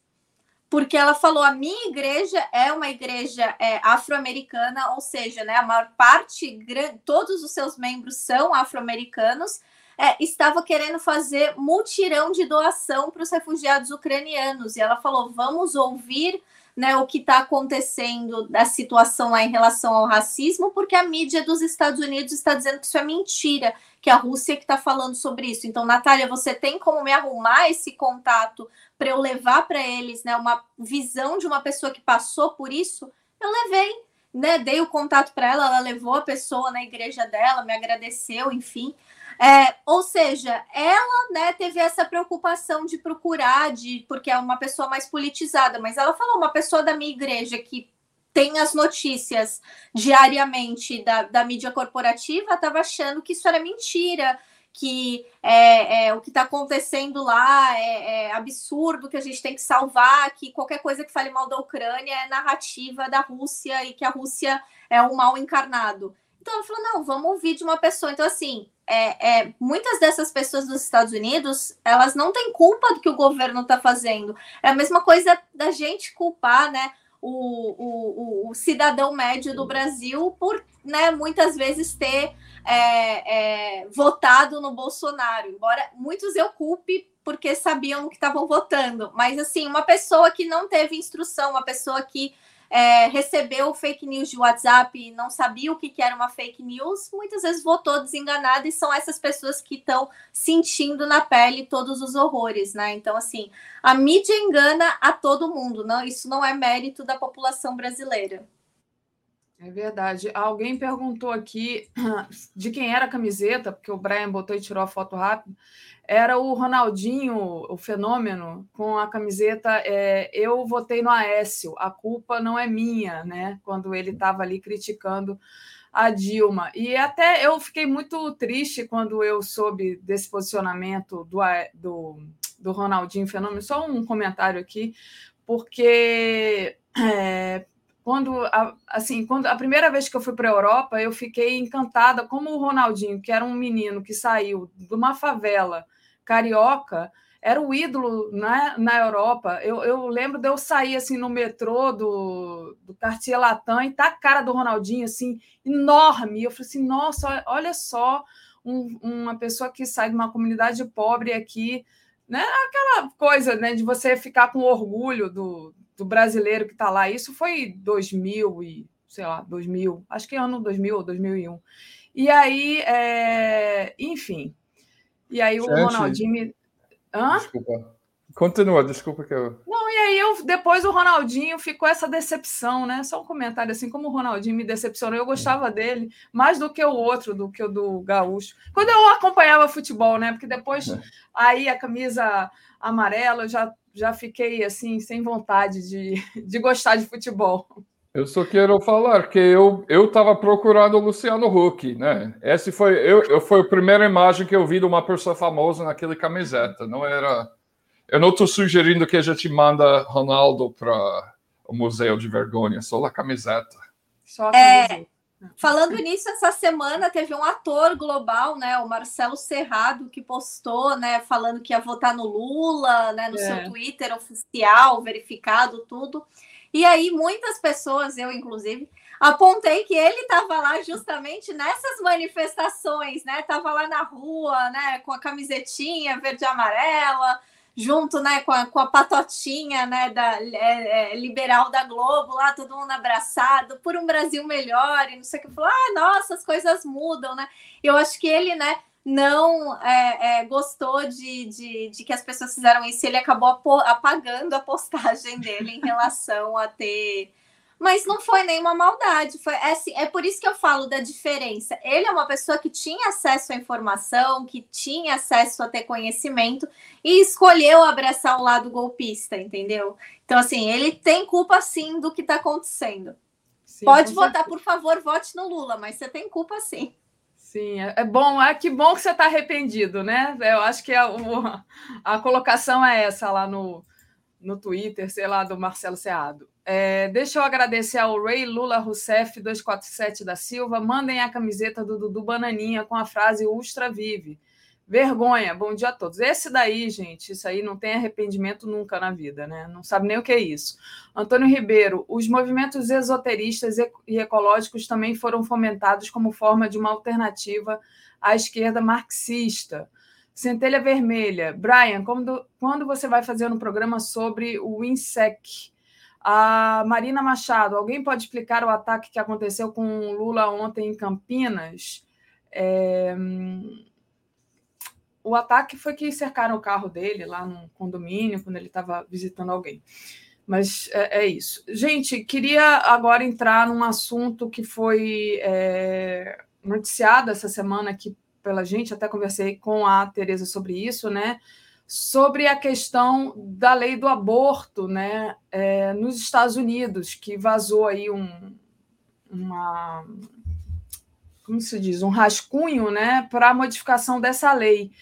porque ela falou: a minha igreja é uma igreja é, afro-americana, ou seja, né, a maior parte, todos os seus membros são afro-americanos. É, estava querendo fazer mutirão de doação para os refugiados ucranianos. E ela falou: vamos ouvir né, o que está acontecendo da situação lá em relação ao racismo, porque a mídia dos Estados Unidos está dizendo que isso é mentira, que a Rússia que está falando sobre isso. Então, Natália, você tem como me arrumar esse contato para eu levar para eles né, uma visão de uma pessoa que passou por isso, eu levei, né? Dei o contato para ela, ela levou a pessoa na igreja dela, me agradeceu, enfim. É, ou seja, ela né, teve essa preocupação de procurar, de porque é uma pessoa mais politizada, mas ela falou, uma pessoa da minha igreja que tem as notícias diariamente da, da mídia corporativa, estava achando que isso era mentira, que é, é o que está acontecendo lá é, é, absurdo, que a gente tem que salvar, que qualquer coisa que fale mal da Ucrânia é narrativa da Rússia e que a Rússia é um mal encarnado. Então ela falou: não, vamos ouvir de uma pessoa. Então, assim, é, é, muitas dessas pessoas dos Estados Unidos, elas não têm culpa do que o governo está fazendo. É a mesma coisa da gente culpar, né? O, o, o, cidadão médio do Brasil por né, muitas vezes ter é, é, votado no Bolsonaro, embora muitos eu culpe porque sabiam que estavam votando, mas assim, uma pessoa que não teve instrução, uma pessoa que é, recebeu fake news de WhatsApp e não sabia o que, que era uma fake news, muitas vezes votou desenganada e são essas pessoas que estão sentindo na pele todos os horrores, né? Então, assim, a mídia engana a todo mundo, não? Isso não é mérito da população brasileira. É verdade. Alguém perguntou aqui [CLEARS THROAT] de quem era a camiseta, porque o Brian botou e tirou a foto rápido. Era o Ronaldinho, o fenômeno, com a camiseta é, Eu votei no Aécio, a culpa não é minha, né? Quando ele estava ali criticando a Dilma. E até eu fiquei muito triste quando eu soube desse posicionamento do, do, do Ronaldinho Fenômeno. Só um comentário aqui, porque é, quando assim quando a primeira vez que eu fui para a Europa eu fiquei encantada como o Ronaldinho que era um menino que saiu de uma favela carioca era o ídolo na, na Europa. Eu, eu lembro de eu sair assim no metrô do, do Cartier Latam e tá a cara do Ronaldinho assim enorme. Eu falei assim nossa olha só um, uma pessoa que sai de uma comunidade pobre aqui. Né aquela coisa né de você ficar com orgulho do do brasileiro que está lá. Isso foi 2000 e, sei lá, 2000, acho que ano 2000 ou 2001. E aí, é... enfim. E aí Gente, o Ronaldinho me... Hã? Desculpa. Continua, desculpa que eu. Não, e aí eu, depois o Ronaldinho ficou essa decepção, né? Só um comentário assim, como o Ronaldinho me decepcionou, eu gostava dele mais do que o outro, do que o do Gaúcho. Quando eu acompanhava futebol, né? Porque depois é. aí a camisa amarela, eu já já fiquei assim sem vontade de, de gostar de futebol. Eu só quero falar que eu eu estava procurando o Luciano Huck, né? Esse foi eu, eu foi a primeira imagem que eu vi de uma pessoa famosa naquele camiseta. Não era. Eu não estou sugerindo que a gente manda Ronaldo para o Museu de Vergonha, só a camiseta. Só a é, camiseta. É, Falando nisso, essa semana teve um ator global, né, o Marcelo Serrado, que postou, né, falando que ia votar no Lula, né, no é. seu Twitter oficial, verificado tudo. E aí muitas pessoas, eu inclusive, apontei que ele estava lá justamente nessas manifestações, né? Tava lá na rua, né, com a camisetinha verde e amarela, junto, né, com a, com a patotinha, né, da é, é, liberal da Globo, lá todo mundo abraçado por um Brasil melhor e não sei o que. Falou, ah, nossa, as coisas mudam, né? Eu acho que ele, né, não é, é, gostou de, de, de, que as pessoas fizeram isso, ele acabou apagando a postagem dele em relação a ter mas não foi nenhuma maldade. Foi é, assim, é por isso que eu falo da diferença. Ele é uma pessoa que tinha acesso à informação, que tinha acesso a ter conhecimento e escolheu abraçar o lado golpista, entendeu? Então, assim, ele tem culpa sim do que está acontecendo. Sim, Pode votar, por favor, vote no Lula, mas você tem culpa sim. Sim, é, é bom, é que bom que você está arrependido, né? Eu acho que a, a colocação é essa lá no, no Twitter, sei lá, do Marcelo Seado. É, deixa eu agradecer ao Ray Lula Rousseff 247 da Silva. Mandem a camiseta do Dudu Bananinha com a frase Ultra Vive. Vergonha, bom dia a todos. Esse daí, gente, isso aí não tem arrependimento nunca na vida, né? Não sabe nem o que é isso. Antônio Ribeiro, os movimentos esoteristas e ecológicos também foram fomentados como forma de uma alternativa à esquerda marxista. Centelha Vermelha. Brian, quando, quando você vai fazer um programa sobre o INSEC? A Marina Machado, alguém pode explicar o ataque que aconteceu com Lula ontem em Campinas? É... O ataque foi que cercaram o carro dele lá no condomínio, quando ele estava visitando alguém. Mas é, é, isso. Gente, queria agora entrar num assunto que foi é, noticiado essa semana aqui pela gente, até conversei com a Tereza sobre isso, né? Sobre a questão da lei do aborto, né? É, nos Estados Unidos, que vazou aí um, uma como se diz, um rascunho, né, para a modificação dessa lei.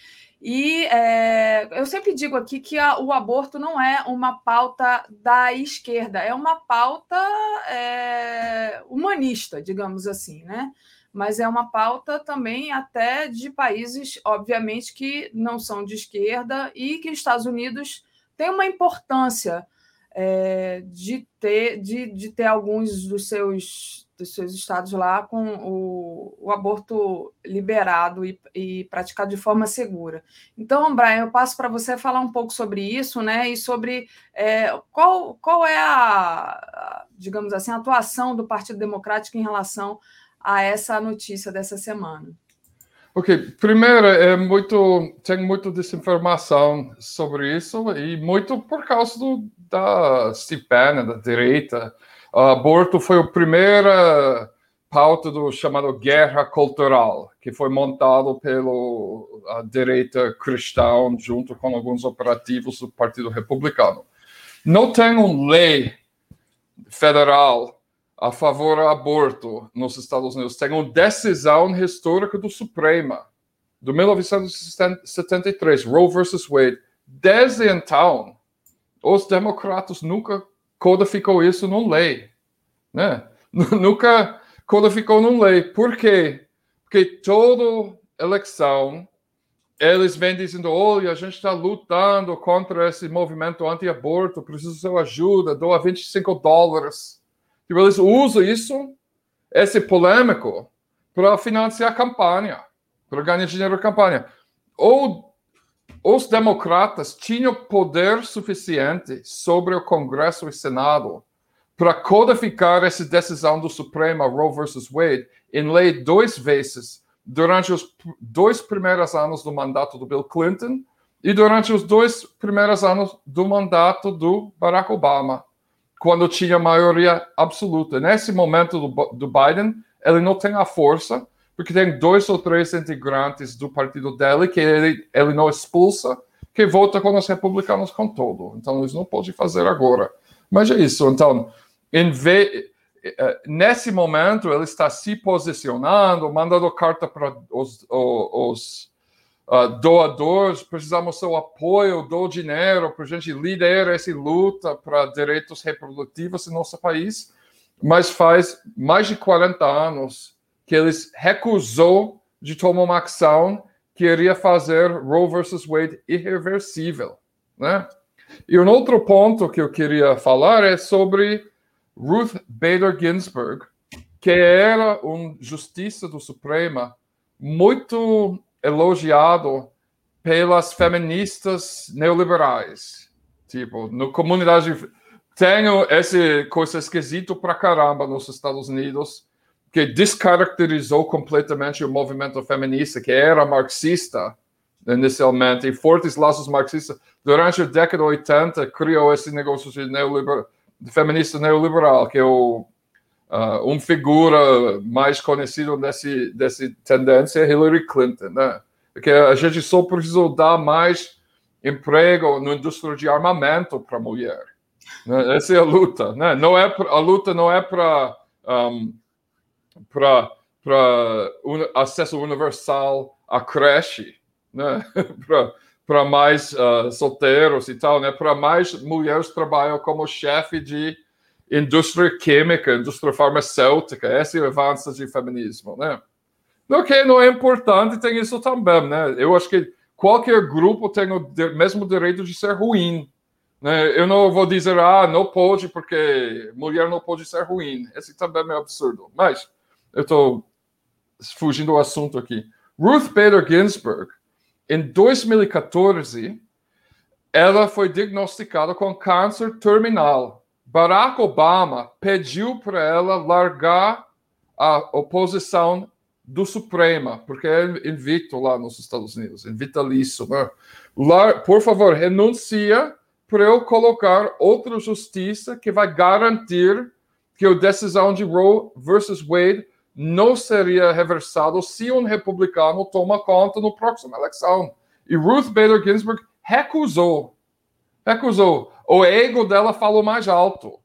E é, eu sempre digo aqui que a, o aborto não é uma pauta da esquerda, é uma pauta é, humanista, digamos assim, né? Mas é uma pauta também até de países, obviamente, que não são de esquerda e que os Estados Unidos têm uma importância é, de, ter, de, de ter alguns dos seus, dos seus estados lá com o, o aborto liberado e, e, praticado de forma segura. Então, Brian, eu passo para você falar um pouco sobre isso, né? E sobre é, qual, qual é a, digamos assim, a atuação do Partido Democrático em relação a essa notícia dessa semana? Ok, primeiro, é muito, tem muita desinformação sobre isso e muito por causa do, da CIPAN, da direita. O aborto foi a primeira pauta do chamado guerra cultural, que foi montado pela direita cristã junto com alguns operativos do Partido Republicano. Não tem uma lei federal a favor do aborto nos Estados Unidos tem uma decisão histórica do Supremo, de 1973, Roe versus Wade. Desde então, os democratas nunca codificou isso numa lei, né? [LAUGHS] nunca codificou numa lei. Por quê? Porque toda eleição eles vêm dizendo: olha, a gente está lutando contra esse movimento anti-aborto, preciso de sua ajuda, doa 25 dólares Tipo, eles usam isso, esse polêmico, para financiar a campanha, para ganhar dinheiro na campanha. Ou os democratas tinham poder suficiente sobre o Congresso e Senado para codificar essa decisão do Supremo Roe versus Wade em lei duas vezes durante os dois primeiros anos do mandato do Bill Clinton e durante os dois primeiros anos do mandato do Barack Obama quando tinha maioria absoluta. Nesse momento do, do Biden, ele não tem a força, porque tem dois ou três integrantes do partido dele que ele, ele não expulsa, que vota com os republicanos com todo. Então, eles não podem fazer agora. Mas é isso. Então, em vez, eh, nesse momento, ele está se posicionando, mandando carta para os, os, os uh, doadores, precisamos do apoio, do dinheiro para a gente liderar essa luta para direitos reprodutivos em nosso país. mas faz mais de 40 anos que eles recusou de tomar uma ação que iria fazer Roe versus Wade irreversível, né? E um outro ponto que eu queria falar é sobre Ruth Bader Ginsburg, que era um justiça do Suprema muito elogiado pelas feministas neoliberais. Tipo, na comunidade tenho esse coisa esquisito para caramba nos Estados Unidos que descaracterizou completamente o movimento feminista que era marxista inicialmente e fortes laços marxistas durante a década de 80 criou esse negócio de, de feminista neoliberal que é o Uh, uma figura mais conhecida desse, dessa tendência é Hillary Clinton, né? Porque a gente só precisa dar mais emprego na indústria de armamento para mulher. Né? Essa é a luta, né? Não é pra, a luta não é para um, para un, acesso universal à creche, né? [LAUGHS] para mais uh, solteiros e tal, né? Para mais mulheres trabalham como chefe de indústria química, indústria farmacêutica, essa é o avanço de feminismo, né? O que não é importante, tem isso também, né? Eu acho que qualquer grupo tem o mesmo direito de ser ruim. Né? Eu não vou dizer, ah, não pode, porque mulher não pode ser ruim. Esse também é absurdo. Mas eu estou fugindo do assunto aqui. Ruth Bader Ginsburg, em 2014, ela foi diagnosticada com câncer terminal. Barack Obama pediu para ela largar a oposição do Suprema, porque é invicto lá nos Estados Unidos, invitalício. Né? por favor, renuncia para eu colocar outra justiça que vai garantir que a decisão de Roe versus Wade não seria reversado se um republicano toma conta no próximo eleição. E Ruth Bader Ginsburg recusou. Recusou o ego dela falou mais alto.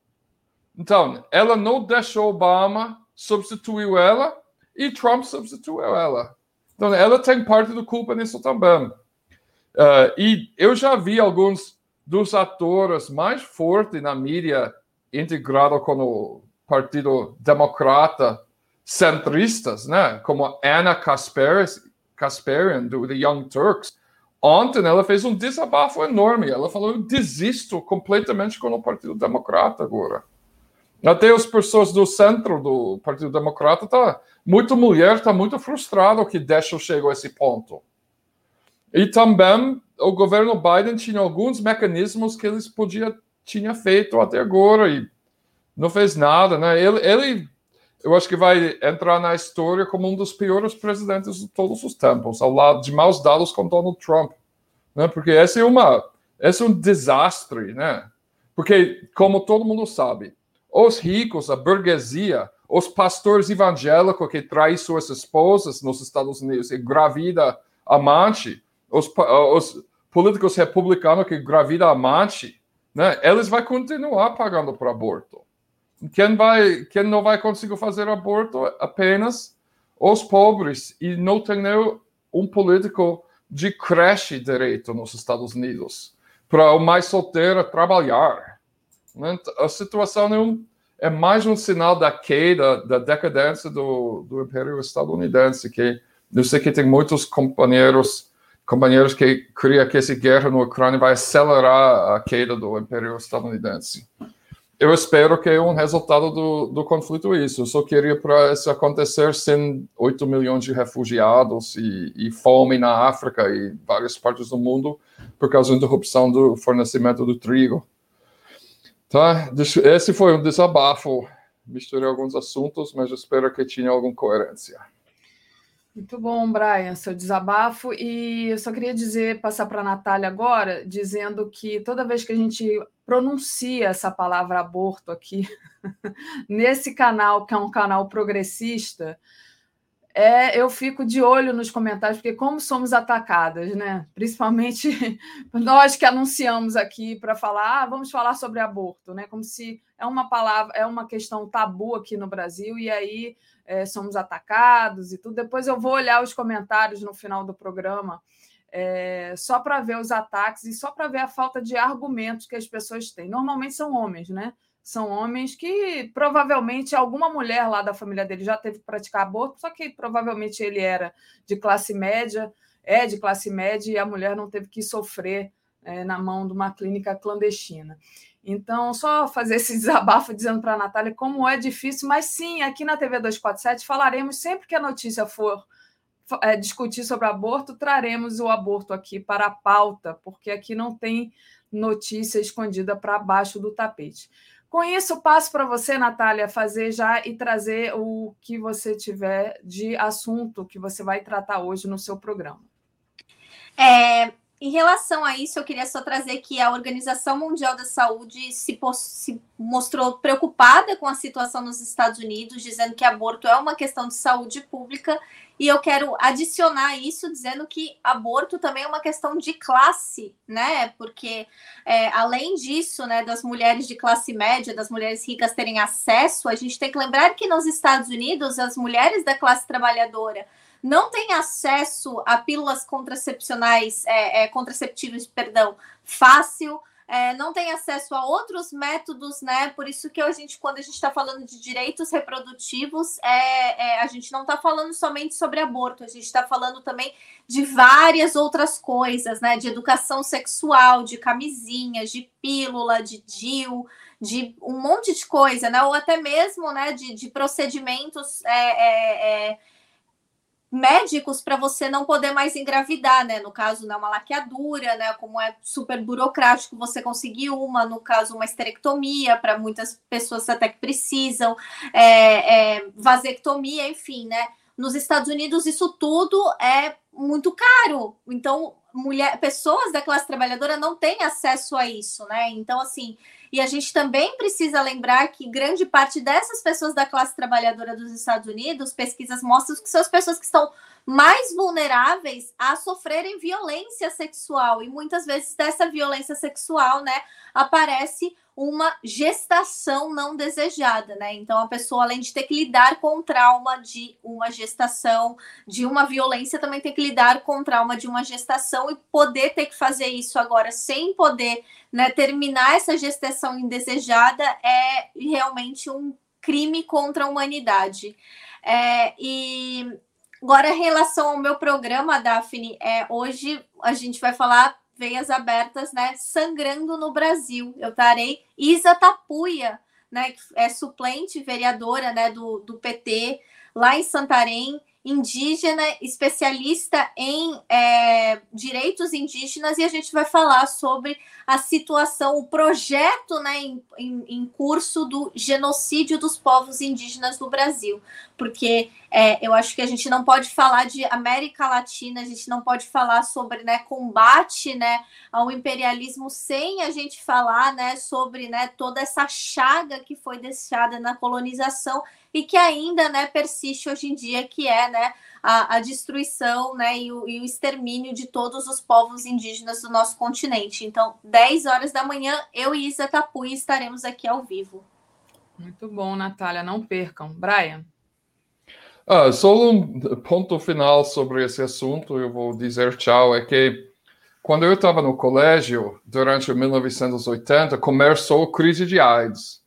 Então, ela não deixou Obama, substituiu ela e Trump substituiu ela. Então, ela tem parte da culpa nisso também. Uh, e eu já vi alguns dos atores mais fortes na mídia integrado com o Partido Democrata centristas, né? como Anna Kasparian, do The Young Turks, Ontem ela fez um desabafo enorme. Ela falou: eu desisto completamente com o Partido Democrata agora. Até as pessoas do centro do Partido Democrata tá muito mulher, está muito frustrada que deixa chegou a esse ponto. E também o governo Biden tinha alguns mecanismos que eles podia tinha feito até agora e não fez nada, né? Ele, ele eu acho que vai entrar na história como um dos piores presidentes de todos os tempos, ao lado de maus dados com Donald Trump, né? Porque esse é uma, esse é um desastre, né? Porque como todo mundo sabe, os ricos, a burguesia, os pastores evangélicos que traem suas esposas nos Estados Unidos e gravida amante, os, os políticos republicanos que gravida amante, né? Eles vão continuar pagando para aborto. Quem, vai, quem não vai conseguir fazer aborto apenas os pobres e não tem nem um político de creche direito nos Estados Unidos para o mais solteiro trabalhar. Né? A situação é, um, é, mais um sinal da queda, da decadência do, do Império estadunidense, que eu sei que tem muitos companheiros companheiros que criam que essa guerra na Ucrânia vai acelerar a queda do Império estadunidense eu espero que é um resultado do, do conflito isso. Eu só queria para isso acontecer sem 8 milhões de refugiados e, e, fome na África e várias partes do mundo por causa da interrupção do fornecimento do trigo. Tá? Esse foi um desabafo. Misturei alguns assuntos, mas espero que tinha alguma coerência. Muito bom, Brian, seu desabafo. E eu só queria dizer, passar para a Natália agora, dizendo que toda vez que a gente pronuncia essa palavra aborto aqui, [LAUGHS] nesse canal, que é um canal progressista, é, eu fico de olho nos comentários, porque como somos atacadas, né? Principalmente [LAUGHS] nós que anunciamos aqui para falar, ah, vamos falar sobre aborto, né? Como se é uma palavra, é uma questão tabu aqui no Brasil, e aí é, somos atacados e tudo. Depois eu vou olhar os comentários no final do programa, é, só para ver os ataques e só para ver a falta de argumentos que as pessoas têm. Normalmente são homens, né? são homens que provavelmente alguma mulher lá da família dele já teve que praticar aborto, só que provavelmente ele era de classe média, é de classe média, e a mulher não teve que sofrer é, na mão de uma clínica clandestina. Então, só fazer esse [LAUGHS] desabafo dizendo para a Natália como é difícil, mas sim, aqui na TV 247 falaremos sempre que a notícia for é, discutir sobre aborto, traremos o aborto aqui para a pauta, porque aqui não tem notícia escondida para baixo do tapete. Com isso, passo para você, Natália, fazer já e trazer o que você tiver de assunto que você vai tratar hoje no seu programa. É, em relação a isso, eu queria só trazer que a Organização Mundial da Saúde se, se, mostrou preocupada com a situação nos Estados Unidos, dizendo que aborto é uma questão de saúde pública, e eu quero adicionar isso dizendo que aborto também é uma questão de classe, né? Porque é, além disso, né, das mulheres de classe média, das mulheres ricas terem acesso, a gente tem que lembrar que nos Estados Unidos as mulheres da classe trabalhadora não tem acesso a pílulas contracepcionais, é, é, contraceptivas, perdão, fácil, é, não tem acesso a outros métodos, né? Por isso que a gente, quando a gente está falando de direitos reprodutivos, é, é a gente não está falando somente sobre aborto, a gente está falando também de várias outras coisas, né? De educação sexual, de camisinhas, de pílula, de DIU, de um monte de coisa, né? Ou até mesmo, né? De, de procedimentos é, é, é médicos para você não poder mais engravidar, né? No caso, né, uma laqueadura, né? Como é super burocrático você conseguir uma, no caso, uma esterectomia, para muitas pessoas até que precisam, é, é, vasectomia, enfim, né? Nos Estados Unidos, isso tudo é muito caro. Então, mulher, pessoas da classe trabalhadora não têm acesso a isso, né? Então, assim, e a gente também precisa lembrar que grande parte dessas pessoas da classe trabalhadora dos Estados Unidos, pesquisas mostram que são as pessoas que estão mais vulneráveis a sofrerem violência sexual. E muitas vezes dessa violência sexual, né, aparece uma gestação não desejada, né? Então a pessoa, além de ter que lidar com o trauma de uma gestação, de uma violência, também tem que lidar com o trauma de uma gestação e poder ter que fazer isso agora sem poder né, terminar essa gestação indesejada é realmente um crime contra a humanidade. É, e agora, em relação ao meu programa, Daphne, é, hoje a gente vai falar veias abertas, né? Sangrando no Brasil. Eu tarei Isa Tapuia, né? Que é suplente vereadora né, do, do PT lá em Santarém indígena, especialista em é, direitos indígenas, e a gente vai falar sobre a situação, o projeto né, em, em, em curso do genocídio dos povos indígenas no Brasil. Porque é, eu acho que a gente não pode falar de América Latina, a gente não pode falar sobre né, combate né, ao imperialismo sem a gente falar né, sobre né, toda essa chaga que foi deixada na colonização e que ainda né, persiste hoje em dia, que é né, a, a destruição né, e o, e, o, extermínio de todos os povos indígenas do nosso continente. Então, 10 horas da manhã, eu e Isa Tapuí estaremos aqui ao vivo. Muito bom, Natália. Não percam. Brian. Ah, só um ponto final sobre esse assunto, eu vou dizer tchau, é que quando eu estava no colégio, durante 1980, começou a crise de AIDS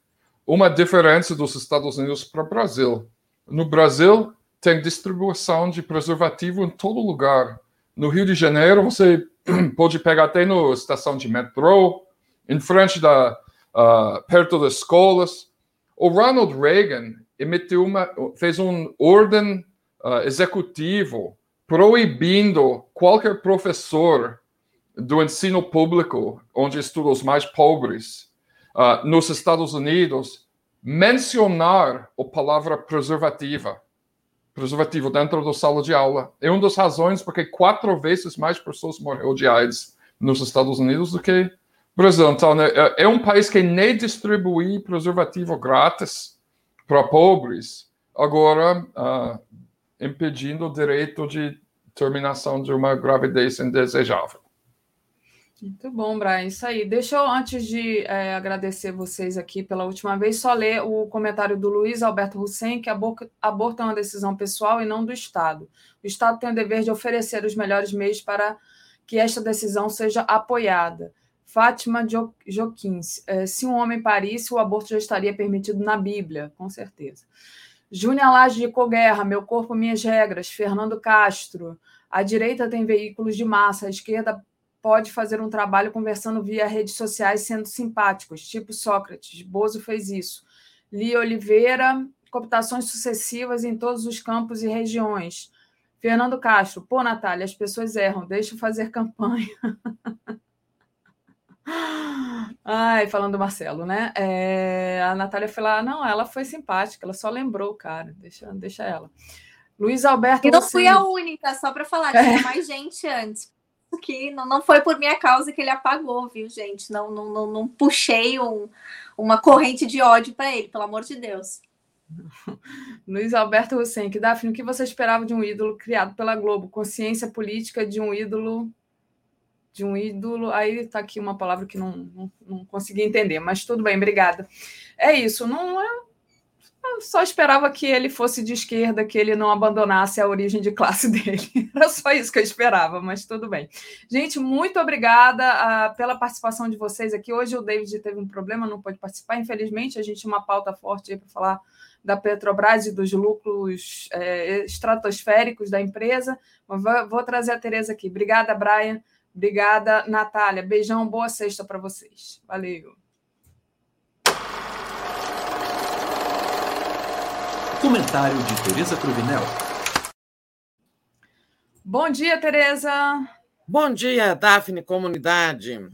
uma diferença dos Estados Unidos para o Brasil. No Brasil, tem distribuição de preservativo em todo lugar. No Rio de Janeiro, você [CLEARS THROAT] pode pegar até na estação de metrô, em frente da, uh, perto das escolas. O Ronald Reagan emitiu uma, fez um ordem uh, executivo proibindo qualquer professor do ensino público, onde estudam os mais pobres, uh, nos Estados Unidos mencionar a palavra preservativa, preservativo dentro da sala de aula. É uma das razões porque quatro vezes mais pessoas morreram de AIDS nos Estados Unidos do que Brasil. Então, né, é, é um país que nem distribui preservativo grátis para pobres, agora uh, impedindo o direito de terminação de uma gravidez indesejável. Muito bom, Brian. Isso aí. Deixa eu, antes de é, agradecer vocês aqui pela última vez, só ler o comentário do Luiz Alberto Hussein, que aborto, aborto é uma decisão pessoal e não do Estado. O Estado tem o dever de oferecer os melhores meios para que esta decisão seja apoiada. Fátima Joquins, é, se um homem parisse, o aborto já estaria permitido na Bíblia, com certeza. Júnior Laje de Coguerra, Meu Corpo, Minhas Regras. Fernando Castro, a direita tem veículos de massa, a esquerda pode fazer um trabalho conversando via redes sociais sendo simpáticos, tipo Sócrates. Bozo fez isso. Li Oliveira, cooptações sucessivas em todos os campos e regiões. Fernando Castro, pô, Natália, as pessoas erram, deixa eu fazer [LAUGHS] campanha. Ai, falando do Marcelo, né? É, a Natália foi lá, não, ela foi simpática, ela só lembrou o cara, deixa, deixa ela. Luiz Alberto. E não fui a única, só para falar, tinha é. mais gente antes. Que não, não foi por minha causa que ele apagou, viu, gente? Não, não, não, não puxei um, uma corrente de ódio para ele, pelo amor de Deus. [LAUGHS] Luiz Alberto Hussein, que Daphne, o que você esperava de um ídolo criado pela Globo? Consciência política de um ídolo. De um ídolo. Aí está aqui uma palavra que não, não, não, consegui entender, mas tudo bem, obrigada. É isso, não é. Eu só esperava que ele fosse de esquerda, que ele não abandonasse a origem de classe [LAUGHS] dele. Era só isso que eu esperava, mas tudo bem. Gente, muito obrigada uh, pela participação de vocês aqui. Hoje o David teve um problema, não pôde participar. Infelizmente, a gente tinha uma pauta forte aí para falar da Petrobras e dos lucros é, estratosféricos da empresa. Vou, vou trazer a Tereza aqui. Obrigada, Brian. Obrigada, Natália. Beijão, boa sexta para vocês. Valeu. Comentário de Tereza Cruvinel. Bom dia, Tereza. Bom dia, Daphne Comunidade.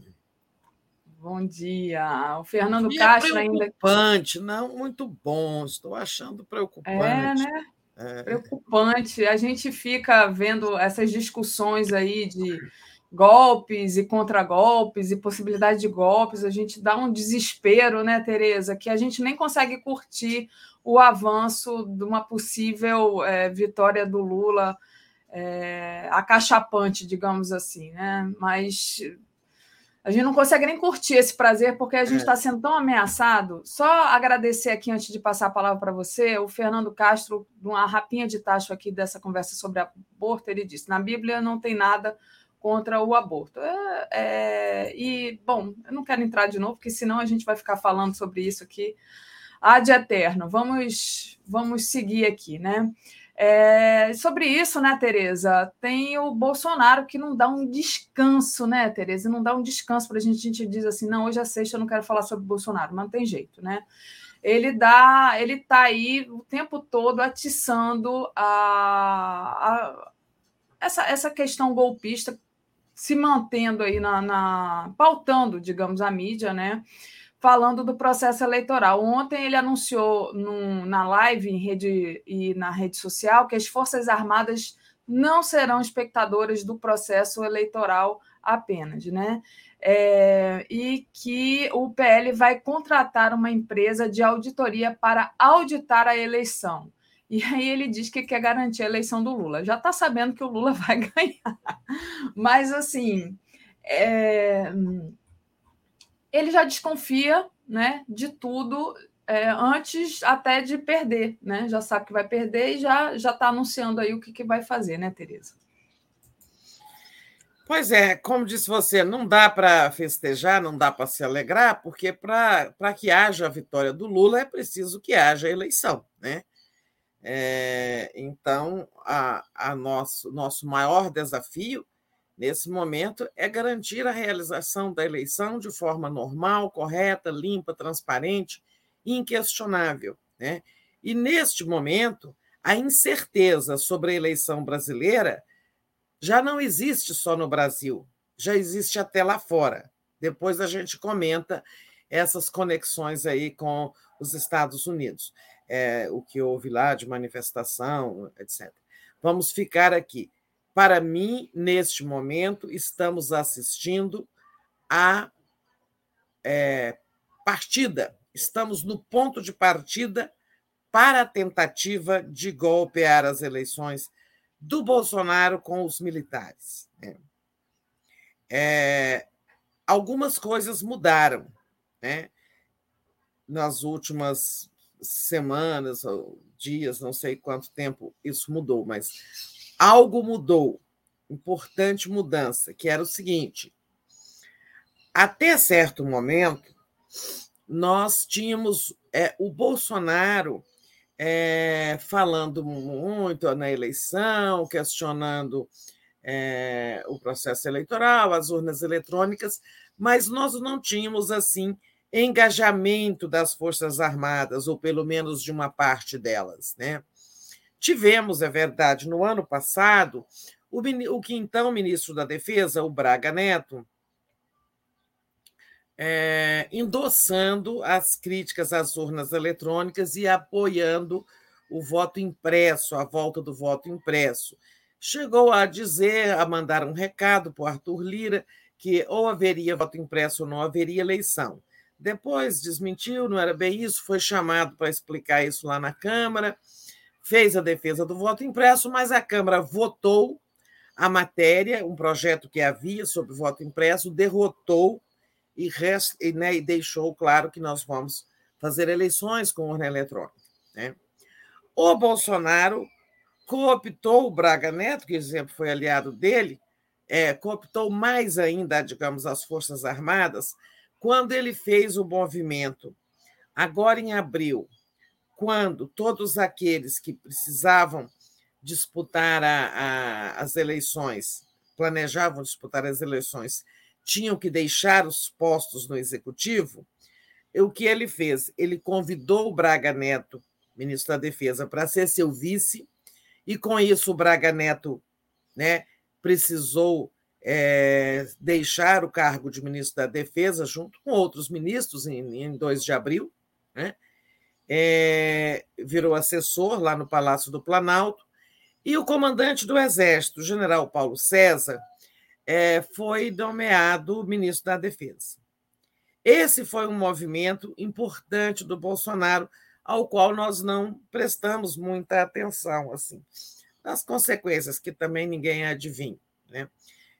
Bom dia. O Fernando dia Castro ainda. Preocupante, não muito bom. Estou achando preocupante. É, né? É. Preocupante. A gente fica vendo essas discussões aí de golpes e contragolpes e possibilidade de golpes. A gente dá um desespero, né, Tereza, que a gente nem consegue curtir o avanço de uma possível é, vitória do Lula é, acachapante, digamos assim, né? Mas a gente não consegue nem curtir esse prazer porque a gente está é. sendo tão ameaçado. Só agradecer aqui antes de passar a palavra para você, o Fernando Castro, uma rapinha de tacho aqui dessa conversa sobre aborto, ele disse: na Bíblia não tem nada contra o aborto. É, é, e, bom, eu não quero entrar de novo, porque senão a gente vai ficar falando sobre isso aqui ad eterno. Vamos, vamos seguir aqui, né? É, sobre isso, né, Tereza? Tem o Bolsonaro que não dá um descanso, né, Tereza? Não dá um descanso para a gente. A gente diz assim, não, hoje é sexta, eu não quero falar sobre Bolsonaro, mas não tem jeito, né? Ele dá, ele está aí o tempo todo atiçando a, a, essa, essa questão golpista, se mantendo aí na, na pautando, digamos, a mídia, né? falando do processo eleitoral. Ontem ele anunciou num, na live em rede e na rede social que as Forças Armadas não serão espectadoras do processo eleitoral apenas, né? É, e que o PL vai contratar uma empresa de auditoria para auditar a eleição. E aí ele diz que quer garantir a eleição do Lula. Já está sabendo que o Lula [LAUGHS] vai ganhar. Mas, assim, é, ele já desconfia né, de tudo é, antes até de perder, né? Já sabe que vai perder e já está anunciando aí o que, que vai fazer, né, Tereza? Pois é, como disse você, não dá para festejar, não dá para se alegrar, porque para que haja a vitória do Lula é preciso que haja a eleição, né? É, então, a, a nosso, nosso maior desafio nesse momento, é garantir a realização da eleição de forma normal, correta, limpa, transparente e inquestionável. Né? E, neste momento, a incerteza sobre a eleição brasileira já não existe só no Brasil, já existe até lá fora. Depois a gente comenta essas conexões aí com os Estados Unidos, é, o que houve lá de manifestação, etc. Vamos ficar aqui. Para mim, neste momento, estamos assistindo a é, partida, estamos no ponto de partida para a tentativa de golpear as eleições do Bolsonaro com os militares. Né? É, algumas coisas mudaram né? nas últimas semanas, ou dias, não sei quanto tempo isso mudou, mas algo mudou, importante mudança, que era o seguinte: até certo momento, nós tínhamos é, o Bolsonaro é, falando muito na eleição, questionando é, o processo eleitoral, as urnas eletrônicas, mas nós não tínhamos assim engajamento das Forças Armadas, ou pelo menos de uma parte delas. Né? Tivemos, é verdade, no ano passado, o, o que então ministro da Defesa, o Braga Neto, é, endossando as críticas às urnas eletrônicas e apoiando o voto impresso, a volta do voto impresso. Chegou a dizer, a mandar um recado para o Arthur Lira, que ou haveria voto impresso ou não haveria eleição. Depois desmentiu, não era bem isso, foi chamado para explicar isso lá na Câmara, fez a defesa do voto impresso, mas a Câmara votou a matéria, um projeto que havia sobre voto impresso, derrotou e, rest, e, né, e deixou claro que nós vamos fazer eleições com urna eletrônica. Né? O Bolsonaro cooptou o Braga Neto, que sempre foi aliado dele, é, cooptou mais ainda, digamos, as Forças Armadas, quando ele fez o movimento, agora em abril, quando todos aqueles que precisavam disputar a, a, as eleições, planejavam disputar as eleições, tinham que deixar os postos no executivo, o que ele fez? Ele convidou o Braga Neto, ministro da Defesa, para ser seu vice, e com isso o Braga Neto né, precisou é, deixar o cargo de ministro da Defesa, junto com outros ministros, em, em 2 de abril, né? É, virou assessor lá no Palácio do Planalto, e o comandante do Exército, general Paulo César, é, foi nomeado ministro da Defesa. Esse foi um movimento importante do Bolsonaro, ao qual nós não prestamos muita atenção, assim, das consequências que também ninguém adivinha. Né?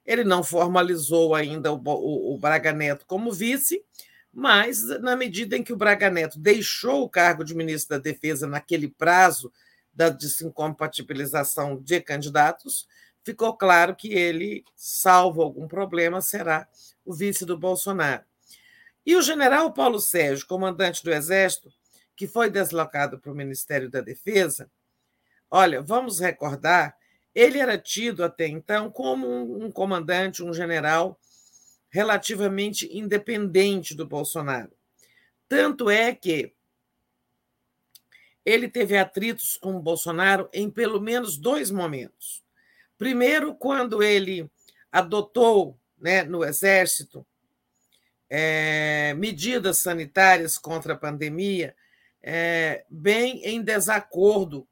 Ele não formalizou ainda o, o, o Braga Neto como vice, mas na medida em que o Braga Neto deixou o cargo de ministro da Defesa naquele prazo da desincompatibilização de candidatos, ficou claro que ele, salvo algum problema, será o vice do Bolsonaro. E o general Paulo Sérgio, comandante do Exército, que foi deslocado para o Ministério da Defesa, olha, vamos recordar, ele era tido até então como um, comandante, um general relativamente independente do Bolsonaro. Tanto é que ele teve atritos com o Bolsonaro em pelo menos dois momentos. Primeiro, quando ele adotou né, no Exército é, medidas sanitárias contra a pandemia, é, bem em desacordo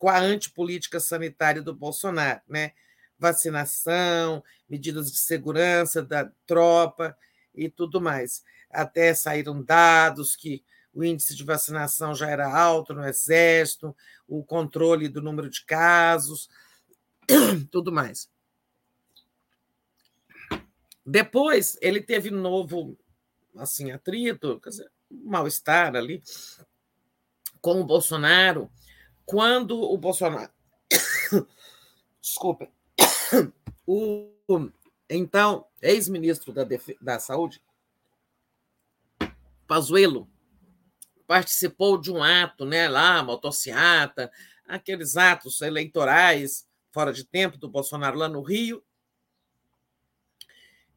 com a antipolítica sanitária do Bolsonaro, né? Vacinação, medidas de segurança da tropa e tudo mais. Até saíram dados que o índice de vacinação já era alto no Exército, o controle do número de casos. [CLEARS THROAT] tudo mais. Depois, ele teve novo assim, atrito, mal-estar ali com o Bolsonaro, quando o Bolsonaro. [COUGHS] Desculpa. [COUGHS] O então ex-ministro da, da Saúde, Pazuello, participou de um ato, né, lá, motociata, aqueles atos eleitorais fora de tempo do Bolsonaro lá no Rio.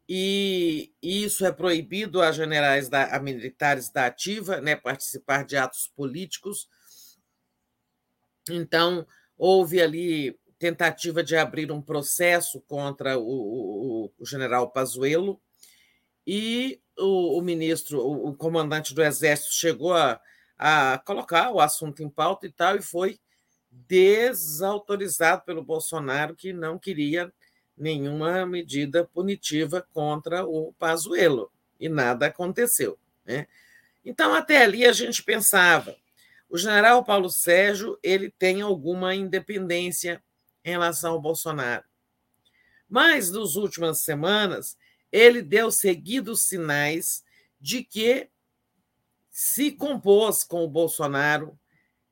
E isso é proibido a generais da, a militares da ativa, né, participar de atos políticos. Então, houve ali tentativa de abrir um processo contra o, o, o general Pazuello e o, o, ministro, o, comandante do Exército chegou a, a colocar o assunto em pauta e tal, e foi desautorizado pelo Bolsonaro, que não queria nenhuma medida punitiva contra o Pazuello, e nada aconteceu. Né? Então, até ali a gente pensava, o general Paulo Sérgio ele tem alguma independência em relação ao Bolsonaro. Mas, nas últimas semanas, ele deu seguidos sinais de que se compôs com o Bolsonaro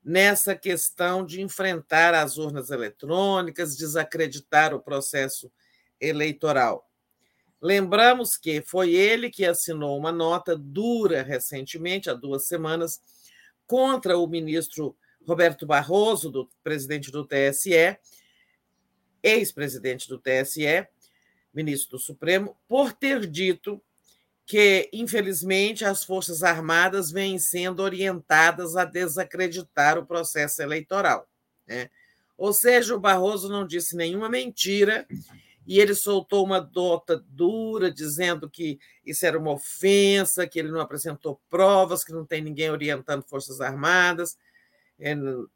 nessa questão de enfrentar as urnas eletrônicas, desacreditar o processo eleitoral. Lembramos que foi ele que assinou uma nota dura recentemente, há duas semanas, contra o ministro Roberto Barroso, do presidente do TSE, ex-presidente do TSE, ministro do Supremo, por ter dito que, infelizmente, as Forças Armadas vêm sendo orientadas a desacreditar o processo eleitoral. Né? Ou seja, o Barroso não disse nenhuma mentira e ele soltou uma nota dura dizendo que isso era uma ofensa, que ele não apresentou provas, que não tem ninguém orientando Forças Armadas,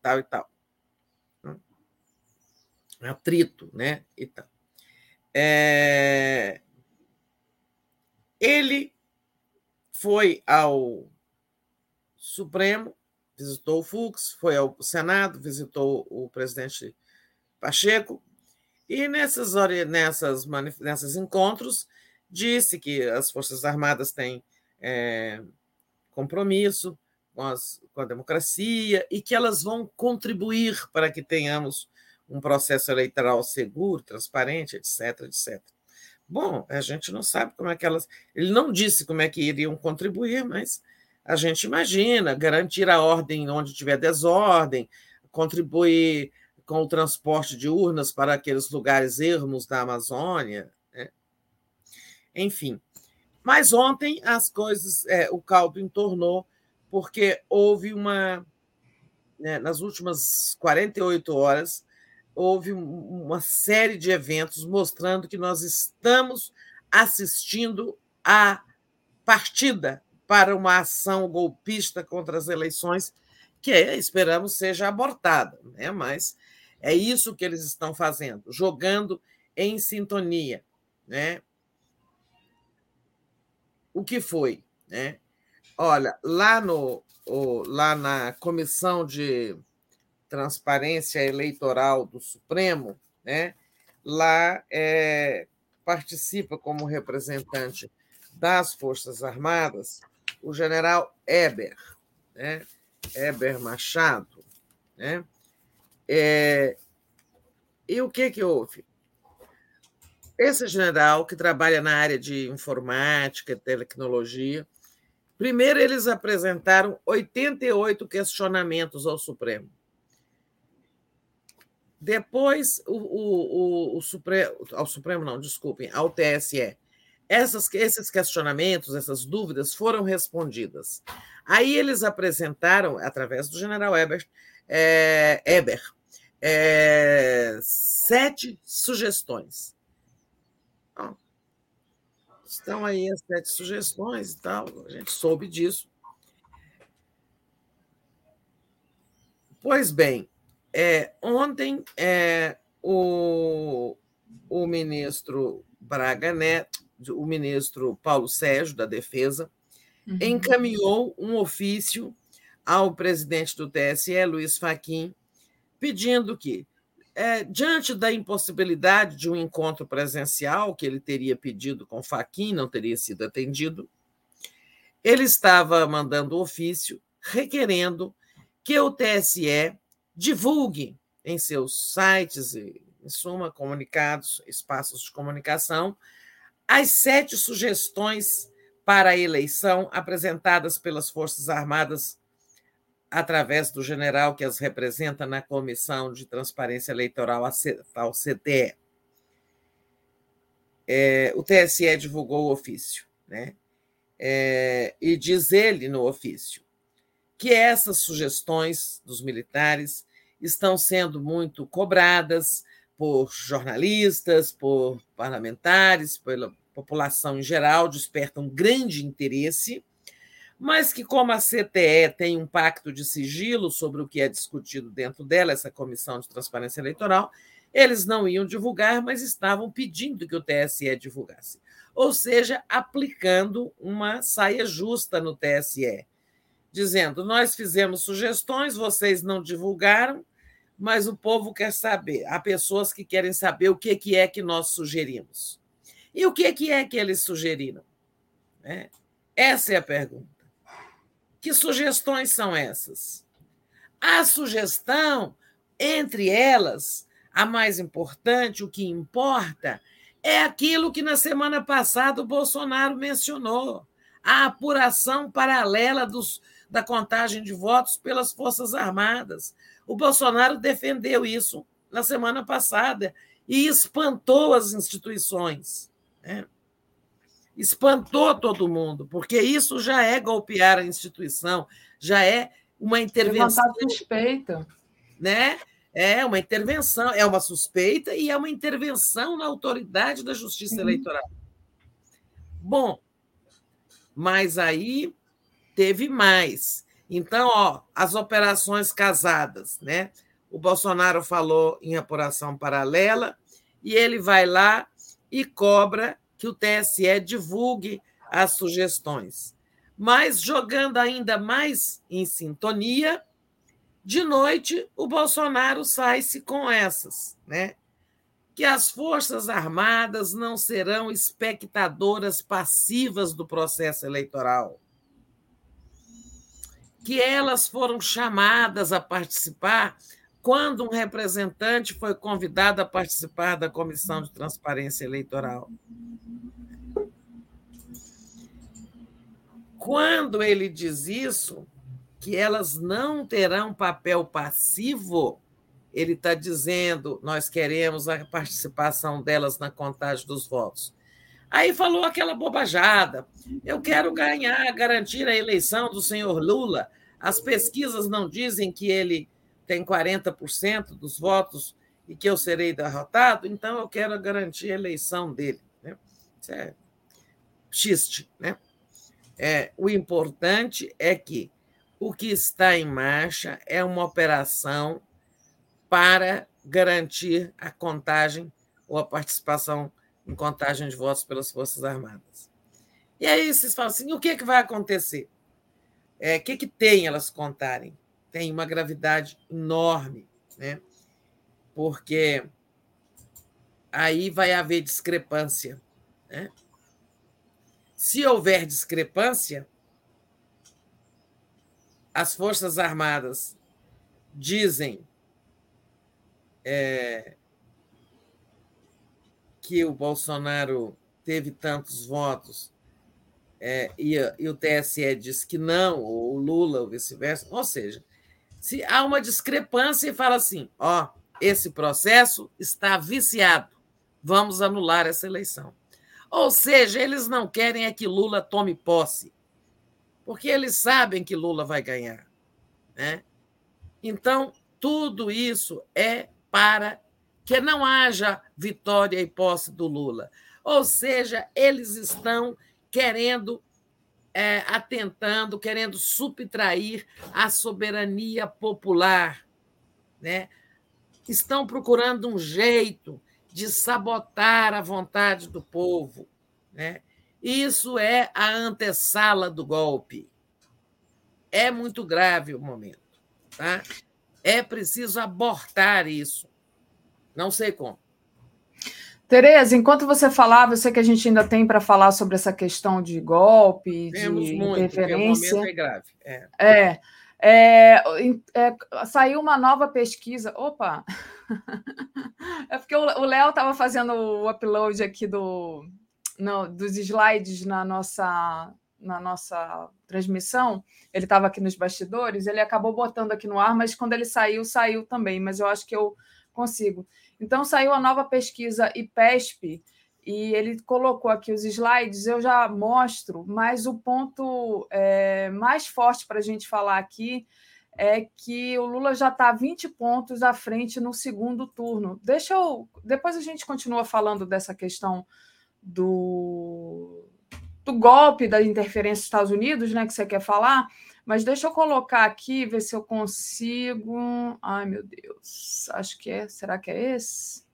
tal e tal. Atrito, né? E tal. É... Ele foi ao Supremo, visitou o Fux, foi ao Senado, visitou o presidente Pacheco, e nessas, nessas, nessas encontros disse que as Forças Armadas têm é, compromisso com, as, com a democracia e que elas vão contribuir para que tenhamos um processo eleitoral seguro, transparente, etc, etc. Bom, a gente não sabe como é que elas. Ele não disse como é que iriam contribuir, mas a gente imagina garantir a ordem onde tiver desordem, contribuir com o transporte de urnas para aqueles lugares ermos da Amazônia. Né? Enfim. Mas ontem as coisas, é, o caldo entornou, porque houve uma. Né, nas últimas 48 horas, houve uma série de eventos mostrando que nós estamos assistindo à partida para uma ação golpista contra as eleições que esperamos seja abortada, né? mas é isso que eles estão fazendo, jogando em sintonia. Né? O que foi? Né? Olha, lá, no, lá na Comissão de Transparência Eleitoral do Supremo, né? lá é, participa como representante das Forças Armadas o general Eber, né? Eber Machado, né? É, e o que, que houve? Esse general, que trabalha na área de informática e tecnologia, primeiro eles apresentaram 88 questionamentos ao Supremo. Depois, o, o, o, o Supremo, ao Supremo, não, desculpem, ao TSE. Essas, esses questionamentos, essas dúvidas foram respondidas. Aí eles apresentaram, através do general Eber, é, Eber é, sete sugestões. Estão aí as sete sugestões e tal, a gente soube disso. Pois bem, é, ontem é, o, o ministro Braga Neto, o ministro Paulo Sérgio, da Defesa, uhum. encaminhou um ofício ao presidente do TSE, Luiz Faquim, pedindo que, é, diante da impossibilidade de um encontro presencial que ele teria pedido com Faquim, não teria sido atendido, ele estava mandando ofício requerendo que o TSE divulgue em seus sites e, em suma, comunicados, espaços de comunicação, as sete sugestões para a eleição apresentadas pelas Forças Armadas através do general que as representa na Comissão de Transparência Eleitoral, ao CTE. É, o TSE divulgou o ofício, né? É, e diz ele no ofício que essas sugestões dos militares estão sendo muito cobradas por jornalistas, por parlamentares, pela população em geral, despertam grande interesse mas que, como a CTE tem um pacto de sigilo sobre o que é discutido dentro dela, essa Comissão de Transparência Eleitoral, eles não iam divulgar, mas estavam pedindo que o TSE divulgasse. Ou seja, aplicando uma saia justa no TSE, dizendo: nós fizemos sugestões, vocês não divulgaram, mas o povo quer saber. Há pessoas que querem saber o que é que nós sugerimos. E o que é que eles sugeriram? É, essa é a pergunta. Que sugestões são essas? A sugestão, entre elas, a mais importante, o que importa, É aquilo que na semana passada o Bolsonaro mencionou: a apuração paralela dos, da contagem de votos pelas Forças Armadas. O Bolsonaro defendeu isso na semana passada e espantou as instituições. Né? Espantou todo mundo, porque isso já é golpear a instituição, já é uma intervenção. Levantar suspeita. Né? É uma intervenção, é uma suspeita e é uma intervenção na autoridade da justiça uhum. eleitoral. Bom, mas aí teve mais. Então, ó, as operações casadas, né? O Bolsonaro falou em apuração paralela e ele vai lá e cobra que o TSE divulgue as sugestões. Mas jogando ainda mais em sintonia, de noite o Bolsonaro sai-se com essas, né? Que as Forças Armadas não serão espectadoras passivas do processo eleitoral que elas foram chamadas a participar quando um representante foi convidado a participar da Comissão de Transparência Eleitoral. Quando ele diz isso, que elas não terão papel passivo, ele está dizendo: nós queremos a participação delas na contagem dos votos. Aí falou aquela bobajada. Eu quero ganhar, garantir a eleição do senhor Lula. As pesquisas não dizem que ele tem 40% dos votos e que eu serei derrotado, então eu quero garantir a eleição dele. Né? Isso é xiste. Né? É, o importante é que o que está em marcha é uma operação para garantir a contagem ou a participação em contagem de votos pelas Forças Armadas. E aí vocês falam assim: o que, é que vai acontecer? É, o que, que tem elas contarem? Tem uma gravidade enorme, né? porque aí vai haver discrepância. Né? Se houver discrepância, as Forças Armadas dizem é, que o Bolsonaro teve tantos votos é, e, e, o TSE diz que não, ou o Lula, ou vice-versa. Ou seja, se há uma discrepância e fala assim: ó, esse processo está viciado, vamos anular essa eleição. Ou seja, eles não querem é que Lula tome posse, porque eles sabem que Lula vai ganhar. Né? Então, tudo isso é para que não haja vitória e posse do Lula. Ou seja, eles estão querendo, é, atentando, querendo subtrair a soberania popular. Né? Estão procurando um jeito de sabotar a vontade do povo. Né? Isso é a antessala do golpe. É muito grave o momento. Tá? É preciso abortar isso. Não sei como. Tereza, enquanto você falava, eu sei que a gente ainda tem para falar sobre essa questão de golpe, Temos de muito, interferência. O momento é grave. É. É, é, é, saiu uma nova pesquisa. Opa! [LAUGHS] É porque o Léo estava fazendo o upload aqui do, no, dos slides na nossa, na nossa transmissão. Ele estava aqui nos bastidores, ele acabou botando aqui no ar, mas quando ele saiu, saiu também. Mas eu acho que eu consigo. Então, saiu a nova pesquisa IPESP, e ele colocou aqui os slides, eu já mostro, mas o ponto é, mais forte para a gente falar aqui é que o Lula já está 20 pontos à frente no segundo turno. Deixa eu. Depois a gente continua falando dessa questão do, do golpe da interferência dos Estados Unidos, né? Que você quer falar. Mas deixa eu colocar aqui, ver se eu consigo. Ai, meu Deus. Acho que é. Será que é esse?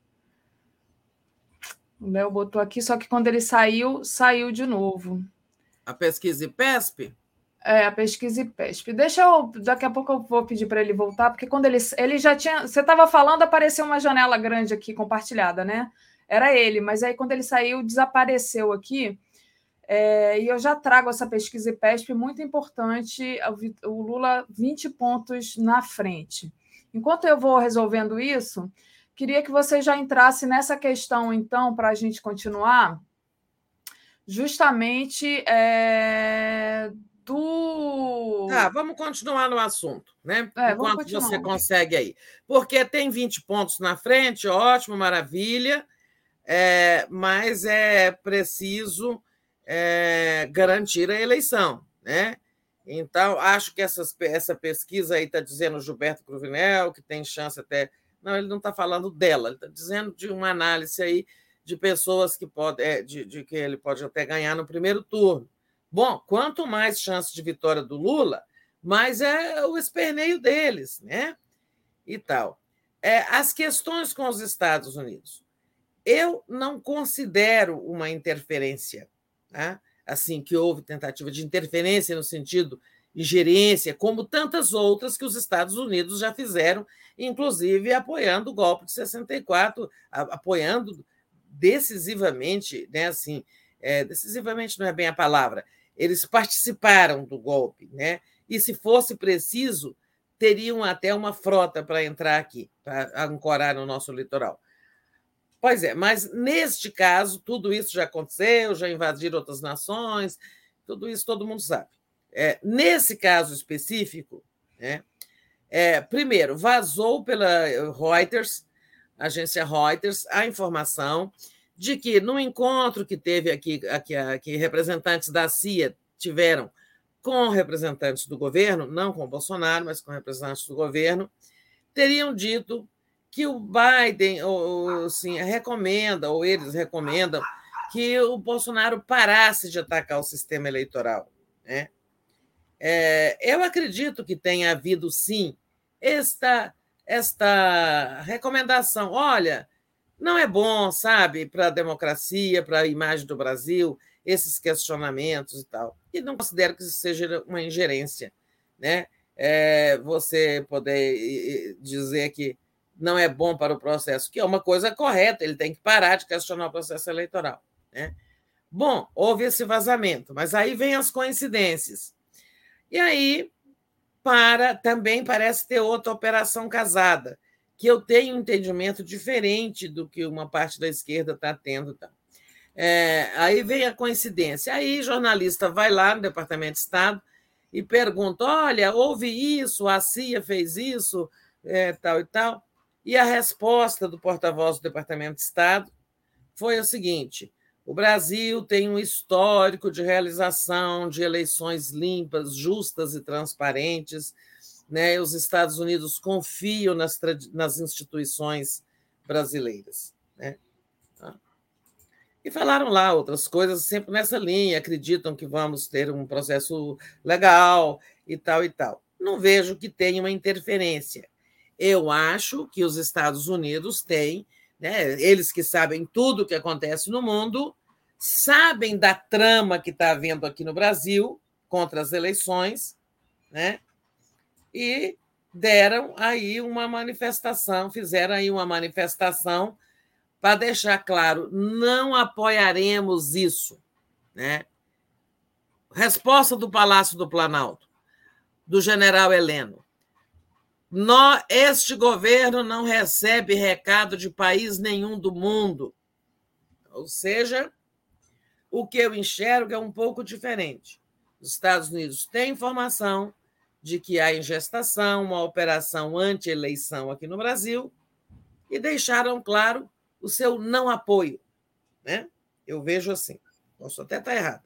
O Léo botou aqui, só que quando ele saiu, saiu de novo. A pesquisa IPESP? É, a pesquisa IPESP. Deixa eu. Daqui a pouco eu vou pedir para ele voltar, porque quando ele, ele já tinha. Você estava falando, apareceu uma janela grande aqui compartilhada, né? Era ele, mas aí quando ele saiu, desapareceu aqui. É, e eu já trago essa pesquisa IPESP muito importante, o Lula 20 pontos na frente. Enquanto eu vou resolvendo isso, Queria que você já entrasse nessa questão, então, para a gente continuar, justamente é, do. Tá, vamos continuar no assunto, né? É, Enquanto você consegue aí. Porque tem 20 pontos na frente, ótimo, maravilha, é, mas é preciso é, garantir a eleição, né? Então, acho que essas, essa pesquisa aí está dizendo Gilberto Cruvinel, que tem chance até. Não, ele não está falando dela, ele está dizendo de uma análise aí de pessoas que pode, é, de, de que ele pode até ganhar no primeiro turno. Bom, quanto mais chance de vitória do Lula, mais é o esperneio deles, né? E tal. É, as questões com os Estados Unidos. Eu não considero uma interferência, né? assim, que houve tentativa de interferência no sentido ingerência, como tantas outras que os Estados Unidos já fizeram, inclusive apoiando o golpe de 64, apoiando decisivamente, né, assim, é, decisivamente não é bem a palavra, eles participaram do golpe, né? E se fosse preciso, teriam até uma frota para entrar aqui, para ancorar no nosso litoral. Pois é, mas neste caso, tudo isso já aconteceu, já invadiram outras nações, tudo isso todo mundo sabe. É, nesse caso específico, né, é, primeiro, vazou pela Reuters, agência Reuters, a informação de que no encontro que teve aqui, aqui, aqui representantes da CIA tiveram com representantes do governo, não com Bolsonaro, mas com representantes do governo, teriam dito que o Biden ou, assim, recomenda, ou eles recomendam, que o Bolsonaro parasse de atacar o sistema eleitoral. Né? É, eu acredito que tenha havido, sim, esta, esta recomendação. Olha, não é bom, sabe, para a democracia, para a imagem do Brasil, esses questionamentos e tal. E não considero que isso seja uma ingerência. Né? É, você poder dizer que não é bom para o processo, que é uma coisa correta, ele tem que parar de questionar o processo eleitoral. Né? Bom, houve esse vazamento, mas aí vem as coincidências. E aí, para também parece ter outra operação casada, que eu tenho um entendimento diferente do que uma parte da esquerda está tendo. Tá? É, aí vem a coincidência. Aí, jornalista vai lá no Departamento de Estado e pergunta: olha, houve isso, a CIA fez isso, é, tal e tal. E a resposta do porta-voz do Departamento de Estado foi o seguinte: o Brasil tem um histórico de realização de eleições limpas, justas e transparentes. Né? Os Estados Unidos confiam nas, nas instituições brasileiras. Né? Tá? E falaram lá outras coisas, sempre nessa linha, acreditam que vamos ter um processo legal e tal e tal. Não vejo que tenha uma interferência. Eu acho que os Estados Unidos têm, né, eles que sabem tudo o que acontece no mundo, sabem da trama que está havendo aqui no Brasil contra as eleições, né? E deram aí uma manifestação, fizeram aí uma manifestação para deixar claro, não apoiaremos isso, né? Resposta do Palácio do Planalto, do general Heleno. Nó, este governo não recebe recado de país nenhum do mundo. Ou seja, o que eu enxergo é um pouco diferente. Os Estados Unidos têm informação de que há em gestação uma operação anti-eleição aqui no Brasil e deixaram claro o seu não apoio. Né? Eu vejo assim. Posso até estar errado.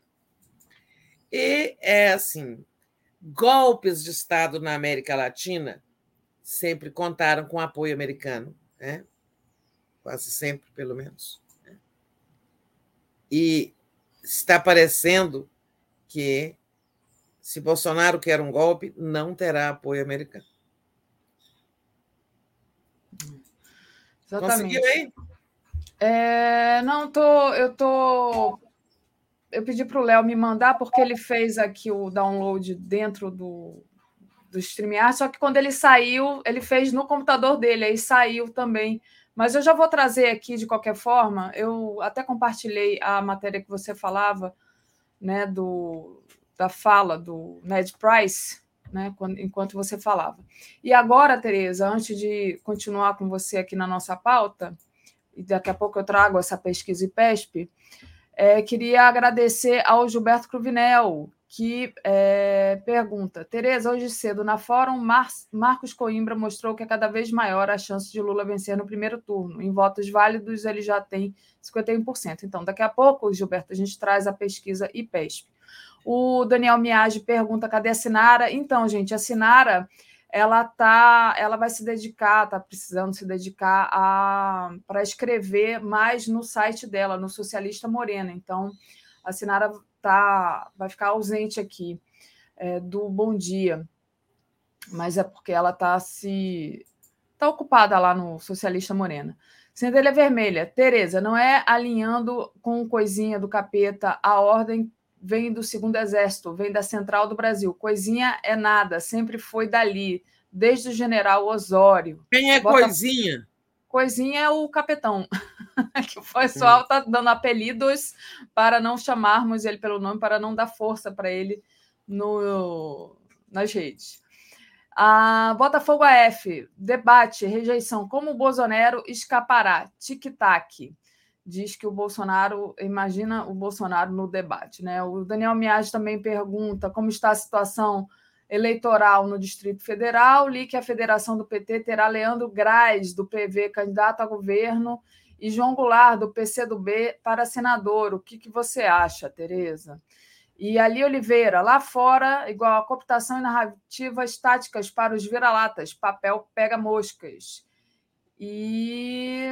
E é assim: golpes de Estado na América Latina sempre contaram com apoio americano, né? quase sempre, pelo menos. Né? E está parecendo que, se Bolsonaro quer um golpe, não terá apoio americano. Exatamente. Conseguiu aí? É, não, tô, eu tô. Eu pedi para o Léo me mandar, porque ele fez aqui o download dentro do, do StreamYard, só que quando ele saiu, ele fez no computador dele, aí saiu também. Mas eu já vou trazer aqui de qualquer forma. Eu até compartilhei a matéria que você falava, né, do, da fala do Ned Price, né, enquanto você falava. E agora, Tereza, antes de continuar com você aqui na nossa pauta, e daqui a pouco eu trago essa pesquisa IPESP, é, queria agradecer ao Gilberto Cruvinel, que é, pergunta: Tereza, hoje cedo na Fórum, Mar Marcos Coimbra mostrou que é cada vez maior a chance de Lula vencer no primeiro turno. Em votos válidos, ele já tem 51%. Então, daqui a pouco, Gilberto, a gente traz a pesquisa IPESP. O Daniel Miage pergunta: cadê a Sinara? Então, gente, a Sinara ela tá, ela vai se dedicar, está precisando se dedicar a para escrever mais no site dela, no Socialista Morena. Então, a Sinara tá, vai ficar ausente aqui é, do Bom Dia, mas é porque ela está se tá ocupada lá no Socialista Morena. Centelha Vermelha, Tereza, não é alinhando com coisinha do capeta a ordem vem do segundo exército, vem da central do Brasil. Coisinha é nada, sempre foi dali, desde o general Osório. Quem é Bota... coisinha? Coisinha é o capitão, [LAUGHS] [LAUGHS] que o pessoal está dando apelidos para não chamarmos ele pelo nome, para não dar força para ele no, nas redes. A Botafogo AF, debate, rejeição. Como o Bolsonaro escapará? Tic-tac. Diz que o Bolsonaro, imagina o Bolsonaro no debate. Né? O Daniel Miage também pergunta como está a situação eleitoral no Distrito Federal. Li que a federação do PT terá Leandro Graz, do PV, candidato a governo, e João Goulart, do PCdoB, para senador. O que, que você acha, Tereza? E Ali Oliveira, lá fora, igual a cooptação e narrativas táticas para os vira-latas, papel pega moscas. E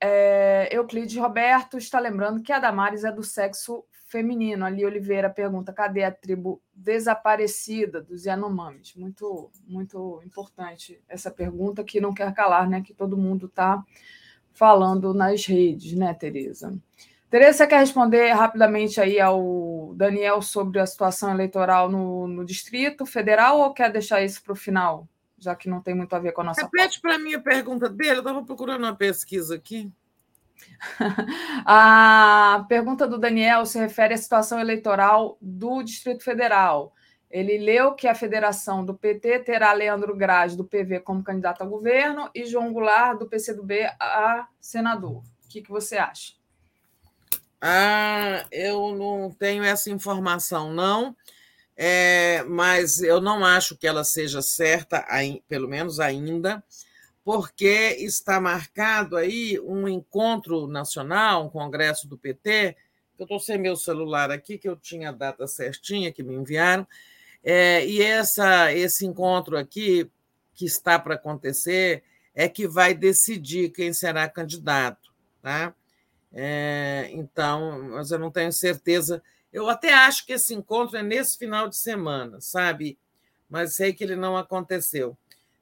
é, Euclides Roberto está lembrando que a Damares é do sexo feminino. Ali Oliveira pergunta: cadê a tribo desaparecida dos Yanomamis? Muito, muito importante essa pergunta que não quer calar, né? Que todo mundo está falando nas redes, né, Tereza? Tereza, você quer responder rapidamente aí ao Daniel sobre a situação eleitoral no, no Distrito Federal ou quer deixar isso para o final, já que não tem muito a ver com a nossa Repete para mim a pergunta dele, eu estava procurando uma pesquisa aqui. [LAUGHS] A pergunta do Daniel se refere à situação eleitoral do Distrito Federal. Ele leu que a federação do PT terá Leandro Graz, do PV, como candidato a governo e João Goulart, do PCdoB, a senador. O que, que você acha? Ah, eu não tenho essa informação, não, é, mas eu não acho que ela seja certa, pelo menos ainda porque está marcado aí um encontro nacional, um congresso do PT, eu estou sem meu celular aqui, que eu tinha a data certinha que me enviaram, é, e essa, esse encontro aqui, que está para acontecer, é que vai decidir quem será candidato. Tá? É, então, mas eu não tenho certeza. Eu até acho que esse encontro é nesse final de semana, sabe? Mas sei que ele não aconteceu.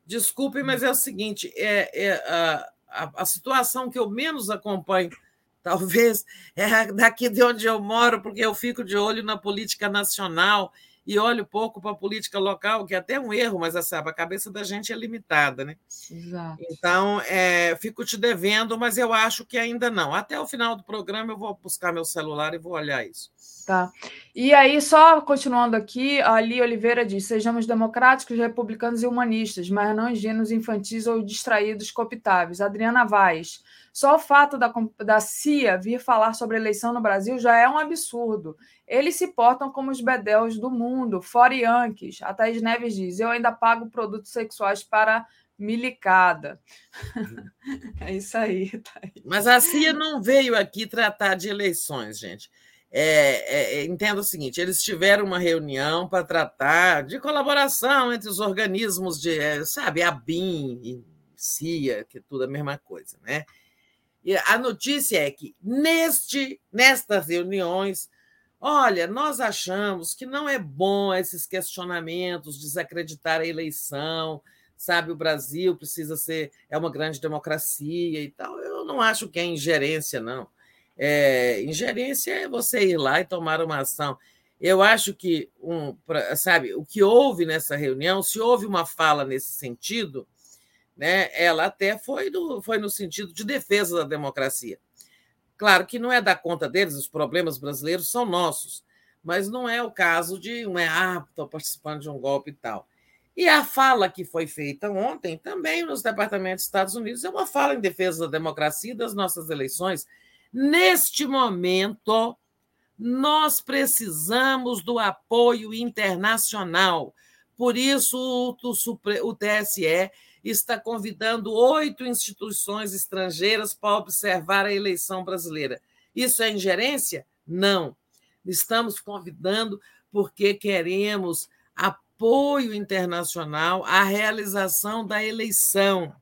Desculpe, mas é o seguinte: é, é a, a, a, situação que eu menos acompanho, [LAUGHS] talvez, é daqui de onde eu moro, porque eu fico de olho na política nacional e olho pouco para a política local, que é até um erro, mas sabe, a cabeça da gente é limitada, né? Exato. Então, é, fico te devendo, mas eu acho que ainda não. Até o final do programa eu vou buscar meu celular e vou olhar isso. Tá. E aí, só continuando aqui, ali Oliveira diz: sejamos democráticos, republicanos e humanistas, mas não ingênuos, infantis ou distraídos, cooptáveis. Adriana Vaz. Só o fato da, da CIA vir falar sobre eleição no Brasil já é um absurdo. Eles se portam como os bedéus do mundo, fora Yankees. A Thaís Neves diz: eu ainda pago produtos sexuais para milicada. [LAUGHS] é isso aí, Thaís. Mas a CIA não veio aqui tratar de eleições, gente. É, é, é, entenda o seguinte: eles tiveram uma reunião para tratar de colaboração entre os organismos de, é, sabe, a BIM e CIA, que é tudo a mesma coisa, né? A notícia é que neste, nestas reuniões, olha, nós achamos que não é bom esses questionamentos, desacreditar a eleição, sabe, o Brasil precisa ser é uma grande democracia e tal. Eu não acho que é ingerência, não. É, ingerência é você ir lá e tomar uma ação. Eu acho que, um, sabe, o que houve nessa reunião, se houve uma fala nesse sentido, né, ela até foi, do, foi no sentido de defesa da democracia. Claro que não é da conta deles, os problemas brasileiros são nossos, mas não é o caso de um é, ah, participando de um golpe e tal. E a fala que foi feita ontem, também nos departamentos dos Estados Unidos, é uma fala em defesa da democracia e das nossas eleições. Neste momento, nós precisamos do apoio internacional. Por isso, o TSE está convidando oito instituições estrangeiras para observar a eleição brasileira. Isso é ingerência? Não. Estamos convidando porque queremos apoio internacional à realização da eleição,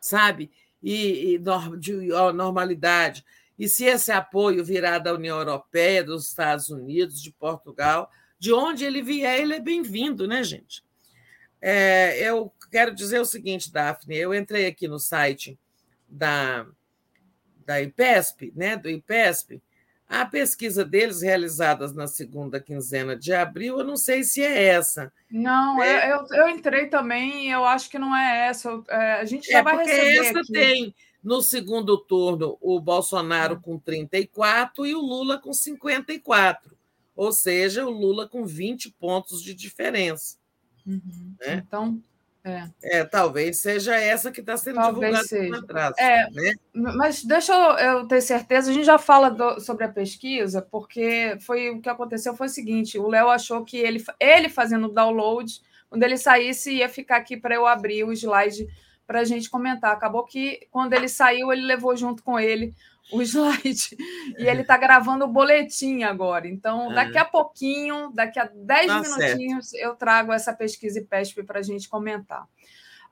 sabe? E, e de normalidade. E se esse apoio virá da União Europeia, dos Estados Unidos, de Portugal, de onde ele vier, ele é bem-vindo, né, gente? É, eu quero dizer o seguinte, Daphne, eu entrei aqui no site da, da IPESP, né, do IPESP, a pesquisa deles, realizadas na segunda quinzena de abril, eu não sei se é essa. Não, é... eu, eu, entrei também eu acho que não é essa. É, a gente já é vai receber. Essa aqui. tem no segundo turno o Bolsonaro com 34 e o Lula com 54. Ou seja, o Lula com 20 pontos de diferença. Uhum. Né? Então, é. é. talvez seja essa que está sendo talvez divulgada atrás. É, né? Mas deixa eu, eu, ter certeza, a gente já fala do, sobre a pesquisa, porque foi o que aconteceu foi o seguinte: o Léo achou que ele, ele fazendo o download, quando ele saísse, ia ficar aqui para eu abrir o slide para a gente comentar. Acabou que, quando ele saiu, ele levou junto com ele o slide. E ele está gravando o boletim agora. Então, daqui a pouquinho, daqui a 10 tá minutinhos, certo. eu trago essa pesquisa IPESP para a gente comentar.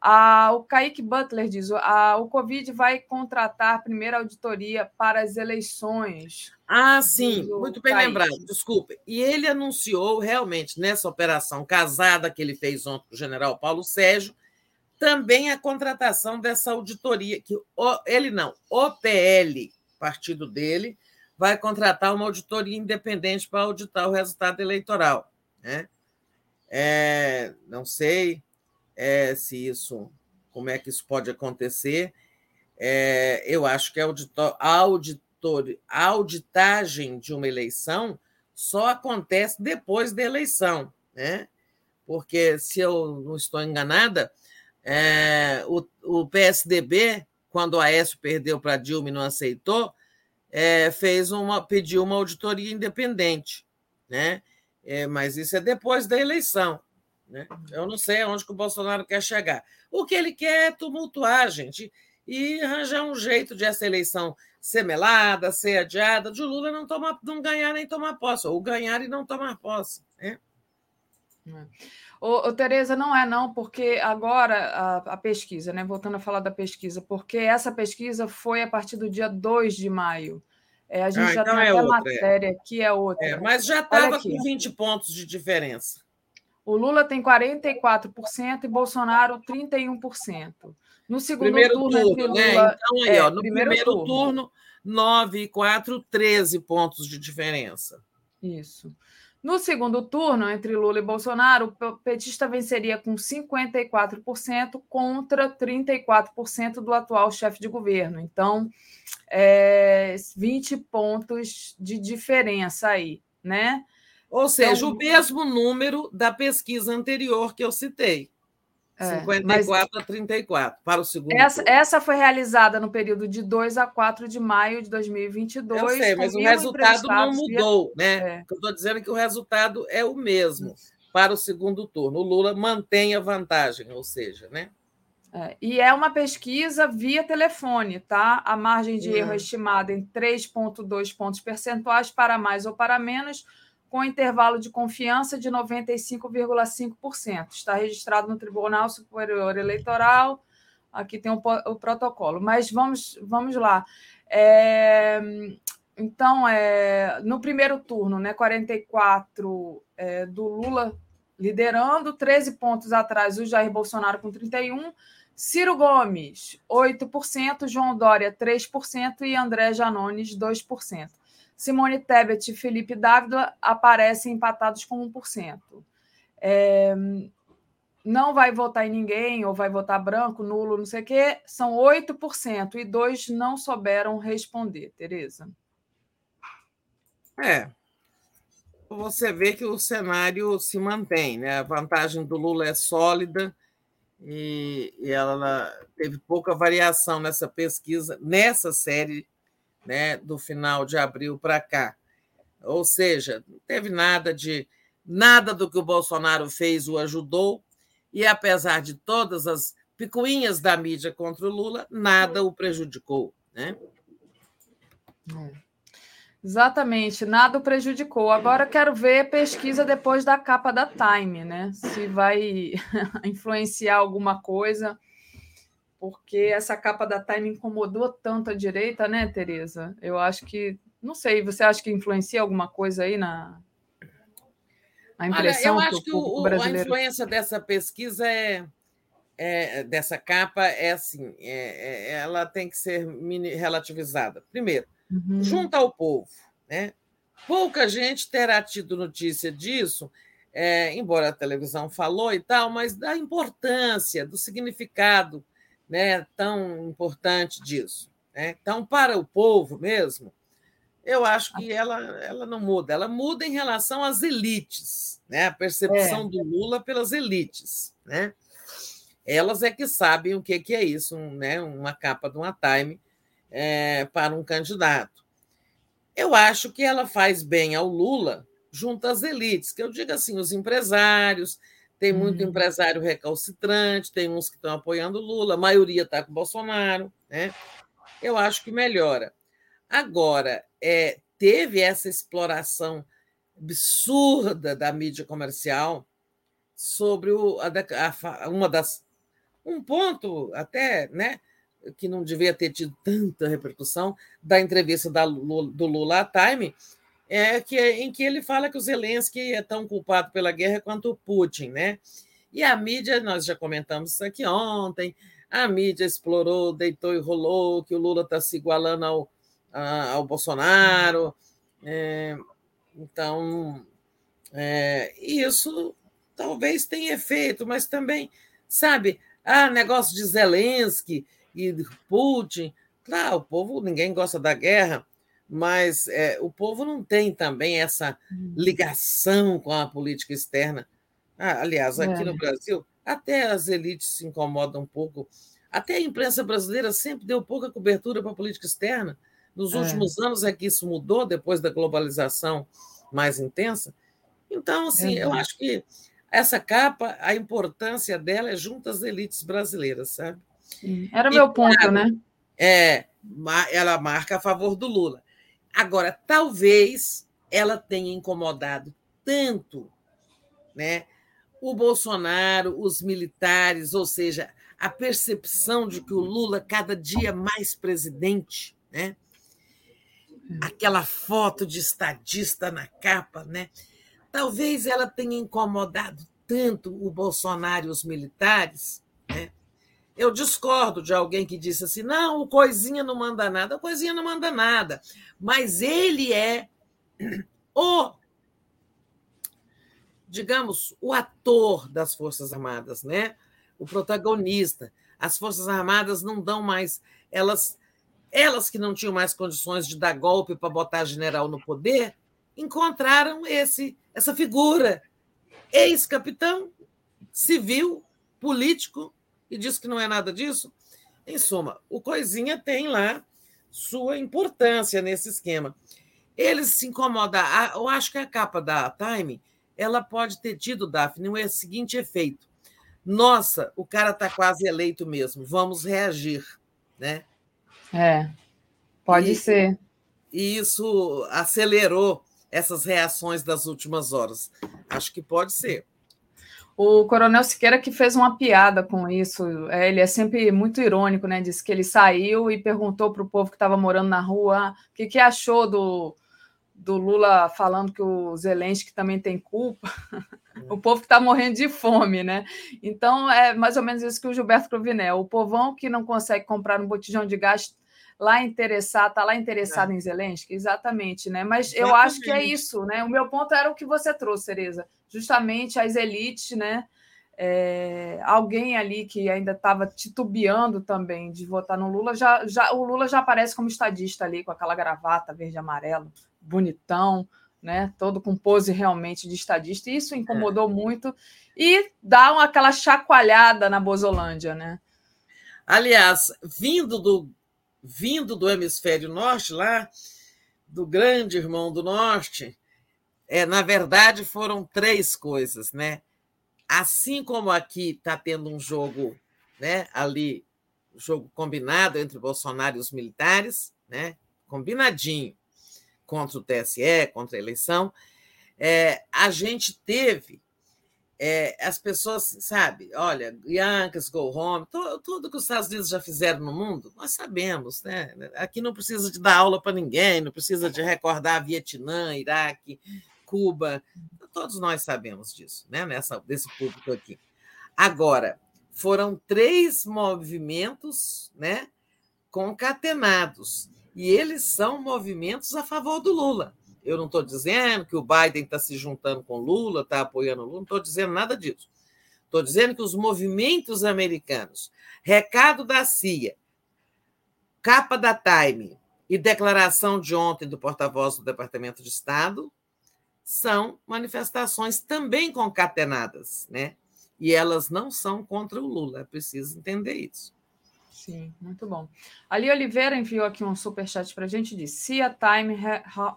Ah, o Kaique Butler diz: ah, o Covid vai contratar a primeira auditoria para as eleições. Ah, sim, muito bem Kaique. lembrado, desculpe. E ele anunciou realmente nessa operação casada que ele fez ontem com o general Paulo Sérgio, também a contratação dessa auditoria, que ele não, o PL, partido dele, vai contratar uma auditoria independente para auditar o resultado eleitoral. Né? É, não sei é, se isso, como é que isso pode acontecer. É, eu acho que a, auditor, a, auditor, a auditagem de uma eleição só acontece depois da eleição, né? Porque, se eu não estou enganada, é, o, o PSDB quando Aécio perdeu para Dilma e não aceitou, é, fez uma, pediu uma auditoria independente, né? É, mas isso é depois da eleição. Né? Eu não sei aonde que o Bolsonaro quer chegar. O que ele quer é tumultuar, gente, e arranjar um jeito de essa eleição ser melada, ser adiada, de Lula não, tomar, não ganhar nem tomar posse, ou ganhar e não tomar posse. Né? É. Ô, ô, Tereza, não é não, porque agora a, a, pesquisa, né? Voltando a falar da pesquisa, porque essa pesquisa foi a partir do dia 2 de maio. É, a gente ah, já então tem é até outra, é. matéria é. que é outra. É, mas já estava com 20 pontos de diferença. O Lula tem 44% e Bolsonaro 31%. No segundo primeiro turno, turno né? Lula, então, aí, é, ó, no primeiro, primeiro turno, turno 9 e 4, 13 pontos de diferença. Isso. No segundo turno, entre Lula e Bolsonaro, o petista venceria com 54% contra 34% do atual chefe de governo. Então, é, 20 pontos de diferença aí, né? Ou seja, então, o mesmo número da pesquisa anterior que eu citei. É, 54 a 34 para o segundo. Essa, essa, foi realizada no período de 2 a 4 de maio de 2022. Eu sei, mas o resultado não mudou, via... né? É. Eu estou dizendo que o resultado é o mesmo para o segundo turno. O Lula mantém a vantagem, ou seja, né? É, e é uma pesquisa via telefone, tá? A margem de erro é estimada em 3,2 pontos percentuais para mais ou para menos com intervalo de confiança de 95,5%. Está registrado no Tribunal Superior Eleitoral. Aqui tem o, o protocolo. Mas vamos, vamos lá. É, então, é, no primeiro turno, né, 44 é, do Lula liderando, 13 pontos atrás o Jair Bolsonaro com 31%. Ciro Gomes, 8%, João Dória, 3% e André Janones, 2%. Simone Tebet e Felipe Dávila aparecem empatados com 1%. É, não vai votar em ninguém, ou vai votar branco, nulo, não sei o quê, são 8%, e dois não souberam responder, Tereza. É. você vê que o cenário se mantém, né? A vantagem do Lula é sólida e, e ela teve pouca variação nessa pesquisa, nessa série, né, do final de abril para cá. Ou seja, não teve nada de nada do que o Bolsonaro fez o ajudou, e apesar de todas as picuinhas da mídia contra o Lula, nada o prejudicou. Né? É. Exatamente, nada o prejudicou. Agora quero ver pesquisa depois da capa da Time, né? Se vai [LAUGHS] influenciar alguma coisa, porque essa capa da Time incomodou tanto a direita, né, Tereza? Eu acho que, não sei, você acha que influencia alguma coisa aí na, a impressão Olha, eu acho que o, brasileiro... a influência dessa pesquisa é, é, dessa capa é assim, é, é, ela tem que ser mini, relativizada. Primeiro, uhum. junto ao povo. Né? Pouca gente terá tido notícia disso, é, embora a televisão falou e tal, mas da importância, do significado né, tão importante disso. Né? Então, para o povo mesmo, eu acho que ela, ela não muda, ela muda em relação às elites, né? a percepção é. do Lula pelas elites. Né? Elas é que sabem o que é isso, né? uma capa de uma time é, para um candidato. Eu acho que ela faz bem ao Lula junto às elites, que eu digo assim, os empresários, tem muito hum. empresário recalcitrante, tem uns que estão apoiando o Lula, a maioria está com o Bolsonaro, né? Eu acho que melhora. Agora, é, teve essa exploração absurda da mídia comercial sobre o, a, a, uma das um ponto até, né, que não devia ter tido tanta repercussão, da entrevista da, do Lula à Time, é que, em que ele fala que o Zelensky é tão culpado pela guerra quanto o Putin. Né? E a mídia, nós já comentamos isso aqui ontem, a mídia explorou, deitou e rolou, que o Lula está se igualando ao, a, ao Bolsonaro. É, então, é, isso talvez tenha efeito, mas também, sabe, ah, negócio de Zelensky, e Putin. Claro, o povo, ninguém gosta da guerra, mas é, o povo não tem também essa hum. ligação com a política externa. Ah, aliás, aqui é. no Brasil, até as elites se incomodam um pouco. Até a imprensa brasileira sempre deu pouca cobertura para a política externa. Nos é. últimos anos é que isso mudou, depois da globalização mais intensa. Então, assim, eu acho que essa capa, a importância dela é junto às elites brasileiras, sabe? Era o meu ponto, claro, né? É, ela marca a favor do Lula. Agora, talvez ela tenha incomodado tanto né, o Bolsonaro, os militares, ou seja, a percepção de que o Lula cada dia mais presidente, né? Aquela foto de estadista na capa, né? Talvez ela tenha incomodado tanto o Bolsonaro e os militares, né? Eu discordo de alguém que disse assim: não, o Coisinha não manda nada. O Coisinha não manda nada. Mas ele é [CLEARS THROAT] o, digamos, o ator das Forças Armadas, né? o protagonista. As Forças Armadas não dão mais. Elas, elas que não tinham mais condições de dar golpe para botar general no poder, encontraram esse essa figura, ex-capitão, civil, político, e diz que não é nada disso. Em suma, o Coisinha tem lá sua importância nesse esquema. Eles se incomodam. Eu acho que a capa da Time ela pode ter tido, Daphne, o seguinte efeito. Nossa, o cara está quase eleito mesmo, vamos reagir. Né? É, pode e, ser. E isso acelerou essas reações das últimas horas. Acho que pode ser. O Coronel Siqueira que fez uma piada com isso. É, ele é sempre muito irônico, né? Disse que ele saiu e perguntou para o povo que estava morando na rua ah, o que, que achou do, do Lula falando que o Zelensky também tem culpa. [LAUGHS] o povo que está morrendo de fome, né? Então é mais ou menos isso que o Gilberto Cruvinel. O povão que não consegue comprar um botijão de gás lá interessado, está lá interessado é. em Zelensky, exatamente, né? Mas exatamente. eu acho que é isso, né? O meu ponto era o que você trouxe, Tereza, justamente as elites, né? É, alguém ali que ainda estava titubeando também de votar no Lula, já, já o Lula já aparece como estadista ali, com aquela gravata verde e amarelo, bonitão, né? Todo com pose realmente de estadista. E isso incomodou é. muito e dá uma, aquela chacoalhada na Bozolândia, né? Aliás, vindo do vindo do hemisfério norte lá, do grande irmão do norte, é, na verdade foram três coisas, né? Assim como aqui está tendo um jogo, né? Ali, jogo combinado entre Bolsonaro e os militares, né? Combinadinho contra o TSE, contra a eleição, é, a gente teve é, as pessoas, sabe, olha, Yankees, Go Home, to, tudo que os Estados Unidos já fizeram no mundo, nós sabemos, né? Aqui não precisa de dar aula para ninguém, não precisa de recordar Vietnã, Iraque, Cuba, todos nós sabemos disso, né? Nessa, desse público aqui. Agora, foram três movimentos, né? Concatenados, e eles são movimentos a favor do Lula. Eu não estou dizendo que o Biden está se juntando com Lula, está apoiando Lula, não estou dizendo nada disso. Estou dizendo que os movimentos americanos, recado da CIA, capa da Time e declaração de ontem do porta-voz do Departamento de Estado são manifestações também concatenadas, né? E elas não são contra o Lula, é preciso entender isso. Sim, muito bom. Ali Oliveira enviou aqui um superchat para a gente de Cia Time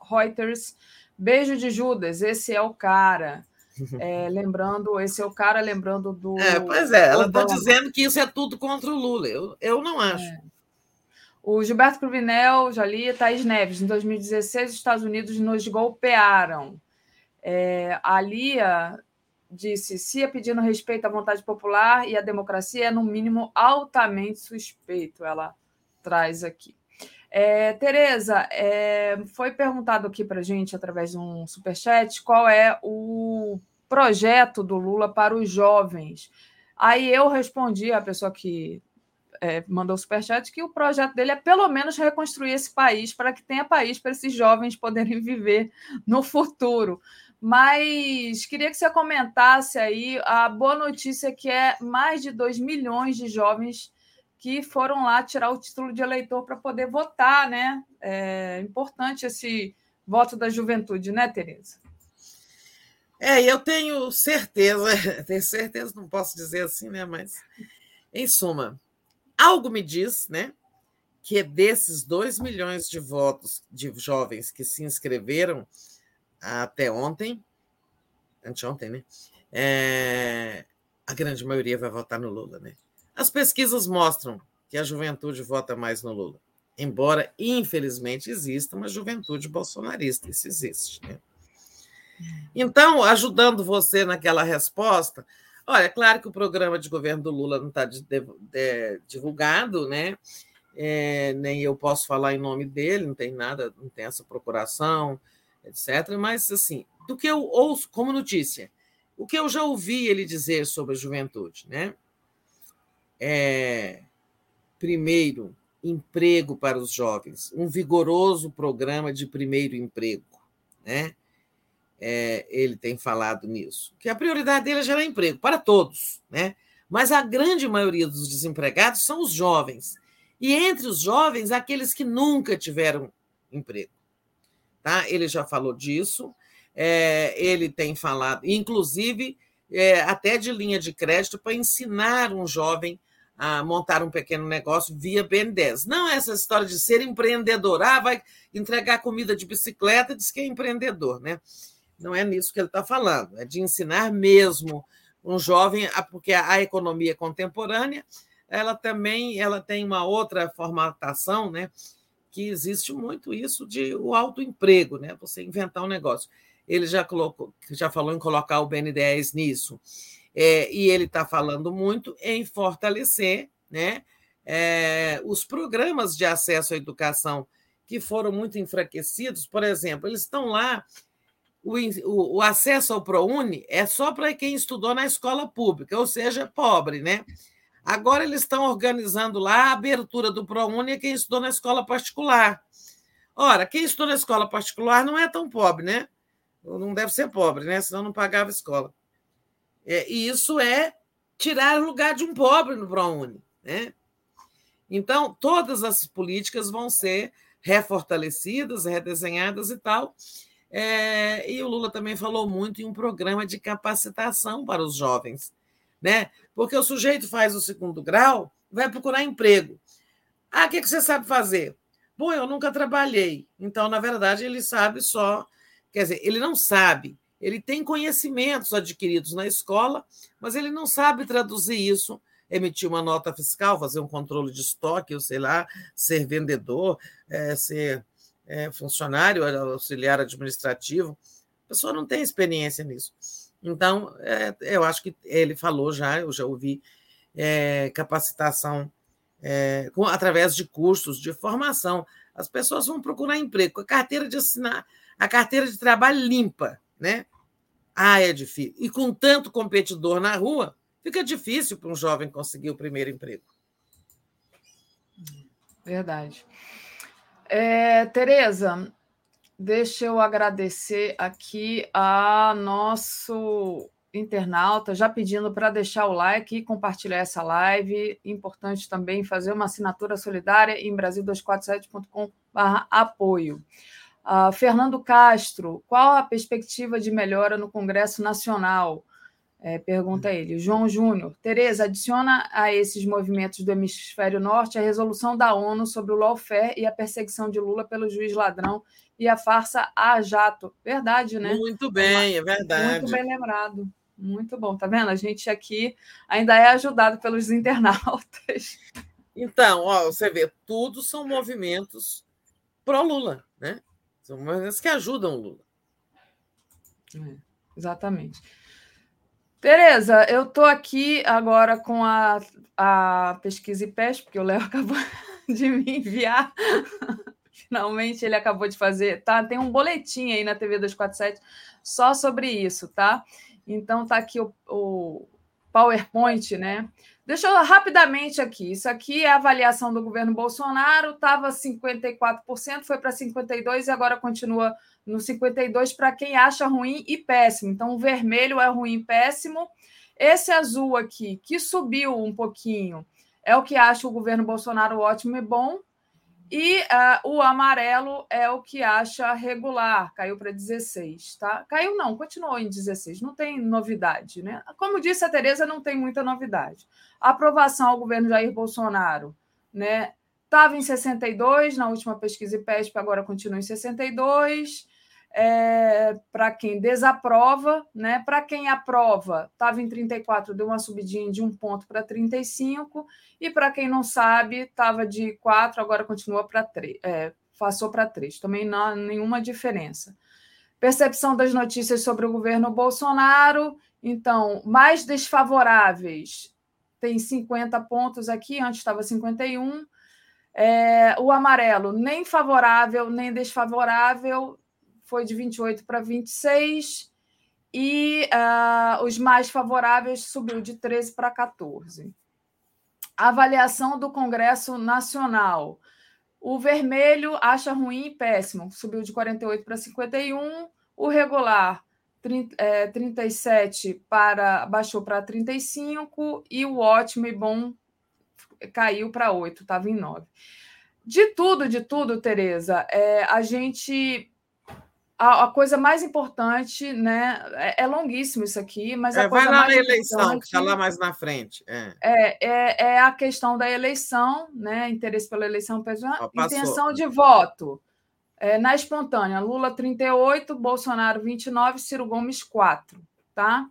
Reuters. Beijo de Judas, esse é o cara. [LAUGHS] É, lembrando, esse é o cara lembrando do. É, pois é, ela está dizendo que isso é tudo contra o Lula. Eu, eu não acho. É. O Gilberto Cruvinel, já li, Thaís Neves. Em 2016, os Estados Unidos nos golpearam. É, a Lia disse: se é pedindo respeito à vontade popular e à democracia é, no mínimo, altamente suspeito. Ela traz aqui. É, Tereza, é, foi perguntado aqui para gente, através de um superchat, qual é o projeto do Lula para os jovens. Aí eu respondi à pessoa que é, mandou o superchat que o projeto dele é pelo menos reconstruir esse país para que tenha país para esses jovens poderem [LAUGHS] viver no futuro. Mas queria que você comentasse aí a boa notícia que é mais de 2 milhões de jovens que foram lá tirar o título de eleitor para poder votar, né? É importante esse voto da juventude, né, Tereza? É, eu tenho certeza, [LAUGHS] tenho certeza, não posso dizer assim, né? Mas, em suma, algo me diz, né? Que desses 2 milhões de votos de jovens que se inscreveram, até ontem, anteontem, né? É, a grande maioria vai votar no Lula, né? As pesquisas mostram que a juventude vota mais no Lula, embora, infelizmente, exista uma juventude bolsonarista, isso existe, né? Então, ajudando você naquela resposta, olha, é claro que o programa de governo do Lula não está divulgado, né? É, nem eu posso falar em nome dele, não tem nada, não tem essa procuração, etc. Mas, assim, do que eu ouço como notícia, o que eu já ouvi ele dizer sobre a juventude, né? É, primeiro, emprego para os jovens, um vigoroso programa de primeiro emprego, né? É, ele tem falado nisso, que a prioridade dele é gerar emprego para todos, né? Mas a grande maioria dos desempregados são os jovens. E entre os jovens, aqueles que nunca tiveram emprego tá? Ele já falou disso. É, ele tem falado, inclusive, é, até de linha de crédito para ensinar um jovem a montar um pequeno negócio via BNDES. Não essa história de ser empreendedor, ah, vai entregar comida de bicicleta, diz que é empreendedor, né? Não é nisso que ele está falando, é de ensinar mesmo um jovem, porque a economia contemporânea, ela também ela tem uma outra formatação, né? Que existe muito isso de o autoemprego, né? Você inventar um negócio. Ele já colocou, já falou em colocar o BNDES nisso, é, e ele está falando muito em fortalecer, né? É, os programas de acesso à educação que foram muito enfraquecidos, por exemplo, eles estão lá. O, o, o acesso ao ProUni é só para quem estudou na escola pública, ou seja, pobre, né? Agora eles estão organizando lá a abertura do ProUni a quem estudou na escola particular. Ora, quem estudou na escola particular não é tão pobre, né? Não deve ser pobre, né? Senão não pagava escola. É, e isso é tirar o lugar de um pobre no ProUni, né? Então, todas as políticas vão ser refortalecidas, redesenhadas e tal. É, e o Lula também falou muito em um programa de capacitação para os jovens, né? Porque o sujeito faz o segundo grau, vai procurar emprego. Ah, o que, você sabe fazer? Bom, eu nunca trabalhei. Então, na verdade, ele sabe só. Quer dizer, ele não sabe. Ele tem conhecimentos adquiridos na escola, mas ele não sabe traduzir isso, emitir uma nota fiscal, fazer um controle de estoque, ou sei lá, ser vendedor, é, ser é, funcionário, auxiliar administrativo. A pessoa não tem experiência nisso. Então, é, eu acho que ele falou já, eu já ouvi é, capacitação é, com, através de cursos de formação. As pessoas vão procurar emprego com a carteira de assinar, a carteira de trabalho limpa, né? Ah, é difícil. E com tanto competidor na rua, fica difícil para um jovem conseguir o primeiro emprego. Verdade. É, Tereza, deixa eu agradecer aqui a nosso internauta já pedindo para deixar o like e compartilhar essa live. Importante também fazer uma assinatura solidária em brasil247.com/apoio. Uh, Fernando Castro, qual a perspectiva de melhora no Congresso Nacional? É, pergunta ele. João Júnior, Tereza, adiciona a esses movimentos do hemisfério norte a resolução da ONU sobre o lawfare e a perseguição de Lula pelo juiz ladrão e a farsa a jato. Verdade, né? Muito bem, é verdade. Muito bem lembrado. Muito bom, tá vendo? A gente aqui ainda é ajudado pelos [LAUGHS] internautas. Então, ó, você vê, tudo são movimentos pró-Lula, né? São movimentos que ajudam o Lula. É, exatamente. Tereza, eu estou aqui agora com a, a pesquisa IPES, porque o Léo [LAUGHS] acabou de me enviar. Finalmente ele acabou de fazer, tá? Tem um boletim aí na TV 247 só sobre isso, tá? Então tá aqui o, o PowerPoint, né? Deixa eu rapidamente aqui. Isso aqui é a avaliação do governo Bolsonaro, estava 54%, foi para 52% e agora continua no 52 para quem acha ruim e péssimo. Então, o vermelho é ruim e péssimo. Esse azul aqui, que subiu um pouquinho, é o que acha o governo Bolsonaro ótimo e bom. E uh, o amarelo é o que acha regular, caiu para 16, tá? Caiu não, continuou em 16, não tem novidade, né? Como disse a Tereza, não tem muita novidade. A aprovação ao governo Jair Bolsonaro, né? Estava em 62 na última pesquisa IPESP, agora continua em 62 é, para quem desaprova, né? Para quem aprova, estava em 34, deu uma subidinha de um ponto para 35, e para quem não sabe, estava de 4, agora continua para 3, é, passou para 3. Também não nenhuma diferença. Percepção das notícias sobre o governo Bolsonaro, então, mais desfavoráveis tem 50 pontos aqui, antes estava 51. É, o amarelo, nem favorável, nem desfavorável, foi de 28 para 26 e uh, os mais favoráveis subiu de 13 para 14. Avaliação do Congresso Nacional. O vermelho acha ruim e péssimo, subiu de 48 para 51. O regular, 30, é, 37 para baixou para 35 e o ótimo e bom caiu para 8, estava em 9. De tudo, de tudo, Tereza, é, a gente a, a, coisa mais importante, né? É, é, longuíssimo isso aqui, mas é, a coisa vai lá mais na eleição, que está lá mais na frente. É. é. É, é, a questão da eleição, né? Interesse pela eleição pessoal, intenção de voto. É, na espontânea, Lula 38, Bolsonaro 29, Ciro Gomes 4, tá?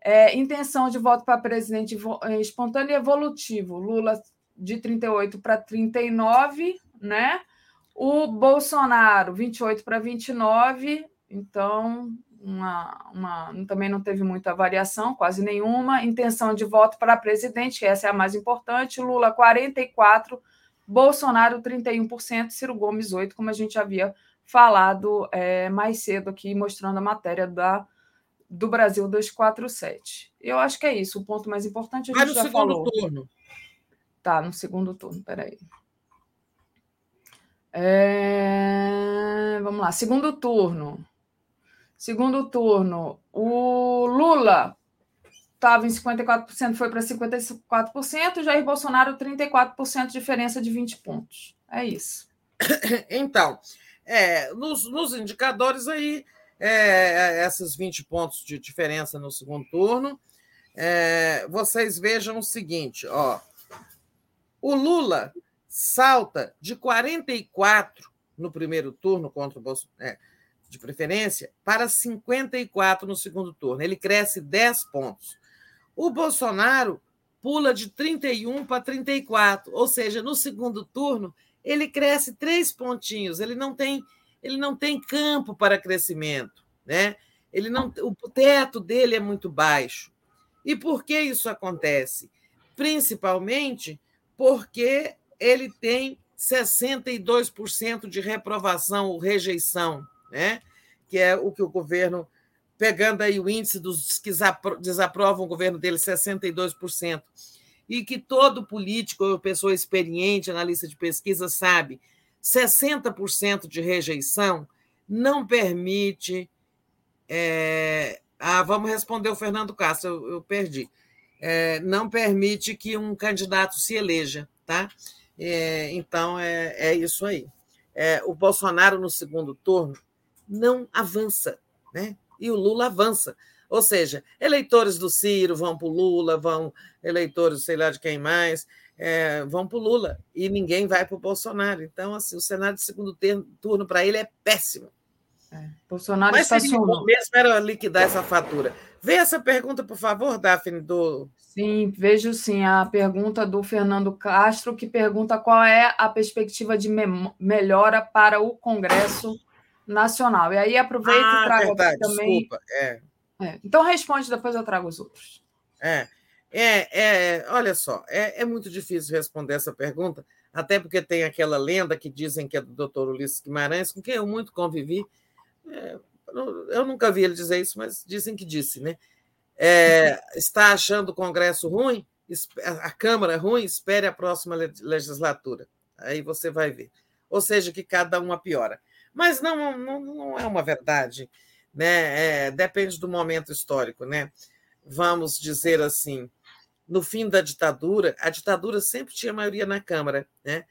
É, intenção de voto para presidente é, espontâneo e evolutivo, Lula de 38 para 39, né? O Bolsonaro, 28 para 29, então uma, uma, também não teve muita variação, quase nenhuma. Intenção de voto para presidente, essa é a mais importante. Lula, 44%, Bolsonaro, 31%, Ciro Gomes, 8%, como a gente havia falado é, mais cedo aqui, mostrando a matéria da, do Brasil 247. Eu acho que é isso, o ponto mais importante a gente Vai no já segundo falou. turno. Tá, no segundo turno, peraí. É... Vamos lá, segundo turno. Segundo turno, o Lula estava em 54%, foi para 54%, Jair Bolsonaro 34%, diferença de 20 pontos. É isso. [COUGHS] Então, é, nos, nos indicadores aí, é, esses 20 pontos de diferença no segundo turno. É, vocês vejam o seguinte: ó, o Lula salta de 44 no primeiro turno contra o é, de preferência, para 54 no segundo turno. Ele cresce 10 pontos. O Bolsonaro pula de 31 para 34, ou seja, no segundo turno ele cresce três pontinhos. Ele não tem, ele não tem campo para crescimento, né? Ele não, o teto dele é muito baixo. E por que isso acontece? Principalmente porque ele tem 62% de reprovação ou rejeição, né? que é o que o governo, pegando aí o índice dos que desaprovam o governo dele, 62%, e que todo político ou pessoa experiente, analista de pesquisa, sabe, 60% de rejeição não permite. É... Ah, vamos responder o Fernando Castro, eu, eu perdi. É, não permite que um candidato se eleja, tá? É, então é, é isso aí. É, o Bolsonaro no segundo turno não avança, né? E o Lula avança. Ou seja, eleitores do Ciro vão para o Lula, vão eleitores, sei lá de quem mais, é, vão para o Lula e ninguém vai para o Bolsonaro. Então, assim, o cenário de segundo turno para ele é péssimo. É, Bolsonaro Mas bom mesmo era liquidar essa fatura. Vê essa pergunta, por favor, Daphne, do. Sim, vejo sim a pergunta do Fernando Castro, que pergunta qual é a perspectiva de me melhora para o Congresso Nacional. E aí aproveito ah, e trago verdade, também. Desculpa, é. É. Então responde, depois eu trago os outros. É, é, é olha só, é, é muito difícil responder essa pergunta, até porque tem aquela lenda que dizem que é do doutor Ulisses Guimarães, com quem eu muito convivi. É, eu nunca vi ele dizer isso, mas dizem que disse, né? É, está achando o Congresso ruim, a Câmara ruim, espere a próxima legislatura. Aí você vai ver. Ou seja, que cada uma piora. Mas não, não, não é uma verdade né? É, depende do momento histórico, né? Vamos dizer assim, no fim da ditadura, a ditadura sempre tinha maioria na Câmara, né?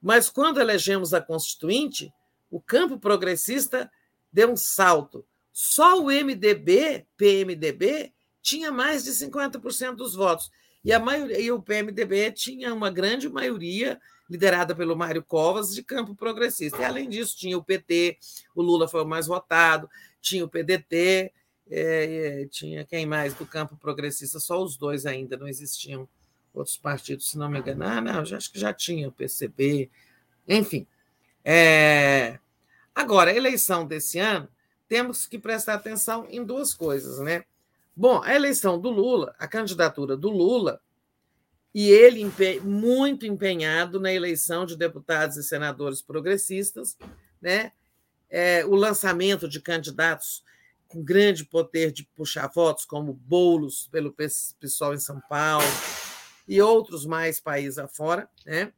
Mas quando elegemos a Constituinte, o campo progressista deu um salto. Só o MDB, PMDB, tinha mais de 50% dos votos. E, a maioria, e o PMDB tinha uma grande maioria, liderada pelo Mário Covas, de campo progressista. E, além disso, tinha o PT, o Lula foi o mais votado, tinha o PDT, é, tinha quem mais do campo progressista, só os dois ainda, não existiam outros partidos, se não me engano. Ah, não, acho que já tinha o PCB, enfim. É... Agora, eleição desse ano, temos que prestar atenção em duas coisas, né? Bom, a eleição do Lula, a candidatura do Lula, e ele muito empenhado na eleição de deputados e senadores progressistas, né? é, o lançamento de candidatos com grande poder de puxar votos, como Boulos pelo PSOL em São Paulo e outros mais países afora, né?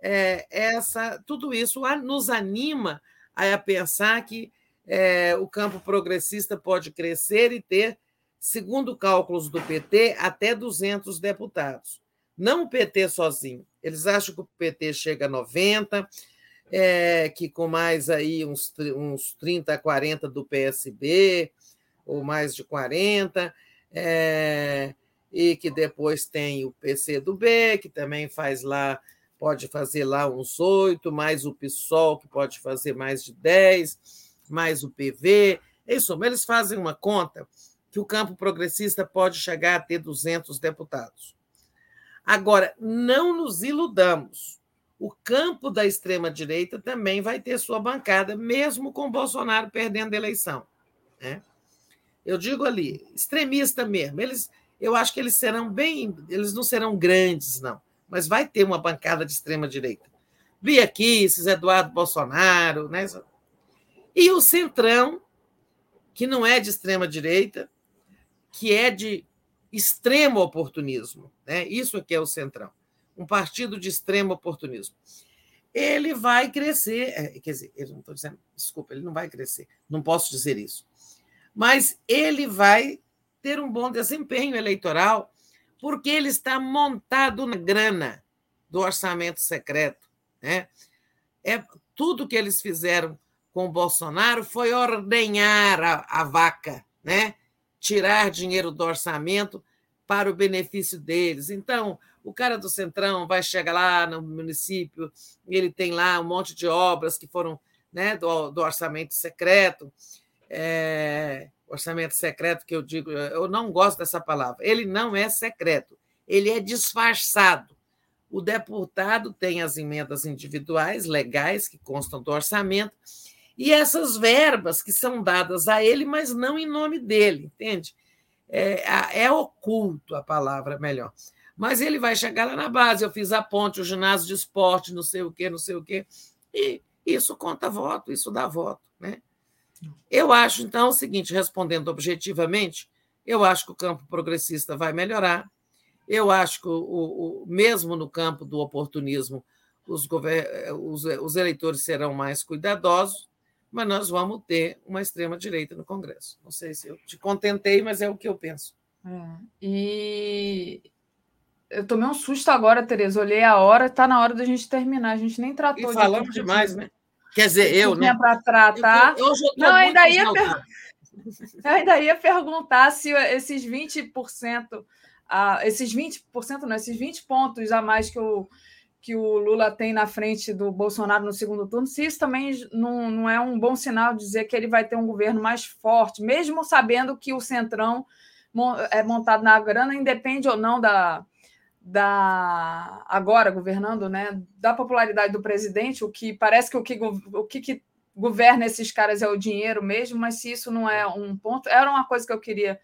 É, essa, tudo isso nos anima a pensar que é, o campo progressista pode crescer e ter, segundo cálculos do PT, até 200 deputados. Não o PT sozinho. Eles acham que o PT chega a 90, é, que com mais aí uns, uns 30, 40 do PSB, ou mais de 40, é, e que depois tem o PC do B, que também faz lá, pode fazer lá uns 8, mais o PSOL, que pode fazer mais de 10, mais o PV. Em suma, eles fazem uma conta que o campo progressista pode chegar a ter 200 deputados. Agora, não nos iludamos o campo da extrema-direita também vai ter sua bancada, mesmo com Bolsonaro perdendo a eleição. Né? Eu digo ali, extremista mesmo. Eles, eu acho que eles serão bem. Eles não serão grandes, não, mas vai ter uma bancada de extrema-direita. Bia Kisses, Eduardo Bolsonaro, né? E o Centrão, que não é de extrema-direita, que é de extremo oportunismo. Né? Isso aqui é o Centrão um partido de extremo oportunismo. Ele vai crescer, é, quer dizer, eu não estou dizendo, desculpa, ele não vai crescer, não posso dizer isso. Mas ele vai ter um bom desempenho eleitoral, porque ele está montado na grana do orçamento secreto. Né? É tudo que eles fizeram com o Bolsonaro foi ordenhar a, a vaca, né? tirar dinheiro do orçamento para o benefício deles. Então, o cara do Centrão vai chegar lá no município, ele tem lá um monte de obras que foram né, do, do orçamento secreto. É, orçamento secreto que eu digo, eu não gosto dessa palavra. Ele não é secreto, ele é disfarçado. O deputado tem as emendas individuais, legais, que constam do orçamento, e essas verbas que são dadas a ele, mas não em nome dele, entende? É, é oculto a palavra melhor. Mas ele vai chegar lá na base. Eu fiz a ponte, o ginásio de esporte, não sei o quê, não sei o quê. E isso conta voto, isso dá voto. Né? Eu acho, então, o seguinte, respondendo objetivamente, eu acho que o campo progressista vai melhorar. Eu acho que, o, o, mesmo no campo do oportunismo, os, os, os eleitores serão mais cuidadosos, mas nós vamos ter uma extrema-direita no Congresso. Não sei se eu te contentei, mas é o que eu penso. É. E eu tomei um susto agora, Tereza. Olhei a hora, está na hora da gente terminar. A gente nem tratou e falamos de demais, né? Quer dizer, eu, né? para tratar. Eu eu tô não, ainda ia, per... eu ainda ia perguntar se esses 20%, ah, esses 20%, não, esses 20 pontos a mais que o, que o Lula tem na frente do Bolsonaro no segundo turno, se isso também não, não é um bom sinal dizer que ele vai ter um governo mais forte, mesmo sabendo que o Centrão é montado na grana, independe ou não da, da agora governando, né, da popularidade do presidente, o que parece que o que, o que, que governa esses caras é o dinheiro mesmo, mas se isso não é um ponto, era uma coisa que eu queria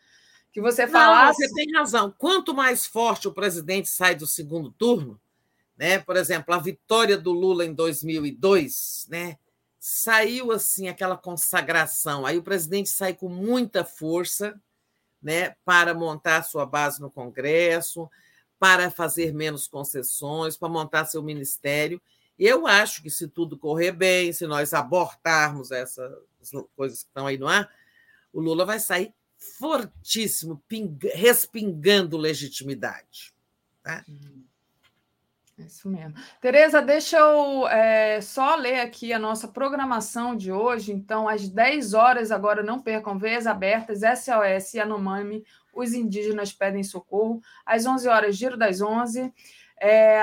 que você falasse. Não, você tem razão. Quanto mais forte o presidente sai do segundo turno, né? Por exemplo, a vitória do Lula em 2002, né? Saiu assim aquela consagração. Aí o presidente sai com muita força, né, para montar sua base no Congresso, para fazer menos concessões, para montar seu ministério. Eu acho que, se tudo correr bem, se nós abortarmos essas coisas que estão aí no ar, o Lula vai sair fortíssimo, respingando legitimidade. Tá? É isso mesmo. Tereza, deixa eu é, só ler aqui a nossa programação de hoje. Então, às 10 horas, agora não percam, veias abertas, SOS e Anomami, os indígenas pedem socorro. Às 11 horas, Giro das 11. É,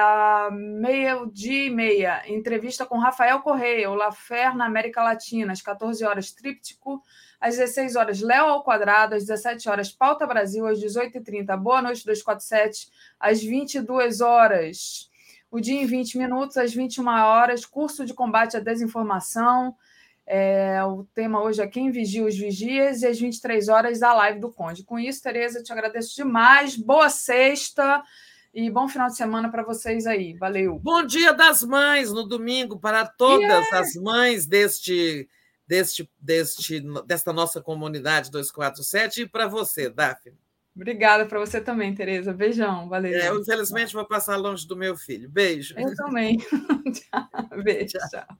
meio-dia e meia, entrevista com Rafael Correia, o Lafer na América Latina. Às 14 horas, Tríptico. Às 16 horas, Léo ao Quadrado. Às 17 horas, Pauta Brasil. Às 18h30, Boa Noite 247. Às 22 horas, o dia em 20 minutos. Às 21 horas, curso de combate à desinformação. É, o tema hoje é Quem Vigia os Vigias e às 23 horas a live do Conde. Com isso, Tereza, te agradeço demais. Boa sexta e bom final de semana para vocês aí. Valeu. Bom dia das mães no domingo para todas yeah. as mães deste, deste, deste, desta nossa comunidade 247 e para você, Daphne. Obrigada para você também, Tereza. Beijão, valeu. É, eu, infelizmente, vou passar longe do meu filho. Beijo. Eu também. [LAUGHS] [LAUGHS] Beijo, tchau.